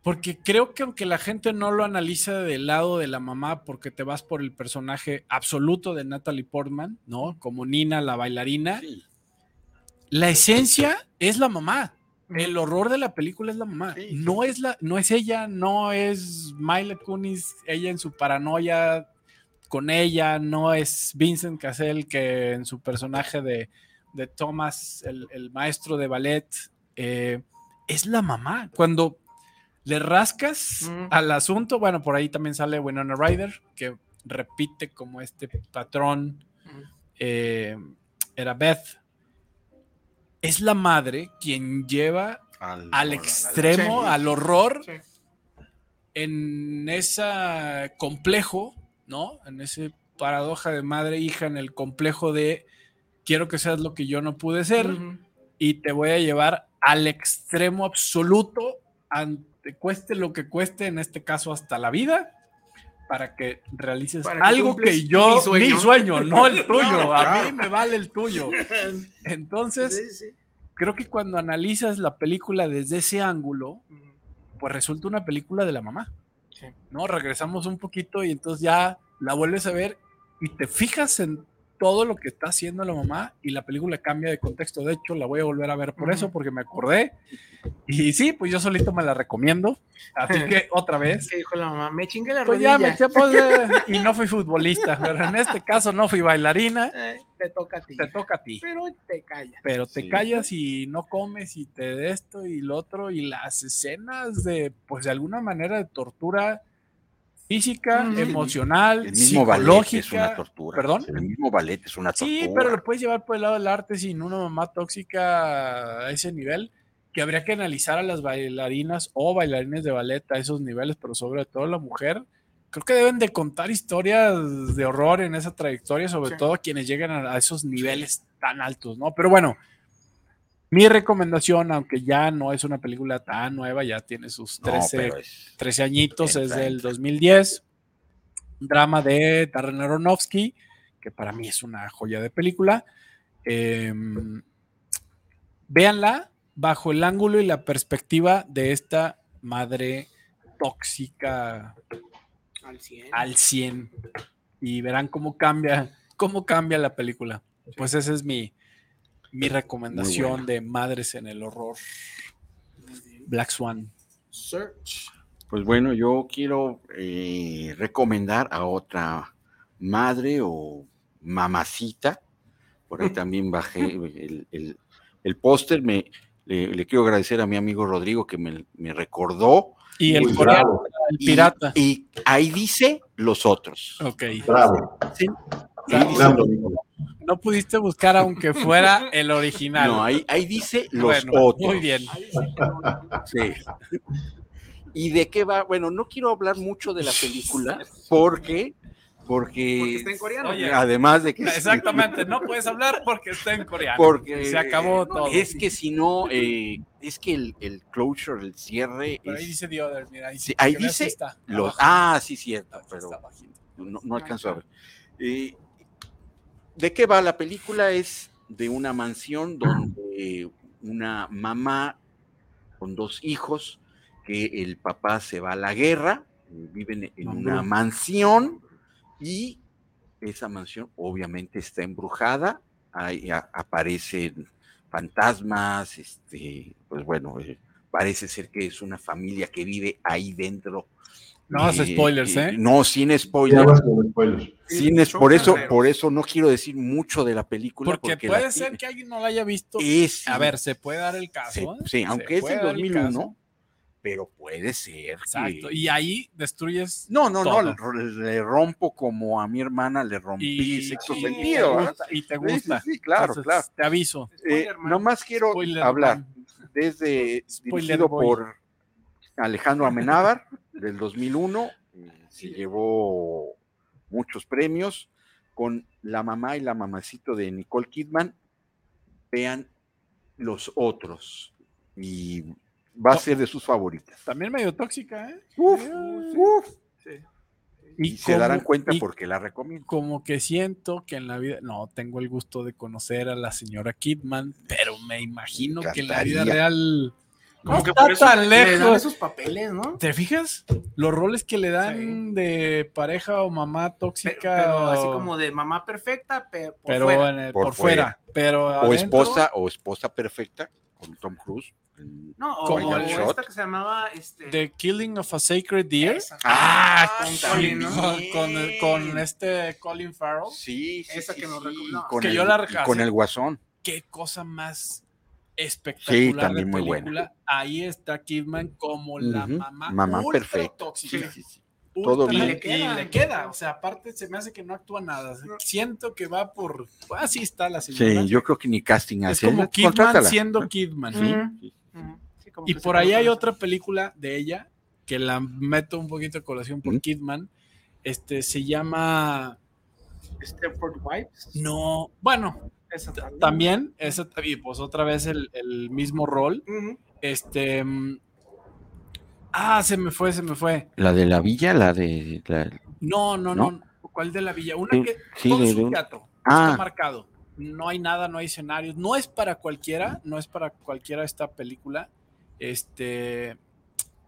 Speaker 3: Porque creo que aunque la gente no lo analiza del lado de la mamá, porque te vas por el personaje absoluto de Natalie Portman, ¿no? Como Nina, la bailarina,
Speaker 5: Sí.
Speaker 3: la esencia es la mamá. El horror de la película es la mamá.
Speaker 5: Sí, sí.
Speaker 3: No es la, no es ella, no es Miley Kunis, ella en su paranoia con ella, no es Vincent Cassell que en su personaje de, de Thomas, el, el maestro de ballet, eh, es la mamá. Cuando le rascas
Speaker 4: Mm.
Speaker 3: al asunto, bueno, por ahí también sale Winona Ryder, que repite como este patrón
Speaker 4: Mm.
Speaker 3: eh, era Beth. Es la madre quien lleva
Speaker 5: Al,
Speaker 3: extremo,
Speaker 4: Sí.
Speaker 3: al horror,
Speaker 4: Sí.
Speaker 3: en ese complejo, ¿no? En ese paradoja de madre e hija, en el complejo de quiero que seas lo que yo no pude ser y te voy a llevar al extremo absoluto, ante cueste lo que cueste, en este caso hasta la vida, para que realices
Speaker 4: Para que
Speaker 3: algo que yo,
Speaker 4: mi sueño.
Speaker 3: mi sueño, no el tuyo,
Speaker 5: Claro,
Speaker 3: a mí me vale el tuyo. Entonces,
Speaker 4: Sí, sí.
Speaker 3: creo que cuando analizas la película desde ese ángulo, pues resulta una película de la mamá.
Speaker 4: Sí.
Speaker 3: ¿No? Regresamos un poquito y entonces ya la vuelves a ver y te fijas en todo lo que está haciendo la mamá y la película cambia de contexto. De hecho, la voy a volver a ver por eso, porque me acordé. Y sí, pues yo solito me la recomiendo. Así que otra vez.
Speaker 4: ¿Qué dijo la mamá? Me chingué la
Speaker 3: Pues
Speaker 4: rodilla.
Speaker 3: ya me eché, pues, eh, y no fui futbolista, pero en este caso no fui bailarina.
Speaker 4: Eh, te toca a ti.
Speaker 3: Te toca a ti.
Speaker 4: Pero te callas.
Speaker 3: pero te
Speaker 5: Sí.
Speaker 3: callas y no comes y te de esto y lo otro y las escenas de pues de alguna manera de tortura física, emocional,
Speaker 5: El mismo ballet es
Speaker 3: psicológica.
Speaker 5: una tortura.
Speaker 3: ¿Perdón?
Speaker 5: El mismo ballet es una tortura.
Speaker 3: Sí, pero lo puedes llevar por el lado del arte sin una mamá tóxica a ese nivel, que habría que analizar a las bailarinas o bailarines de ballet a esos niveles, pero sobre todo la mujer. Creo que deben de contar historias de horror en esa trayectoria, sobre
Speaker 4: Sí.
Speaker 3: todo quienes llegan a a esos niveles tan altos, ¿no? Pero bueno, mi recomendación, aunque ya no es una película tan nueva, ya tiene sus
Speaker 5: No,
Speaker 3: 13,
Speaker 5: pero es-
Speaker 3: 13 añitos, es del
Speaker 5: entra.
Speaker 3: 2010. Un drama de Darren Aronofsky, que para mí es una joya de película. Eh, véanla bajo el ángulo y la perspectiva de esta madre tóxica
Speaker 4: Al 100.
Speaker 3: al 100. y verán cómo cambia, cómo cambia la película. Pues esa es mi, mi recomendación de Madres en el Horror. Black Swan.
Speaker 4: Search.
Speaker 5: Pues bueno, yo quiero eh, recomendar a otra madre o mamacita. Por ahí también bajé el, el- el póster. Me, le, le quiero agradecer a mi amigo Rodrigo que me, me recordó.
Speaker 3: Y el coreano, el
Speaker 5: Y-
Speaker 3: pirata.
Speaker 5: Y, ahí dice los otros.
Speaker 3: Ok.
Speaker 6: bravo.
Speaker 5: Sí.
Speaker 3: sea,
Speaker 5: Ahí dice
Speaker 6: Bravo.
Speaker 3: No pudiste buscar aunque fuera el original.
Speaker 5: no, ahí, ahí dice los
Speaker 3: Bueno,
Speaker 5: otros.
Speaker 3: Muy bien.
Speaker 5: Sí. ¿Y de qué va? Bueno, no quiero hablar mucho de la película porque, porque,
Speaker 4: Porque está en coreano.
Speaker 3: Oye,
Speaker 5: además de que
Speaker 3: Exactamente, no puedes hablar porque está en coreano.
Speaker 5: porque
Speaker 3: se acabó todo.
Speaker 5: Es que si no, eh, es que el, el closure, el cierre,
Speaker 3: Pero ahí dice The Other, mira, ahí,
Speaker 5: Sí, ahí dice
Speaker 3: está
Speaker 5: los,
Speaker 3: abajo.
Speaker 5: ah, sí, cierto, pero no, no alcanzo a ver. Eh, ¿De qué va la película? Es de una mansión donde una mamá con dos hijos, que el papá se va a la guerra, eh, viven en una mansión y esa mansión obviamente está embrujada, ahí aparecen fantasmas, este, pues bueno, eh, parece ser que es una familia que vive ahí dentro.
Speaker 3: No hagas spoilers, ¿eh?
Speaker 5: No, sin spoilers.
Speaker 6: vas con spoilers.
Speaker 5: Sin es- por eso, por eso no quiero decir mucho de la película.
Speaker 3: Porque, puede ser que alguien no la haya visto.
Speaker 5: es,
Speaker 3: A ver, se puede dar el caso. ¿eh?
Speaker 5: sí, aunque es del
Speaker 3: dar el
Speaker 5: 2001,
Speaker 3: caso.
Speaker 5: pero puede ser.
Speaker 3: Exacto.
Speaker 5: que-
Speaker 3: Y ahí destruyes.
Speaker 5: no, no,
Speaker 3: todo.
Speaker 5: no, le, rompo como a mi hermana le rompí
Speaker 3: Y,
Speaker 5: sexto
Speaker 3: y
Speaker 5: sentido.
Speaker 3: te y te
Speaker 5: Sí,
Speaker 3: gusta.
Speaker 5: sí, sí, claro,
Speaker 3: Entonces,
Speaker 5: claro.
Speaker 3: Te aviso.
Speaker 5: Eh,
Speaker 4: Spoiler,
Speaker 5: nomás quiero
Speaker 3: Spoiler,
Speaker 5: hablar
Speaker 3: man.
Speaker 5: desde
Speaker 3: Spoiler
Speaker 5: dirigido
Speaker 3: boy.
Speaker 5: por Alejandro Amenábar del 2001, eh, se llevó muchos premios con la mamá y la mamacito de Nicole Kidman. Vean los otros y va a ser de sus favoritas.
Speaker 3: También medio tóxica, ¿eh?
Speaker 5: Uf, uf.
Speaker 3: Y,
Speaker 5: Y, se darán cuenta
Speaker 3: y
Speaker 5: por qué la recomiendo.
Speaker 3: Como que siento que en la vida, no tengo el gusto de conocer a la señora Kidman, pero me imagino que en la vida real
Speaker 4: Como
Speaker 3: no
Speaker 4: que
Speaker 3: está
Speaker 4: por eso
Speaker 3: tan
Speaker 4: le dan
Speaker 3: lejos.
Speaker 4: esos papeles, ¿no?
Speaker 3: ¿Te fijas? Los roles que le dan de pareja o mamá tóxica.
Speaker 4: pero así
Speaker 3: o-
Speaker 4: como de mamá perfecta, pero por
Speaker 3: pero
Speaker 4: fuera.
Speaker 3: en el-
Speaker 5: Por
Speaker 3: por, fuera. Pero
Speaker 5: O
Speaker 3: adentro,
Speaker 5: esposa, o esposa perfecta con Tom Cruise.
Speaker 4: No, o,
Speaker 3: Como
Speaker 4: o
Speaker 5: el
Speaker 4: esta que se llamaba este
Speaker 3: The Killing of a Sacred Deer.
Speaker 4: esa.
Speaker 5: Ah,
Speaker 4: con
Speaker 5: sí,
Speaker 4: Colin, ¿no?
Speaker 3: Con, con- este Colin Farrell.
Speaker 5: Sí, sí,
Speaker 4: Esa
Speaker 5: sí,
Speaker 4: que nos recomendó.
Speaker 5: con
Speaker 3: Que
Speaker 5: el-
Speaker 3: yo la
Speaker 5: con el guasón.
Speaker 3: Qué cosa más espectacular.
Speaker 5: también
Speaker 3: de
Speaker 5: muy buena.
Speaker 3: película. Ahí está Kidman como la mamá.
Speaker 5: mamá
Speaker 3: ultra
Speaker 5: perfecta.
Speaker 3: tóxica.
Speaker 5: Sí, sí, sí.
Speaker 3: ultra
Speaker 5: todo
Speaker 3: y
Speaker 5: bien.
Speaker 3: le queda. Y le queda. O sea, aparte se me hace que no actúa nada. Siento que va por. Así está la señora.
Speaker 5: Sí, yo creo que ni casting
Speaker 3: es
Speaker 5: hace.
Speaker 3: como Kidman
Speaker 5: Contrátala.
Speaker 3: siendo Kidman.
Speaker 5: Sí, sí.
Speaker 4: Sí, como
Speaker 3: Y por ahí hay otra película de ella que la meto un poquito de colación por. Kidman. Este se llama.
Speaker 4: Stepford Wives.
Speaker 3: No. Bueno,
Speaker 4: Esa también.
Speaker 3: también. Esa, y pues otra vez el, el mismo rol. Este. mm, Ah, se me fue, se me fue.
Speaker 5: La de la villa, la de. la-
Speaker 3: No, no, no.
Speaker 5: ¿No?
Speaker 3: ¿Cuál de la villa? Una
Speaker 5: Sí,
Speaker 3: que
Speaker 5: sí,
Speaker 3: todo
Speaker 5: de-
Speaker 3: teatro.
Speaker 5: Ah.
Speaker 3: Está marcado. No hay nada, no hay escenarios. No es para cualquiera, no es para cualquiera esta película. Este,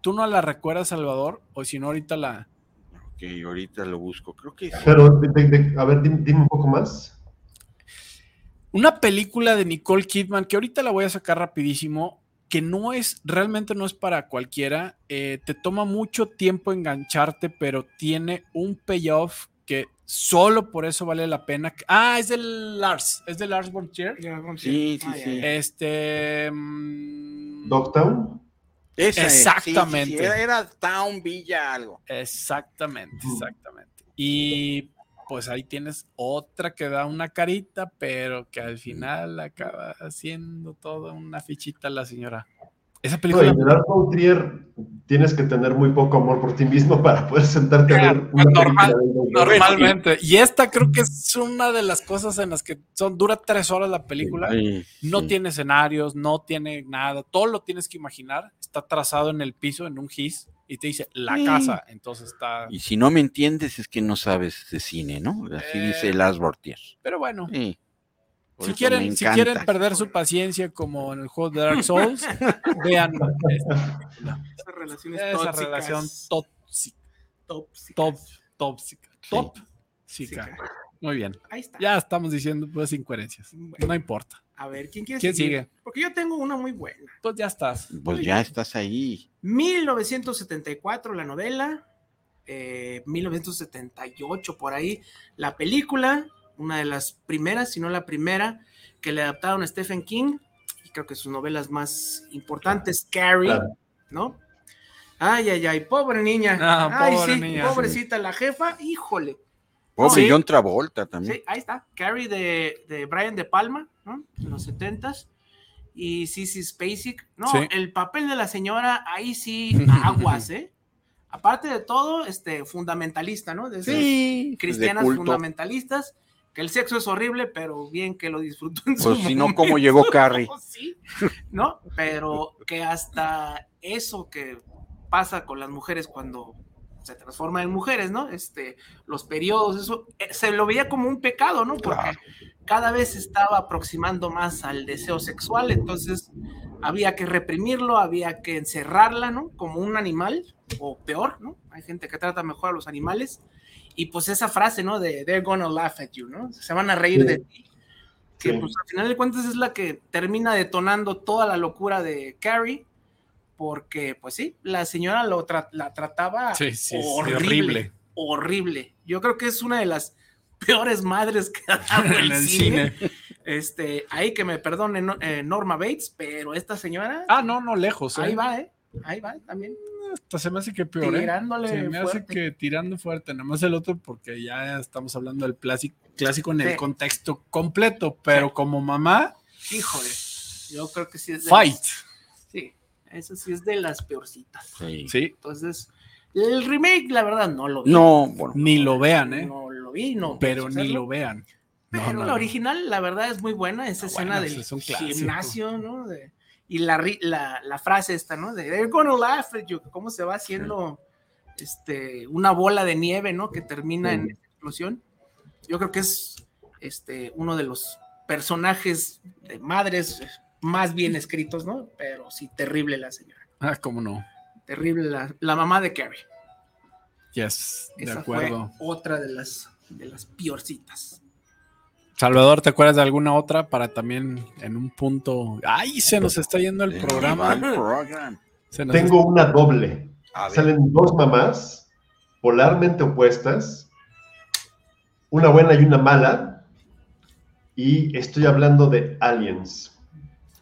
Speaker 3: ¿tú no la recuerdas, Salvador? O si no, ahorita la.
Speaker 5: Ok, ahorita lo busco. Creo que sí.
Speaker 6: Pero, de- de- de- a ver, dime, dime un poco más.
Speaker 3: Una película de Nicole Kidman que ahorita la voy a sacar rapidísimo, que no es, realmente no es para cualquiera. eh, te toma mucho tiempo engancharte, pero tiene un payoff que solo por eso vale la pena. Ah, es del Lars, es de Lars von Trier.
Speaker 5: Sí, sí,
Speaker 4: Ah,
Speaker 5: sí.
Speaker 3: Este. mm,
Speaker 6: Dogtown.
Speaker 5: Esa es, sí, sí, sí,
Speaker 3: Exactamente.
Speaker 5: Era, era Town Villa algo.
Speaker 3: Exactamente, exactamente. Y pues ahí tienes otra que da una carita, pero que al final acaba haciendo toda una fichita la señora. Esa
Speaker 6: No,
Speaker 3: película.
Speaker 6: y de von Trier tienes que tener muy poco amor por ti mismo para poder sentarte a ver una
Speaker 3: normal,
Speaker 6: película de Dogtown.
Speaker 3: Normalmente. Y esta creo que es una de las cosas en las que son, dura tres horas la película.
Speaker 5: Sí,
Speaker 3: No
Speaker 5: sí.
Speaker 3: tiene escenarios, no tiene nada. Todo lo tienes que imaginar. Está trazado en el piso, en un gis, y te dice la
Speaker 5: Sí.
Speaker 3: casa. Entonces está.
Speaker 5: Y si no me entiendes es que no sabes de cine, ¿no? Así
Speaker 3: Eh,
Speaker 5: dice Lars Bortier.
Speaker 3: Pero bueno.
Speaker 5: Sí.
Speaker 3: Si quieren, si quieren perder su paciencia como en el juego de Dark Souls, vean esta película.
Speaker 4: Esas relaciones
Speaker 3: esa
Speaker 4: tóxicas.
Speaker 3: relación tóxica, top, tóxica, top. Sí, cae.
Speaker 4: cae.
Speaker 3: Muy bien.
Speaker 4: Ahí está.
Speaker 3: Ya estamos diciendo pues incoherencias.
Speaker 4: Bueno.
Speaker 3: No importa.
Speaker 4: A ver, ¿quién quiere
Speaker 3: ¿Quién
Speaker 4: seguir?
Speaker 3: sigue?
Speaker 4: Porque yo tengo una muy buena.
Speaker 3: Pues ya estás.
Speaker 5: Pues ya estás ahí.
Speaker 4: 1974 la novela, eh, 1978 por ahí la película, una de las primeras, si no la primera, que le adaptaron a Stephen King, y creo que sus novelas más importantes, Carrie,
Speaker 6: Claro.
Speaker 4: ¿no? Ay, ay, ay, pobre niña.
Speaker 3: Ah,
Speaker 4: ay,
Speaker 3: pobre
Speaker 4: sí,
Speaker 3: niña,
Speaker 4: pobrecita la jefa, híjole.
Speaker 5: Pobre
Speaker 4: Sí.
Speaker 5: John Travolta también.
Speaker 4: Sí, ahí está, Carrie de, de Brian De Palma, ¿no? En los 70s. Y Sissy Spacek. No,
Speaker 3: Sí.
Speaker 4: el papel de la señora, ahí sí, aguas, ¿eh? Aparte de todo, este, fundamentalista, ¿no? De esas
Speaker 5: Sí,
Speaker 4: cristianas
Speaker 5: de
Speaker 4: fundamentalistas, que el sexo es horrible, pero bien que lo disfrutó en su
Speaker 5: Pues si no. ¿cómo llegó Carrie?
Speaker 4: Sí, ¿no? Pero que hasta eso que pasa con las mujeres cuando se transforman en mujeres, ¿no? Este, los periodos, eso, eh, se lo veía como un pecado, ¿no? Porque
Speaker 5: Claro.
Speaker 4: cada vez se estaba aproximando más al deseo sexual, entonces había que reprimirlo, había que encerrarla, ¿no? Como un animal, o peor, ¿no? Hay gente que trata mejor a los animales, y pues esa frase, ¿no? De they're gonna laugh at you, ¿no? Se van a reír
Speaker 6: Sí.
Speaker 4: de ti. Que
Speaker 6: Sí.
Speaker 4: pues al final de cuentas es la que termina detonando toda la locura de Carrie, porque pues sí, la señora lo tra- la trataba
Speaker 3: Sí, sí, sí,
Speaker 4: horrible,
Speaker 3: horrible.
Speaker 4: Yo creo que es una de las peores madres que ha dado el,
Speaker 3: el
Speaker 4: cine.
Speaker 3: cine.
Speaker 4: Este, ahí que me perdone no- eh, Norma Bates, pero esta señora,
Speaker 3: Ah, no, no lejos. ¿eh?
Speaker 4: ahí va, ¿eh? Ahí va también.
Speaker 3: Hasta se me hace que peor. ¿eh?
Speaker 4: Tirándole
Speaker 3: Se me hace que tirando fuerte, nada más el otro porque ya estamos hablando del clásico, clásico en el
Speaker 4: Sí.
Speaker 3: contexto completo, pero
Speaker 4: Sí.
Speaker 3: como mamá,
Speaker 4: Híjole, yo creo que sí es de
Speaker 3: fight.
Speaker 4: las- eso sí es de las peorcitas.
Speaker 5: Sí.
Speaker 3: Sí,
Speaker 4: Entonces, el remake, la verdad, no lo vi.
Speaker 5: No, bueno.
Speaker 3: ni lo vean, ¿eh?
Speaker 4: No lo vi, no.
Speaker 3: pero ni lo vean.
Speaker 4: Pero
Speaker 3: no,
Speaker 4: la
Speaker 3: no.
Speaker 4: original, la verdad, es muy buena. Esa
Speaker 3: Ah,
Speaker 4: escena
Speaker 3: bueno,
Speaker 4: del
Speaker 3: es un clásico.
Speaker 4: gimnasio, ¿no? De- y la, la, la frase esta, ¿no? De they're gonna laugh at you. Cómo se va haciendo este, una bola de nieve, ¿no? Que termina en
Speaker 6: Sí.
Speaker 4: esa explosión. Yo creo que es este, uno de los personajes de madres más bien escritos, ¿no? Pero sí, terrible la señora.
Speaker 3: Ah, cómo no.
Speaker 4: Terrible la, la mamá de Carrie.
Speaker 3: Yes, de
Speaker 4: Esa
Speaker 3: acuerdo.
Speaker 4: fue otra de las, de las piorcitas.
Speaker 3: Salvador, ¿te acuerdas de alguna otra para también en un punto? ¡Ay! Se nos está yendo el programa. Se nos
Speaker 6: Tengo una doble. Salen dos mamás polarmente opuestas, una buena y una mala, y estoy hablando de aliens.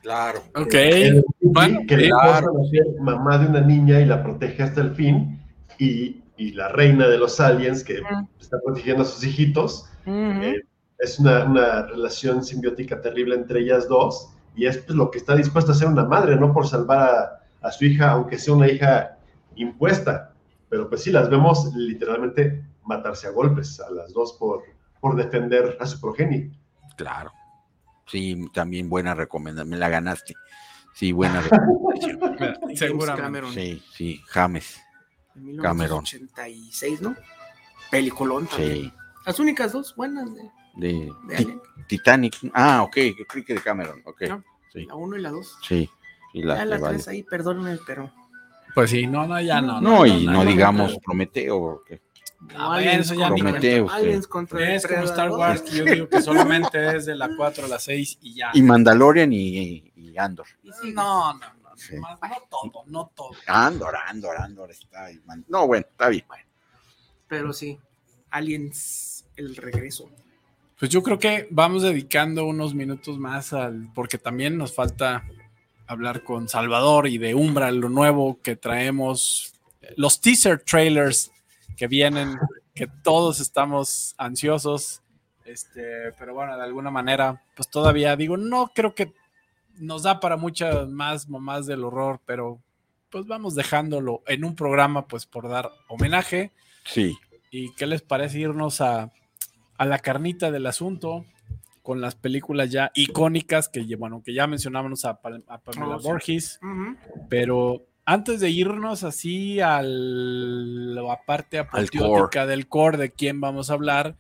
Speaker 5: Claro.
Speaker 3: Ok.
Speaker 6: El
Speaker 3: bueno,
Speaker 6: que
Speaker 3: sí,
Speaker 6: forzan a ser mamá de una niña y la protege hasta el fin, y, y la reina de los aliens que está protegiendo a sus hijitos. Eh, es una, una relación simbiótica terrible entre ellas dos, y es pues, lo que está dispuesta a hacer una madre, no por salvar a, a su hija, aunque sea una hija impuesta. Pero pues sí, las vemos literalmente matarse a golpes, a las dos por, por defender a su progenie.
Speaker 5: Claro. Sí, también buena recomendación. Me la ganaste. Sí, buena recomendación.
Speaker 3: Seguramente.
Speaker 4: Cameron.
Speaker 5: Sí, sí, James.
Speaker 4: En
Speaker 5: Cameron.
Speaker 4: 1986, ¿no? Peliculón también.
Speaker 5: Sí.
Speaker 4: Las únicas dos buenas de,
Speaker 5: De Titanic. Ah, ok. Yo creí que de Cameron. Ok.
Speaker 4: No.
Speaker 5: Sí,
Speaker 4: la uno y la dos.
Speaker 5: sí. sí, la,
Speaker 4: ya
Speaker 5: vale.
Speaker 4: tres ahí, perdónenme, pero.
Speaker 3: Pues sí, no, no, ya no.
Speaker 5: No, y no,
Speaker 4: no, no,
Speaker 5: digamos
Speaker 4: no.
Speaker 5: Prometeo. porque-
Speaker 3: Ah, bueno, eso ya
Speaker 5: Prometeo.
Speaker 4: Aliens contra
Speaker 3: Es como Star. Wars, que yo digo que solamente es de la 4 a la 6 y ya.
Speaker 5: Y Mandalorian y, y Andor.
Speaker 3: No, no, no.
Speaker 5: Sí.
Speaker 3: más- No todo, no todo.
Speaker 5: Andor, Andor, Andor está ahí. man- No, bueno, está bien.
Speaker 4: Pero sí, Aliens, el regreso.
Speaker 3: Pues yo creo que vamos dedicando unos minutos más al, porque también nos falta hablar con Salvador y de Umbra, lo nuevo que traemos, los teaser trailers que vienen, que todos estamos ansiosos, este, pero bueno, de alguna manera, pues todavía digo, no creo que nos da para muchas más mamás del horror, pero pues vamos dejándolo en un programa, pues por dar homenaje.
Speaker 5: Sí.
Speaker 3: ¿Y qué les parece irnos a, a la carnita del asunto con las películas ya icónicas que, bueno, que ya mencionábamos a, Pal- a Pamela
Speaker 4: Oh, sí.
Speaker 3: Borges, pero antes de irnos así al, a la parte
Speaker 5: core.
Speaker 3: apoteótica del core de quién vamos a hablar,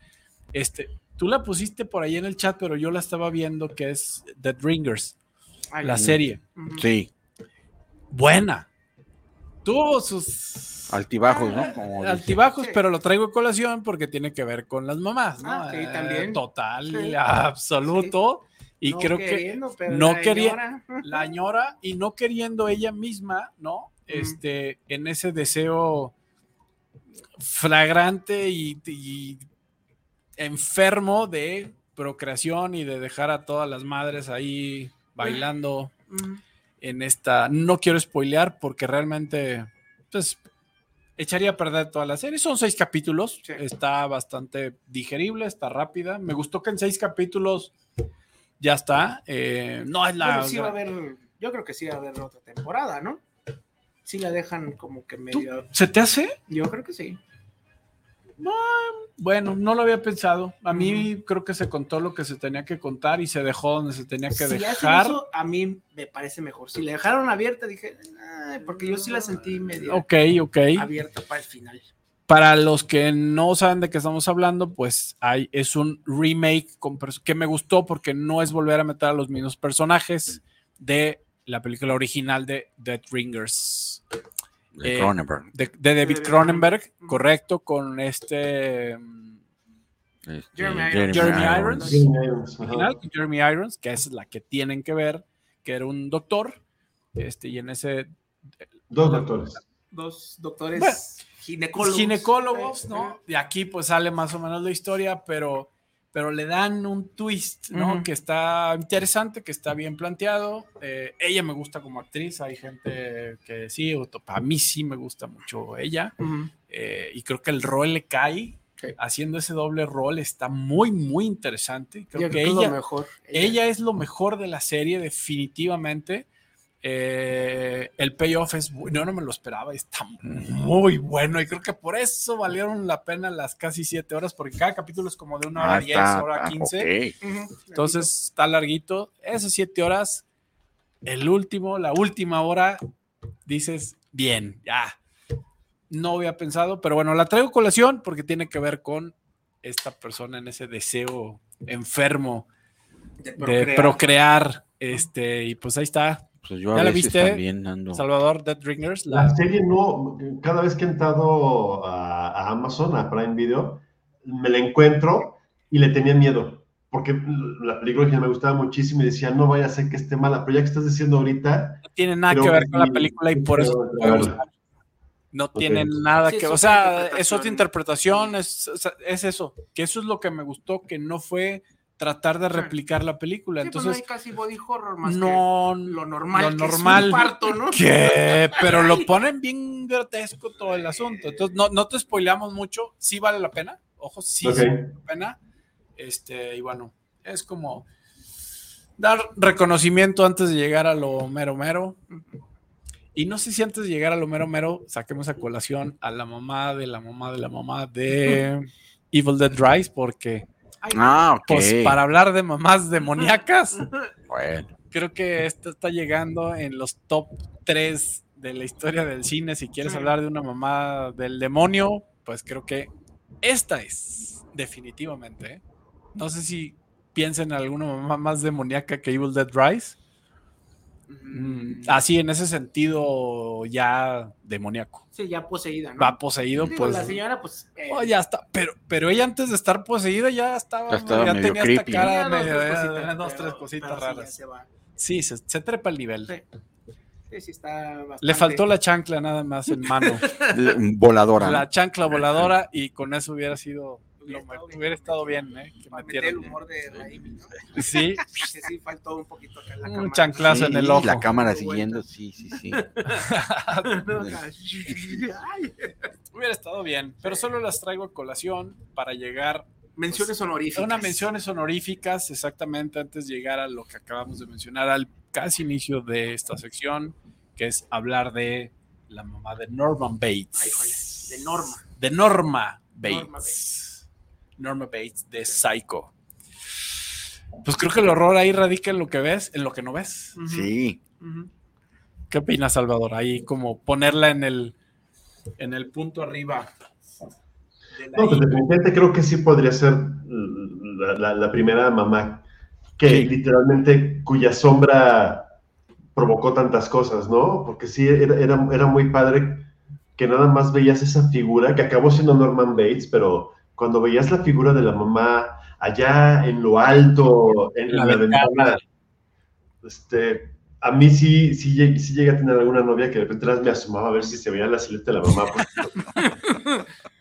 Speaker 3: este, tú la pusiste por ahí en el chat, pero yo la estaba viendo que es The Ringers, la serie.
Speaker 5: Sí.
Speaker 3: Buena. tuvo sus
Speaker 5: Altibajos, ¿no? Como dice.
Speaker 3: altibajos,
Speaker 4: Sí.
Speaker 3: pero lo traigo a colación porque tiene que ver con las mamás, ¿no?
Speaker 4: Ah, sí,
Speaker 3: Eh,
Speaker 4: también.
Speaker 3: Total,
Speaker 4: Sí.
Speaker 3: absoluto. Y
Speaker 4: No
Speaker 3: creo que no
Speaker 4: la
Speaker 3: quería- la añora y no queriendo ella misma, ¿no? Este, en ese deseo flagrante y, y enfermo de procreación y de dejar a todas las madres ahí bailando
Speaker 4: Mm.
Speaker 3: en esta. No quiero spoilear porque realmente, pues, echaría a perder toda la serie. Son seis capítulos,
Speaker 4: Sí.
Speaker 3: está bastante digerible, está rápida. Me gustó que en seis capítulos ya está. Eh, no es la.
Speaker 4: Bueno, sí va a haber, yo creo que sí va a haber otra temporada, ¿no? Sí la dejan como que medio.
Speaker 3: ¿Se te hace?
Speaker 4: Yo creo que sí.
Speaker 3: Bueno, no lo había pensado. A mí creo que se contó lo que se tenía que contar y se dejó donde se tenía que
Speaker 4: Si
Speaker 3: dejar.
Speaker 4: eso, a mí me parece mejor. Si la dejaron abierta, dije, porque yo sí la sentí medio
Speaker 3: Ok, ok.
Speaker 4: abierta para el final.
Speaker 3: Para los que no saben de qué estamos hablando, pues hay, es un remake con que me gustó porque no es volver a meter a los mismos personajes de la película original de Dead Ringers.
Speaker 5: De
Speaker 3: eh,
Speaker 5: Cronenberg.
Speaker 3: De, de David Cronenberg, correcto, con este mm,
Speaker 5: Este,
Speaker 4: Jeremy
Speaker 5: Jeremy,
Speaker 3: Jeremy
Speaker 5: Irons.
Speaker 3: Irons.
Speaker 6: Jeremy Irons,
Speaker 3: original, Jeremy que es la que tienen que ver, que era un doctor, este, y en ese
Speaker 6: Dos doctores.
Speaker 4: Dos doctores
Speaker 3: Bueno,
Speaker 4: ginecólogos.
Speaker 3: ginecólogos, ¿no? Y aquí pues sale más o menos la historia, pero, pero le dan un twist, ¿no? Que está interesante, que está bien planteado. Eh, ella me gusta como actriz, hay gente que sí, o a mí sí me gusta mucho ella, eh, y creo que el rol le cae. Haciendo ese doble rol está muy, muy interesante. Creo
Speaker 4: Yo
Speaker 3: que
Speaker 4: creo que es lo
Speaker 3: ella,
Speaker 4: mejor.
Speaker 3: ella es lo mejor de la serie, definitivamente. Eh, el payoff es bueno, no me lo esperaba, está muy bueno y creo que por eso valieron la pena las casi siete horas, porque cada capítulo es como de una hora
Speaker 5: Ah,
Speaker 3: diez,
Speaker 5: está,
Speaker 3: hora
Speaker 5: ah,
Speaker 3: quince,
Speaker 5: ok.
Speaker 4: Ujú.
Speaker 3: entonces está larguito. Esas siete horas, el último, la última hora, dices, bien, ya. No había pensado, pero bueno, la traigo a colación porque tiene que ver con esta persona en ese deseo enfermo
Speaker 4: de
Speaker 3: de
Speaker 4: procrear.
Speaker 3: procrear. Este, y pues ahí está.
Speaker 5: Pues yo a
Speaker 3: ¿Ya la
Speaker 5: veces
Speaker 3: viste?
Speaker 5: también ando.
Speaker 3: Salvador Dead Ringers.
Speaker 6: La
Speaker 3: La,
Speaker 6: serie no, cada vez que he entrado a, a Amazon, a Prime Video, me la encuentro y le tenía miedo, porque la película original me gustaba muchísimo y decía, no vaya a ser que esté mala, pero ya que estás diciendo ahorita,
Speaker 3: no tiene nada que ver con la película y por eso
Speaker 6: creo
Speaker 3: te puede
Speaker 6: que-
Speaker 3: gustar. No tiene nada
Speaker 4: Sí,
Speaker 3: que O sea,
Speaker 4: interpretación.
Speaker 3: es otra interpretación. Es, es eso. Que eso es lo que me gustó, que no fue tratar de
Speaker 4: Sí.
Speaker 3: replicar la película.
Speaker 4: Sí, pues no
Speaker 3: Entonces,
Speaker 4: hay casi body horror más
Speaker 3: no.
Speaker 4: que lo normal.
Speaker 3: lo
Speaker 4: que es un
Speaker 3: normal.
Speaker 4: parto, ¿no?
Speaker 3: ¿Qué? Pero lo ponen bien grotesco todo el asunto. Entonces, no, no te spoileamos mucho. Sí vale la pena. Ojo, sí, sí vale la pena. Este, y bueno, es como dar reconocimiento antes de llegar a lo mero mero. Y no sé si antes de llegar a lo mero mero saquemos a colación a la mamá de la mamá de la mamá de Evil Dead Rise, porque
Speaker 5: Ah, ok.
Speaker 3: pues para hablar de mamás demoníacas,
Speaker 5: Bueno,
Speaker 3: creo que esto está llegando en los top 3 de la historia del cine. Si quieres
Speaker 4: Sí.
Speaker 3: hablar de una mamá del demonio, pues creo que esta es, definitivamente. ¿eh? No sé si piensen en alguna mamá más demoníaca que Evil Dead Rise. Mm, así en ese sentido ya demoníaco.
Speaker 4: Sí, ya poseída, ¿no?
Speaker 3: Va poseído,
Speaker 4: Digo,
Speaker 3: pues.
Speaker 4: la señora, pues. eh,
Speaker 3: oh, ya está. Pero, pero ella antes de estar poseída ya estaba,
Speaker 5: Ya estaba medio
Speaker 3: tenía
Speaker 5: creepy,
Speaker 3: esta
Speaker 5: ¿no?
Speaker 3: cara
Speaker 4: dos,
Speaker 3: medio-
Speaker 4: tres cositas,
Speaker 3: dos, tres cositas
Speaker 4: pero sí, ya
Speaker 3: raras.
Speaker 4: se va.
Speaker 3: Sí, se, se trepa el nivel.
Speaker 4: Sí. Sí, sí, está bastante-
Speaker 3: Le faltó la chancla nada más en mano.
Speaker 5: voladora.
Speaker 3: la chancla voladora y con eso hubiera sido.
Speaker 4: Hubiera
Speaker 3: lo
Speaker 4: estado
Speaker 3: me-
Speaker 4: bien.
Speaker 3: hubiera estado bien, ¿eh? Que
Speaker 4: Para meter el humor de Raimi, ¿no?
Speaker 3: Sí,
Speaker 4: Que sí, faltó un poquito acá la
Speaker 3: Un
Speaker 4: cámara.
Speaker 3: chanclazo en el ojo.
Speaker 5: La cámara siguiendo, sí, sí, sí.
Speaker 3: Hubiera estado bien. Pero solo las traigo a colación para llegar
Speaker 4: Menciones honoríficas.
Speaker 3: Una menciones honoríficas, exactamente antes de llegar a lo que acabamos de mencionar al casi inicio de esta sección, que es hablar de la mamá de Norman Bates.
Speaker 4: Ay, híjole, de Norma.
Speaker 3: De Norma Bates.
Speaker 4: Norma
Speaker 3: Norma Bates, de Psycho. Pues creo que el horror ahí radica en lo que ves, en lo que no ves.
Speaker 5: Sí.
Speaker 3: ¿Qué opinas, Salvador? Ahí como ponerla en el, en el punto arriba. de
Speaker 6: No, pues definitivamente creo que sí podría ser la, la- la primera mamá que
Speaker 5: Sí.
Speaker 6: literalmente, cuya sombra provocó tantas cosas, ¿no? Porque sí, era, era, era muy padre que nada más veías esa figura que acabó siendo Norman Bates, pero cuando veías la figura de la mamá allá en lo alto, en la, ventana, este, a mí sí, sí, sí llegué a tener alguna novia que de repente me asomaba a ver si se veía la silueta de la mamá.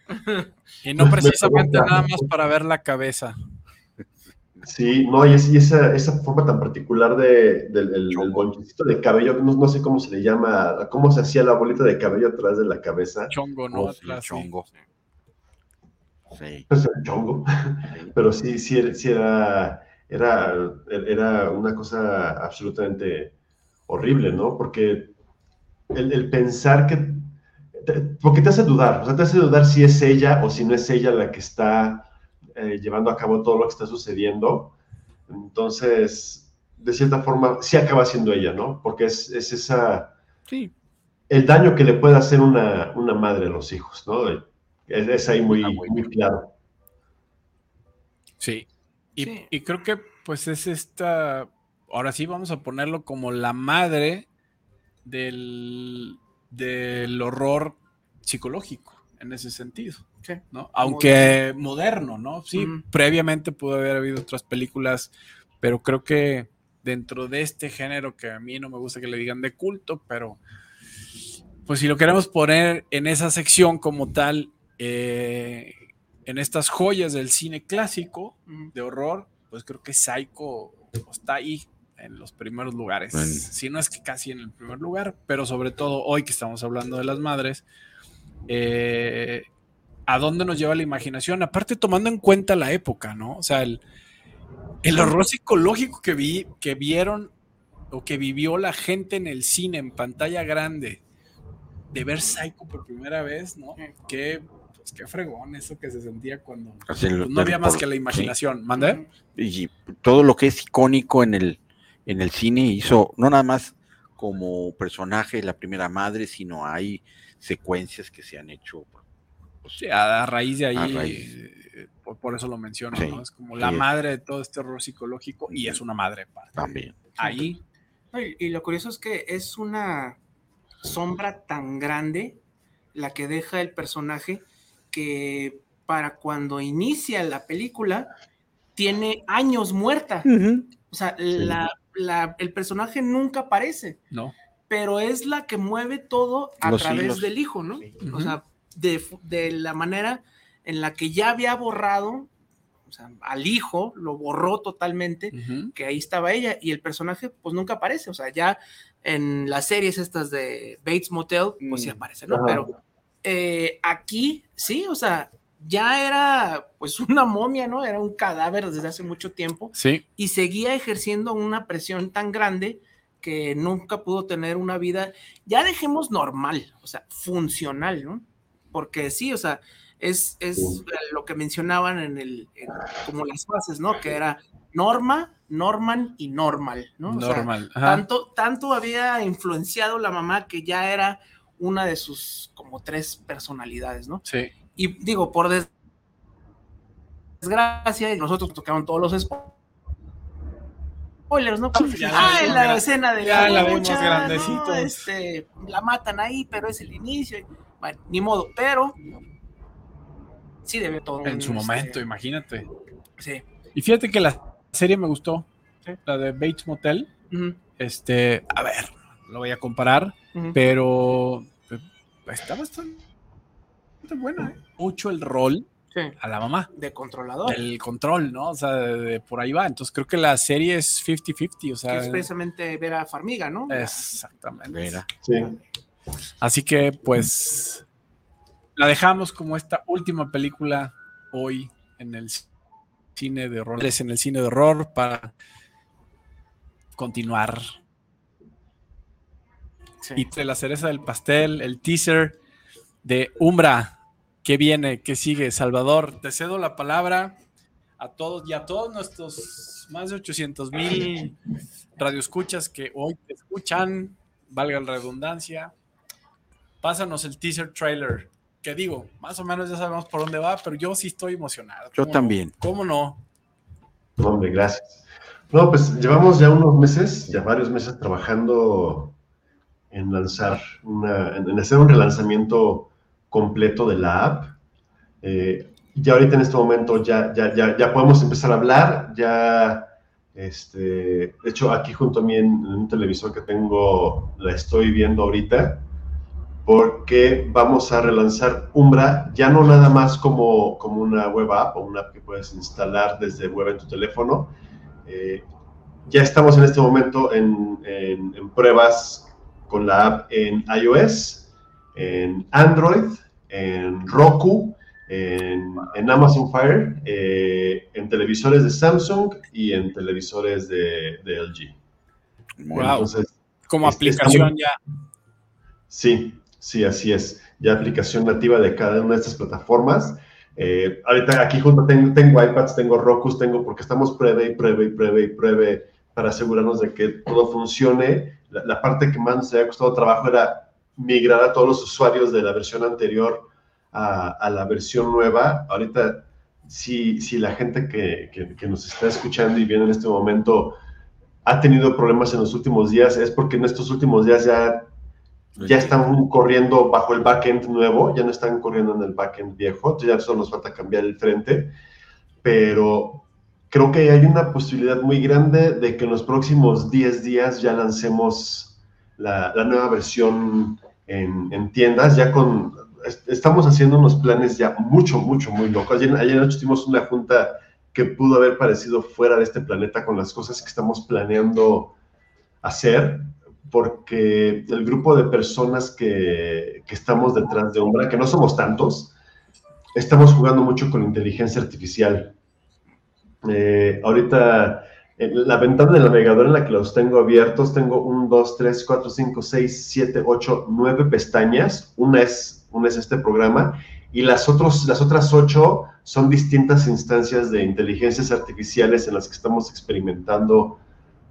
Speaker 3: y no precisamente nada más para ver la cabeza.
Speaker 6: Sí, no, y, esa, esa, forma tan particular de, del el, de cabello, no, sé cómo se le llama, cómo se hacía la bolita de cabello atrás de la cabeza.
Speaker 3: Chongo, ¿no? Oh,
Speaker 5: chongo.
Speaker 6: Sí. Es chongo. Pero sí, sí, sí era, era, era una cosa absolutamente horrible, ¿no? Porque el, pensar que... porque te hace dudar, o sea, te hace dudar si es ella o si no es ella la que está eh, llevando a cabo todo lo que está sucediendo. Entonces, de cierta forma, sí acaba siendo ella, ¿no? Porque es, es esa...
Speaker 3: Sí.
Speaker 6: El daño que le puede hacer una, una madre a los hijos, ¿no? Es, ahí muy, muy claro.
Speaker 3: Sí. Y, y creo que pues es esta, ahora sí vamos a ponerlo como la madre del, del horror psicológico en ese sentido. ¿no? Aunque moderno, ¿no? Sí, previamente pudo haber habido otras películas, pero creo que dentro de este género que a mí no me gusta que le digan de culto, pero pues si lo queremos poner en esa sección como tal, eh, en estas joyas del cine clásico de horror, pues creo que Psycho está ahí en los primeros lugares. Si no es que casi en el primer lugar, pero sobre todo hoy que estamos hablando de las madres, eh, ¿a dónde nos lleva la imaginación? Aparte tomando en cuenta la época, ¿no? O sea, el, el horror psicológico que, vi, que vieron o que vivió la gente en el cine, en pantalla grande, de ver Psycho por primera vez, ¿no? Que pues, qué fregón eso que se sentía cuando pues, no había más que la imaginación. ¿Mande?
Speaker 5: Y todo lo que es icónico en el, en el cine hizo, no nada más como personaje la primera madre, sino hay secuencias que se han hecho.
Speaker 3: Pues, a, raíz de ahí, eh, por, eso lo menciono, ¿no? Es como la madre de todo este horror psicológico y es una madre.
Speaker 5: También.
Speaker 3: Ahí.
Speaker 4: Y, y lo curioso es que es una sombra tan grande la que deja el personaje que para cuando inicia la película tiene años muerta. O sea, el personaje nunca aparece.
Speaker 3: No.
Speaker 4: Pero es la que mueve todo a través del hijo, ¿no? O sea, de, la manera en la que ya había borrado o sea, al hijo, lo borró totalmente, que ahí estaba ella, y el personaje pues nunca aparece, o sea, ya en las series estas de Bates Motel, pues sí mm. aparece, ¿no? Pero eh, aquí, sí, o sea, ya era pues una momia, ¿no? Era un cadáver desde hace mucho tiempo.
Speaker 3: Sí.
Speaker 4: Y seguía ejerciendo una presión tan grande que nunca pudo tener una vida, ya dejemos normal, o sea, funcional, ¿no? Porque sí, o sea, es, es lo que mencionaban en el, como las fases, ¿no? Que era norma, norman y normal, ¿no?
Speaker 3: normal.
Speaker 4: tanto, tanto había influenciado la mamá que ya era una de sus como tres personalidades, ¿no?
Speaker 3: Sí.
Speaker 4: Y digo, por desgracia, nosotros tocaron todos los spoilers, ¿no? ah, en la escena de
Speaker 3: ya la, vemos grandecitos.
Speaker 4: Este, la matan ahí, pero es el inicio. Bueno, ni modo, pero sí debe todo.
Speaker 3: En su momento, este, imagínate.
Speaker 4: Sí.
Speaker 3: Y fíjate que la serie me gustó, la de Bates Motel. Este, a ver, lo voy a comparar, pero eh, está bastante buena. ¿eh? Mucho el rol a la mamá.
Speaker 4: De controlador.
Speaker 3: El control, ¿no? O sea, de, por ahí va. Entonces creo que la serie es 50-50. O sea,
Speaker 4: es precisamente Vera Farmiga, ¿no?
Speaker 3: Exactamente. Sí. Así que, pues, la dejamos como esta última película hoy en el cine de horror. En el cine de horror para continuar y de la cereza del pastel, el teaser de Umbra. ¿Qué viene? ¿Qué sigue? Salvador, te cedo la palabra a todos y a todos nuestros más de 800 mil radioescuchas que hoy te escuchan, valga la redundancia. Pásanos el teaser trailer. Que digo, más o menos ya sabemos por dónde va, pero yo sí estoy emocionado.
Speaker 5: Yo también.
Speaker 3: ¿Cómo no?
Speaker 6: Hombre, gracias. No, pues llevamos ya unos meses, ya varios meses trabajando en lanzar una, en hacer un relanzamiento completo de la app. Eh, ya ahorita en este momento ya, ya, ya, ya podemos empezar a hablar, ya, este, de hecho aquí junto a mí en, un televisor que tengo, la estoy viendo ahorita, porque vamos a relanzar Umbra, ya no nada más como, como una web app o una app que puedes instalar desde web en tu teléfono. Eh, ya estamos en este momento en, en, en, pruebas con la app en iOS, en Android, en Roku, en, en Amazon Fire, eh, en televisores de Samsung y en televisores de, de LG.
Speaker 3: Wow. Entonces, como aplicación ya.
Speaker 6: Sí, Sí, así es. Ya aplicación nativa de cada una de estas plataformas. Eh, ahorita aquí junto tengo, tengo, iPads, tengo Roku, tengo, porque estamos pruebe y pruebe y pruebe y pruebe para asegurarnos de que todo funcione. La, la, parte que más nos había costado trabajo era migrar a todos los usuarios de la versión anterior a, a la versión nueva. Ahorita, si, si la gente que, que, que nos está escuchando y viene en este momento ha tenido problemas en los últimos días, es porque en estos últimos días ya ya están corriendo bajo el backend nuevo, ya no están corriendo en el backend viejo, ya solo nos falta cambiar el frente, pero creo que hay una posibilidad muy grande de que en los próximos 10 días ya lancemos la, nueva versión en, en, tiendas, ya con, estamos haciendo unos planes ya mucho, mucho, muy locos. Ayer, ayer noche tuvimos una junta que pudo haber parecido fuera de este planeta con las cosas que estamos planeando hacer porque el grupo de personas que, que, estamos detrás de Umbra, que no somos tantos, estamos jugando mucho con inteligencia artificial. Eh, ahorita, en la ventana del navegador en la que los tengo abiertos, tengo 1, 2, 3, 4, 5, 6, 7, 8, 9 pestañas. Una es, una es este programa. Y las, otros, las otras 8 son distintas instancias de inteligencias artificiales en las que estamos experimentando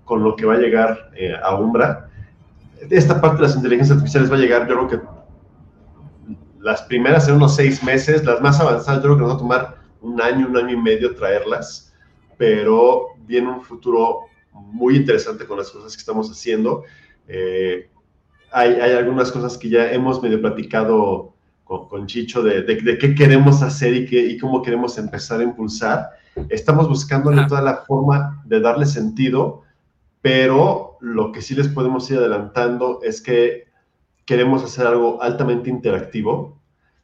Speaker 6: con lo que va a llegar eh, a Umbra. Esta parte de las inteligencias artificiales va a llegar, yo creo que las primeras en unos seis meses, las más avanzadas, yo creo que nos va a tomar un año, un año y medio traerlas, pero viene un futuro muy interesante con las cosas que estamos haciendo. Eh, hay, hay, algunas cosas que ya hemos medio platicado con, con Chicho de, de, de, qué queremos hacer y, qué, y cómo queremos empezar a impulsar. Estamos buscando toda la forma de darle sentido, pero lo que sí les podemos ir adelantando es que queremos hacer algo altamente interactivo,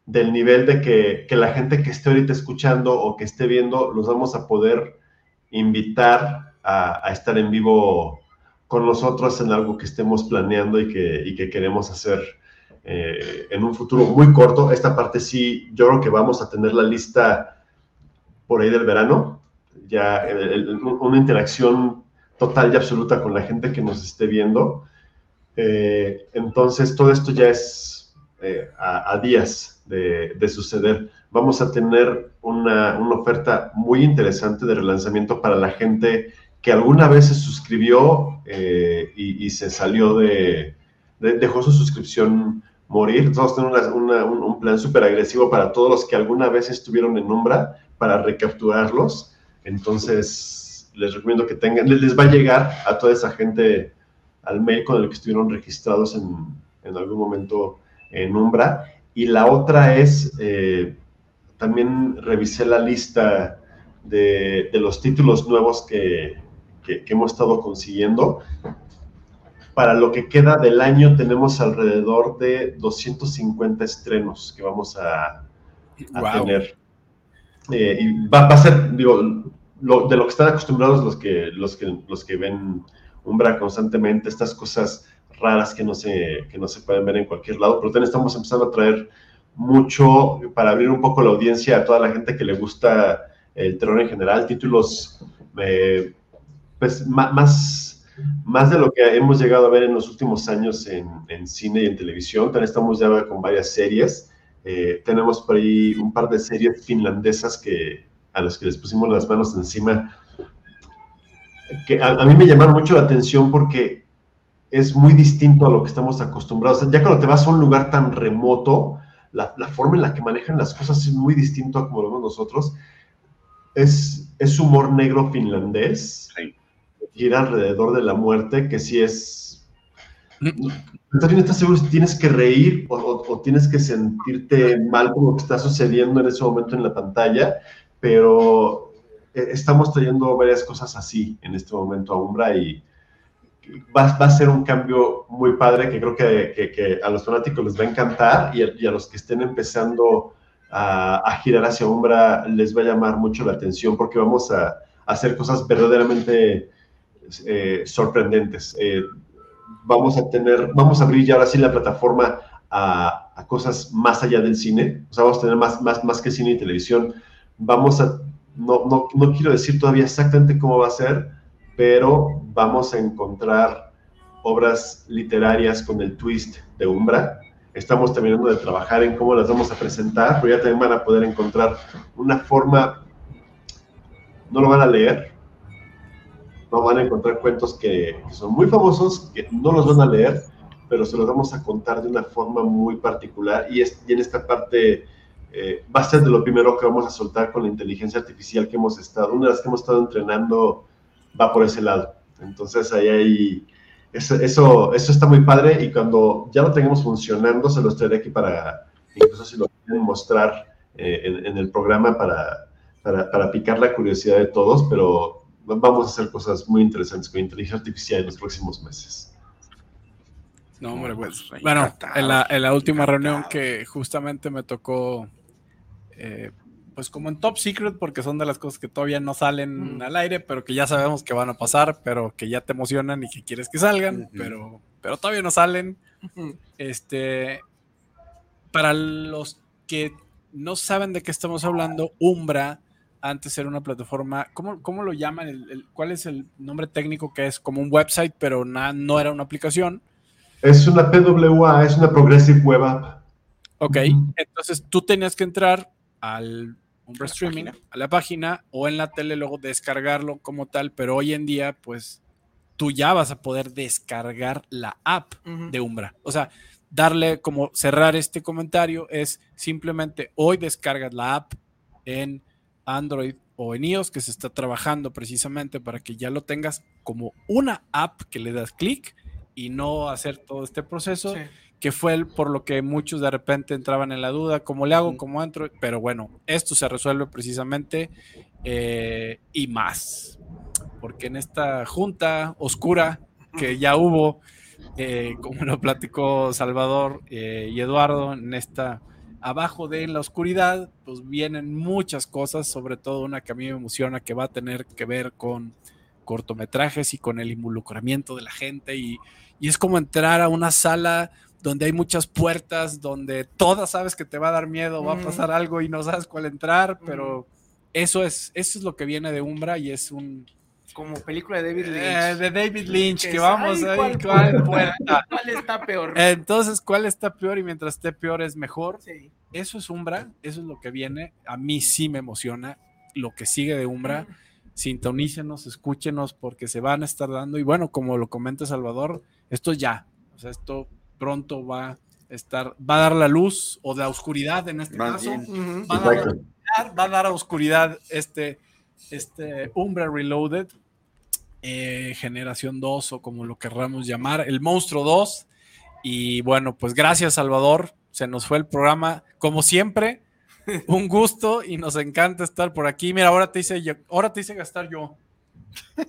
Speaker 6: del nivel de que, que, la gente que esté ahorita escuchando o que esté viendo, los vamos a poder invitar a, estar en vivo con nosotros en algo que estemos planeando y que, queremos hacer eh, en un futuro muy corto. Esta parte sí, yo creo que vamos a tener la lista por ahí del verano, ya una interacción total y absoluta con la gente que nos esté viendo. Eh, entonces, todo esto ya es eh, a, días de, suceder. Vamos a tener una, una, oferta muy interesante de relanzamiento para la gente que alguna vez se suscribió eh, y, se salió de, de, dejó su suscripción morir. Vamos a tener un, plan súper agresivo para todos los que alguna vez estuvieron en Umbra para recapturarlos. Entonces, les recomiendo que tengan, les va a llegar a toda esa gente al mail con el que estuvieron registrados en, en algún momento en Umbra. Y la otra es, eh, también revisé la lista de, de los títulos nuevos que, que, que, hemos estado consiguiendo. Para lo que queda del año tenemos alrededor de 250 estrenos que vamos a, a wow. tener. Eh, y va, va, a ser, digo, lo, de lo que están acostumbrados los que, los que, los que ven Umbra constantemente, estas cosas raras que no, se, que no se pueden ver en cualquier lado, pero también estamos empezando a traer mucho para abrir un poco la audiencia a toda la gente que le gusta el terror en general, títulos eh, pues más, más de lo que hemos llegado a ver en los últimos años en, en cine y en televisión, también estamos ya con varias series, eh, tenemos por ahí un par de series finlandesas que, a los que les pusimos las manos encima, que a, a, mí me llamaron mucho la atención porque es muy distinto a lo que estamos acostumbrados. Ya cuando te vas a un lugar tan remoto, la, la forma en la que manejan las cosas es muy distinto a como lo vemos nosotros. Es, es humor negro finlandés. Sí. gira alrededor de la muerte, que sí es... No estás seguro si tienes que reír o, o, o, tienes que sentirte mal con lo que está sucediendo en ese momento en la pantalla, pero eh, estamos trayendo varias cosas así en este momento a Umbra y va, va a ser un cambio muy padre que creo que, que, que, a los fanáticos les va a encantar y a, y a los que estén empezando a, a, girar hacia Umbra les va a llamar mucho la atención porque vamos a, a hacer cosas verdaderamente eh, sorprendentes. Eh, vamos a tener, vamos a abrir ya ahora sí la plataforma a, a, cosas más allá del cine, o sea, vamos a tener más, más, más que cine y televisión. Vamos a, no, no, no quiero decir todavía exactamente cómo va a ser, pero vamos a encontrar obras literarias con el twist de Umbra. Estamos terminando de trabajar en cómo las vamos a presentar, pero ya también van a poder encontrar una forma, no lo van a leer, no van a encontrar cuentos que, que, son muy famosos, que no los van a leer, pero se los vamos a contar de una forma muy particular y, es, y en esta parte eh, va a ser de lo primero que vamos a soltar con la inteligencia artificial que hemos estado, una de las que hemos estado entrenando va por ese lado. Entonces ahí hay, eso, eso, eso está muy padre y cuando ya lo tengamos funcionando se los traeré aquí para, incluso si lo quieren mostrar eh, en, en, el programa para, para, para picar la curiosidad de todos, pero vamos a hacer cosas muy interesantes con inteligencia artificial en los próximos meses.
Speaker 3: No, hombre, pues, bueno, en la, en la última reunión que justamente me tocó, eh, pues como en Top Secret, porque son de las cosas que todavía no salen mm. al aire, pero que ya sabemos que van a pasar, pero que ya te emocionan y que quieres que salgan, uh -huh. pero, pero todavía no salen. Uh -huh. Este, para los que no saben de qué estamos hablando, Umbra antes era una plataforma, ¿cómo, cómo lo llaman? El, el, ¿Cuál es el nombre técnico que es como un website, pero na, no era una aplicación?
Speaker 6: Es una PWA, es una Progressive Web App.
Speaker 3: Ok, entonces tú tenías que entrar al Umbra Streaming, página. a la página o en la tele, luego descargarlo como tal, pero hoy en día, pues tú ya vas a poder descargar la app uh -huh. de Umbra. O sea, darle como cerrar este comentario es simplemente hoy descargas la app en Android o en iOS que se está trabajando precisamente para que ya lo tengas como una app que le das clic y no hacer todo este proceso, sí. Que fue el, por lo que muchos de repente entraban en la duda, ¿cómo le hago? ¿Cómo entro? Pero bueno, esto se resuelve precisamente eh, y más, porque en esta junta oscura que ya hubo, eh, como lo platicó Salvador eh, y Eduardo, en esta abajo de en la oscuridad, pues vienen muchas cosas, sobre todo una que a mí me emociona que va a tener que ver con cortometrajes y con el involucramiento de la gente y, y es como entrar a una sala donde hay muchas puertas, donde todas sabes que te va a dar miedo, va a pasar algo y no sabes cuál entrar, pero eso es, eso es lo que viene de Umbra y es un,
Speaker 4: como película de David Lynch.
Speaker 3: Eh, de David Lynch, que, que vamos a ver ¿cuál,
Speaker 4: cuál, ¿cuál, está peor?
Speaker 3: Entonces, ¿cuál está peor? Y mientras esté peor es mejor. Sí. Eso es Umbra, eso es lo que viene. A mí sí me emociona lo que sigue de Umbra. Sintonícenos, escúchenos, porque se van a estar dando. Y bueno, como lo comenta Salvador, esto ya. O sea, esto pronto va a estar, va a dar la luz o la oscuridad en este Más caso. Va, a dar, va a dar a oscuridad este este Umbra Reloaded, eh, Generación 2 o como lo querramos llamar, el Monstruo 2. Y bueno, pues gracias Salvador, se nos fue el programa, como siempre, un gusto y nos encanta estar por aquí. Mira, ahora te hice, yo, ahora te hice gastar yo.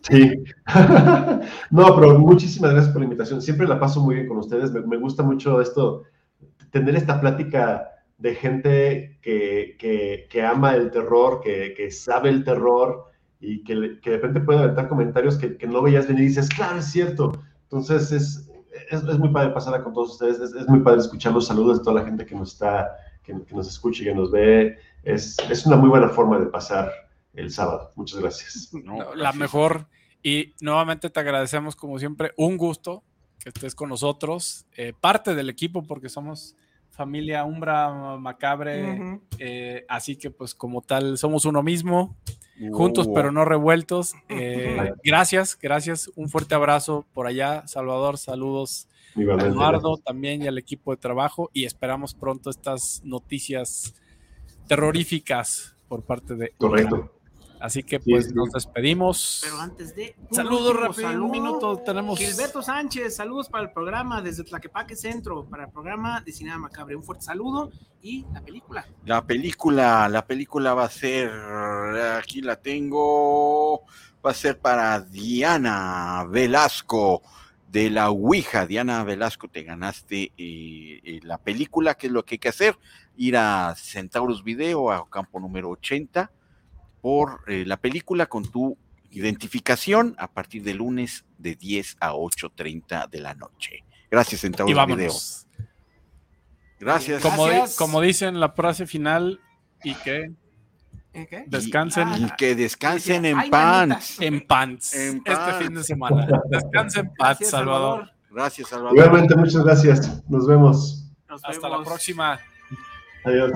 Speaker 6: Sí, no, pero muchísimas gracias por la invitación. Siempre la paso muy bien con ustedes. Me, me gusta mucho esto, tener esta plática de gente que, que, que ama el terror, que, que, sabe el terror y que, de repente puede aventar comentarios que, no veías venir y dices, claro, es cierto. Entonces es, es, es muy padre pasarla con todos ustedes, es, es, muy padre escuchar los saludos de toda la gente que nos está, que, nos escucha y que nos ve. Es, es una muy buena forma de pasar el sábado. Muchas gracias.
Speaker 3: No, gracias. La mejor. Y nuevamente te agradecemos como siempre, un gusto que estés con nosotros, eh, parte del equipo porque somos familia Umbra Macabre, uh -huh. eh, así que pues como tal somos uno mismo, uh. juntos pero no revueltos. Eh, gracias, gracias, un fuerte abrazo por allá, Salvador, saludos a Eduardo también y al equipo de trabajo y esperamos pronto estas noticias terroríficas por parte de...
Speaker 6: Correcto.
Speaker 3: Así que
Speaker 6: Sí,
Speaker 3: pues
Speaker 6: sí.
Speaker 3: nos despedimos.
Speaker 4: Pero antes de. un
Speaker 3: Saludos rápido, un
Speaker 4: saludo,
Speaker 3: minuto tenemos.
Speaker 4: Gilberto Sánchez, saludos para el programa desde Tlaquepaque Centro, para el programa de Cinema Macabre. Un fuerte saludo y la película.
Speaker 5: La película, la película va a ser, aquí la tengo, va a ser para Diana Velasco de la Ouija. Diana Velasco, te ganaste eh, eh, la película, ¿qué es lo que hay que hacer? Ir a Centauros Video, a campo número 80, por eh, la película con tu identificación a partir de lunes de 10 a 8.30 de la noche. Gracias,
Speaker 3: Y
Speaker 5: Centauros Video. Gracias.
Speaker 3: Como, di-
Speaker 4: Gracias.
Speaker 3: como dicen la frase final, y que
Speaker 4: ¿Eh, ¿Qué?
Speaker 3: descansen
Speaker 5: Y que descansen en
Speaker 3: pants
Speaker 5: En
Speaker 3: este
Speaker 5: pants.
Speaker 3: fin de semana. Descansen en paz, Salvador.
Speaker 5: Gracias, Salvador.
Speaker 6: Igualmente, muchas gracias. Nos vemos.
Speaker 4: Nos
Speaker 3: Hasta la próxima.
Speaker 6: Adiós.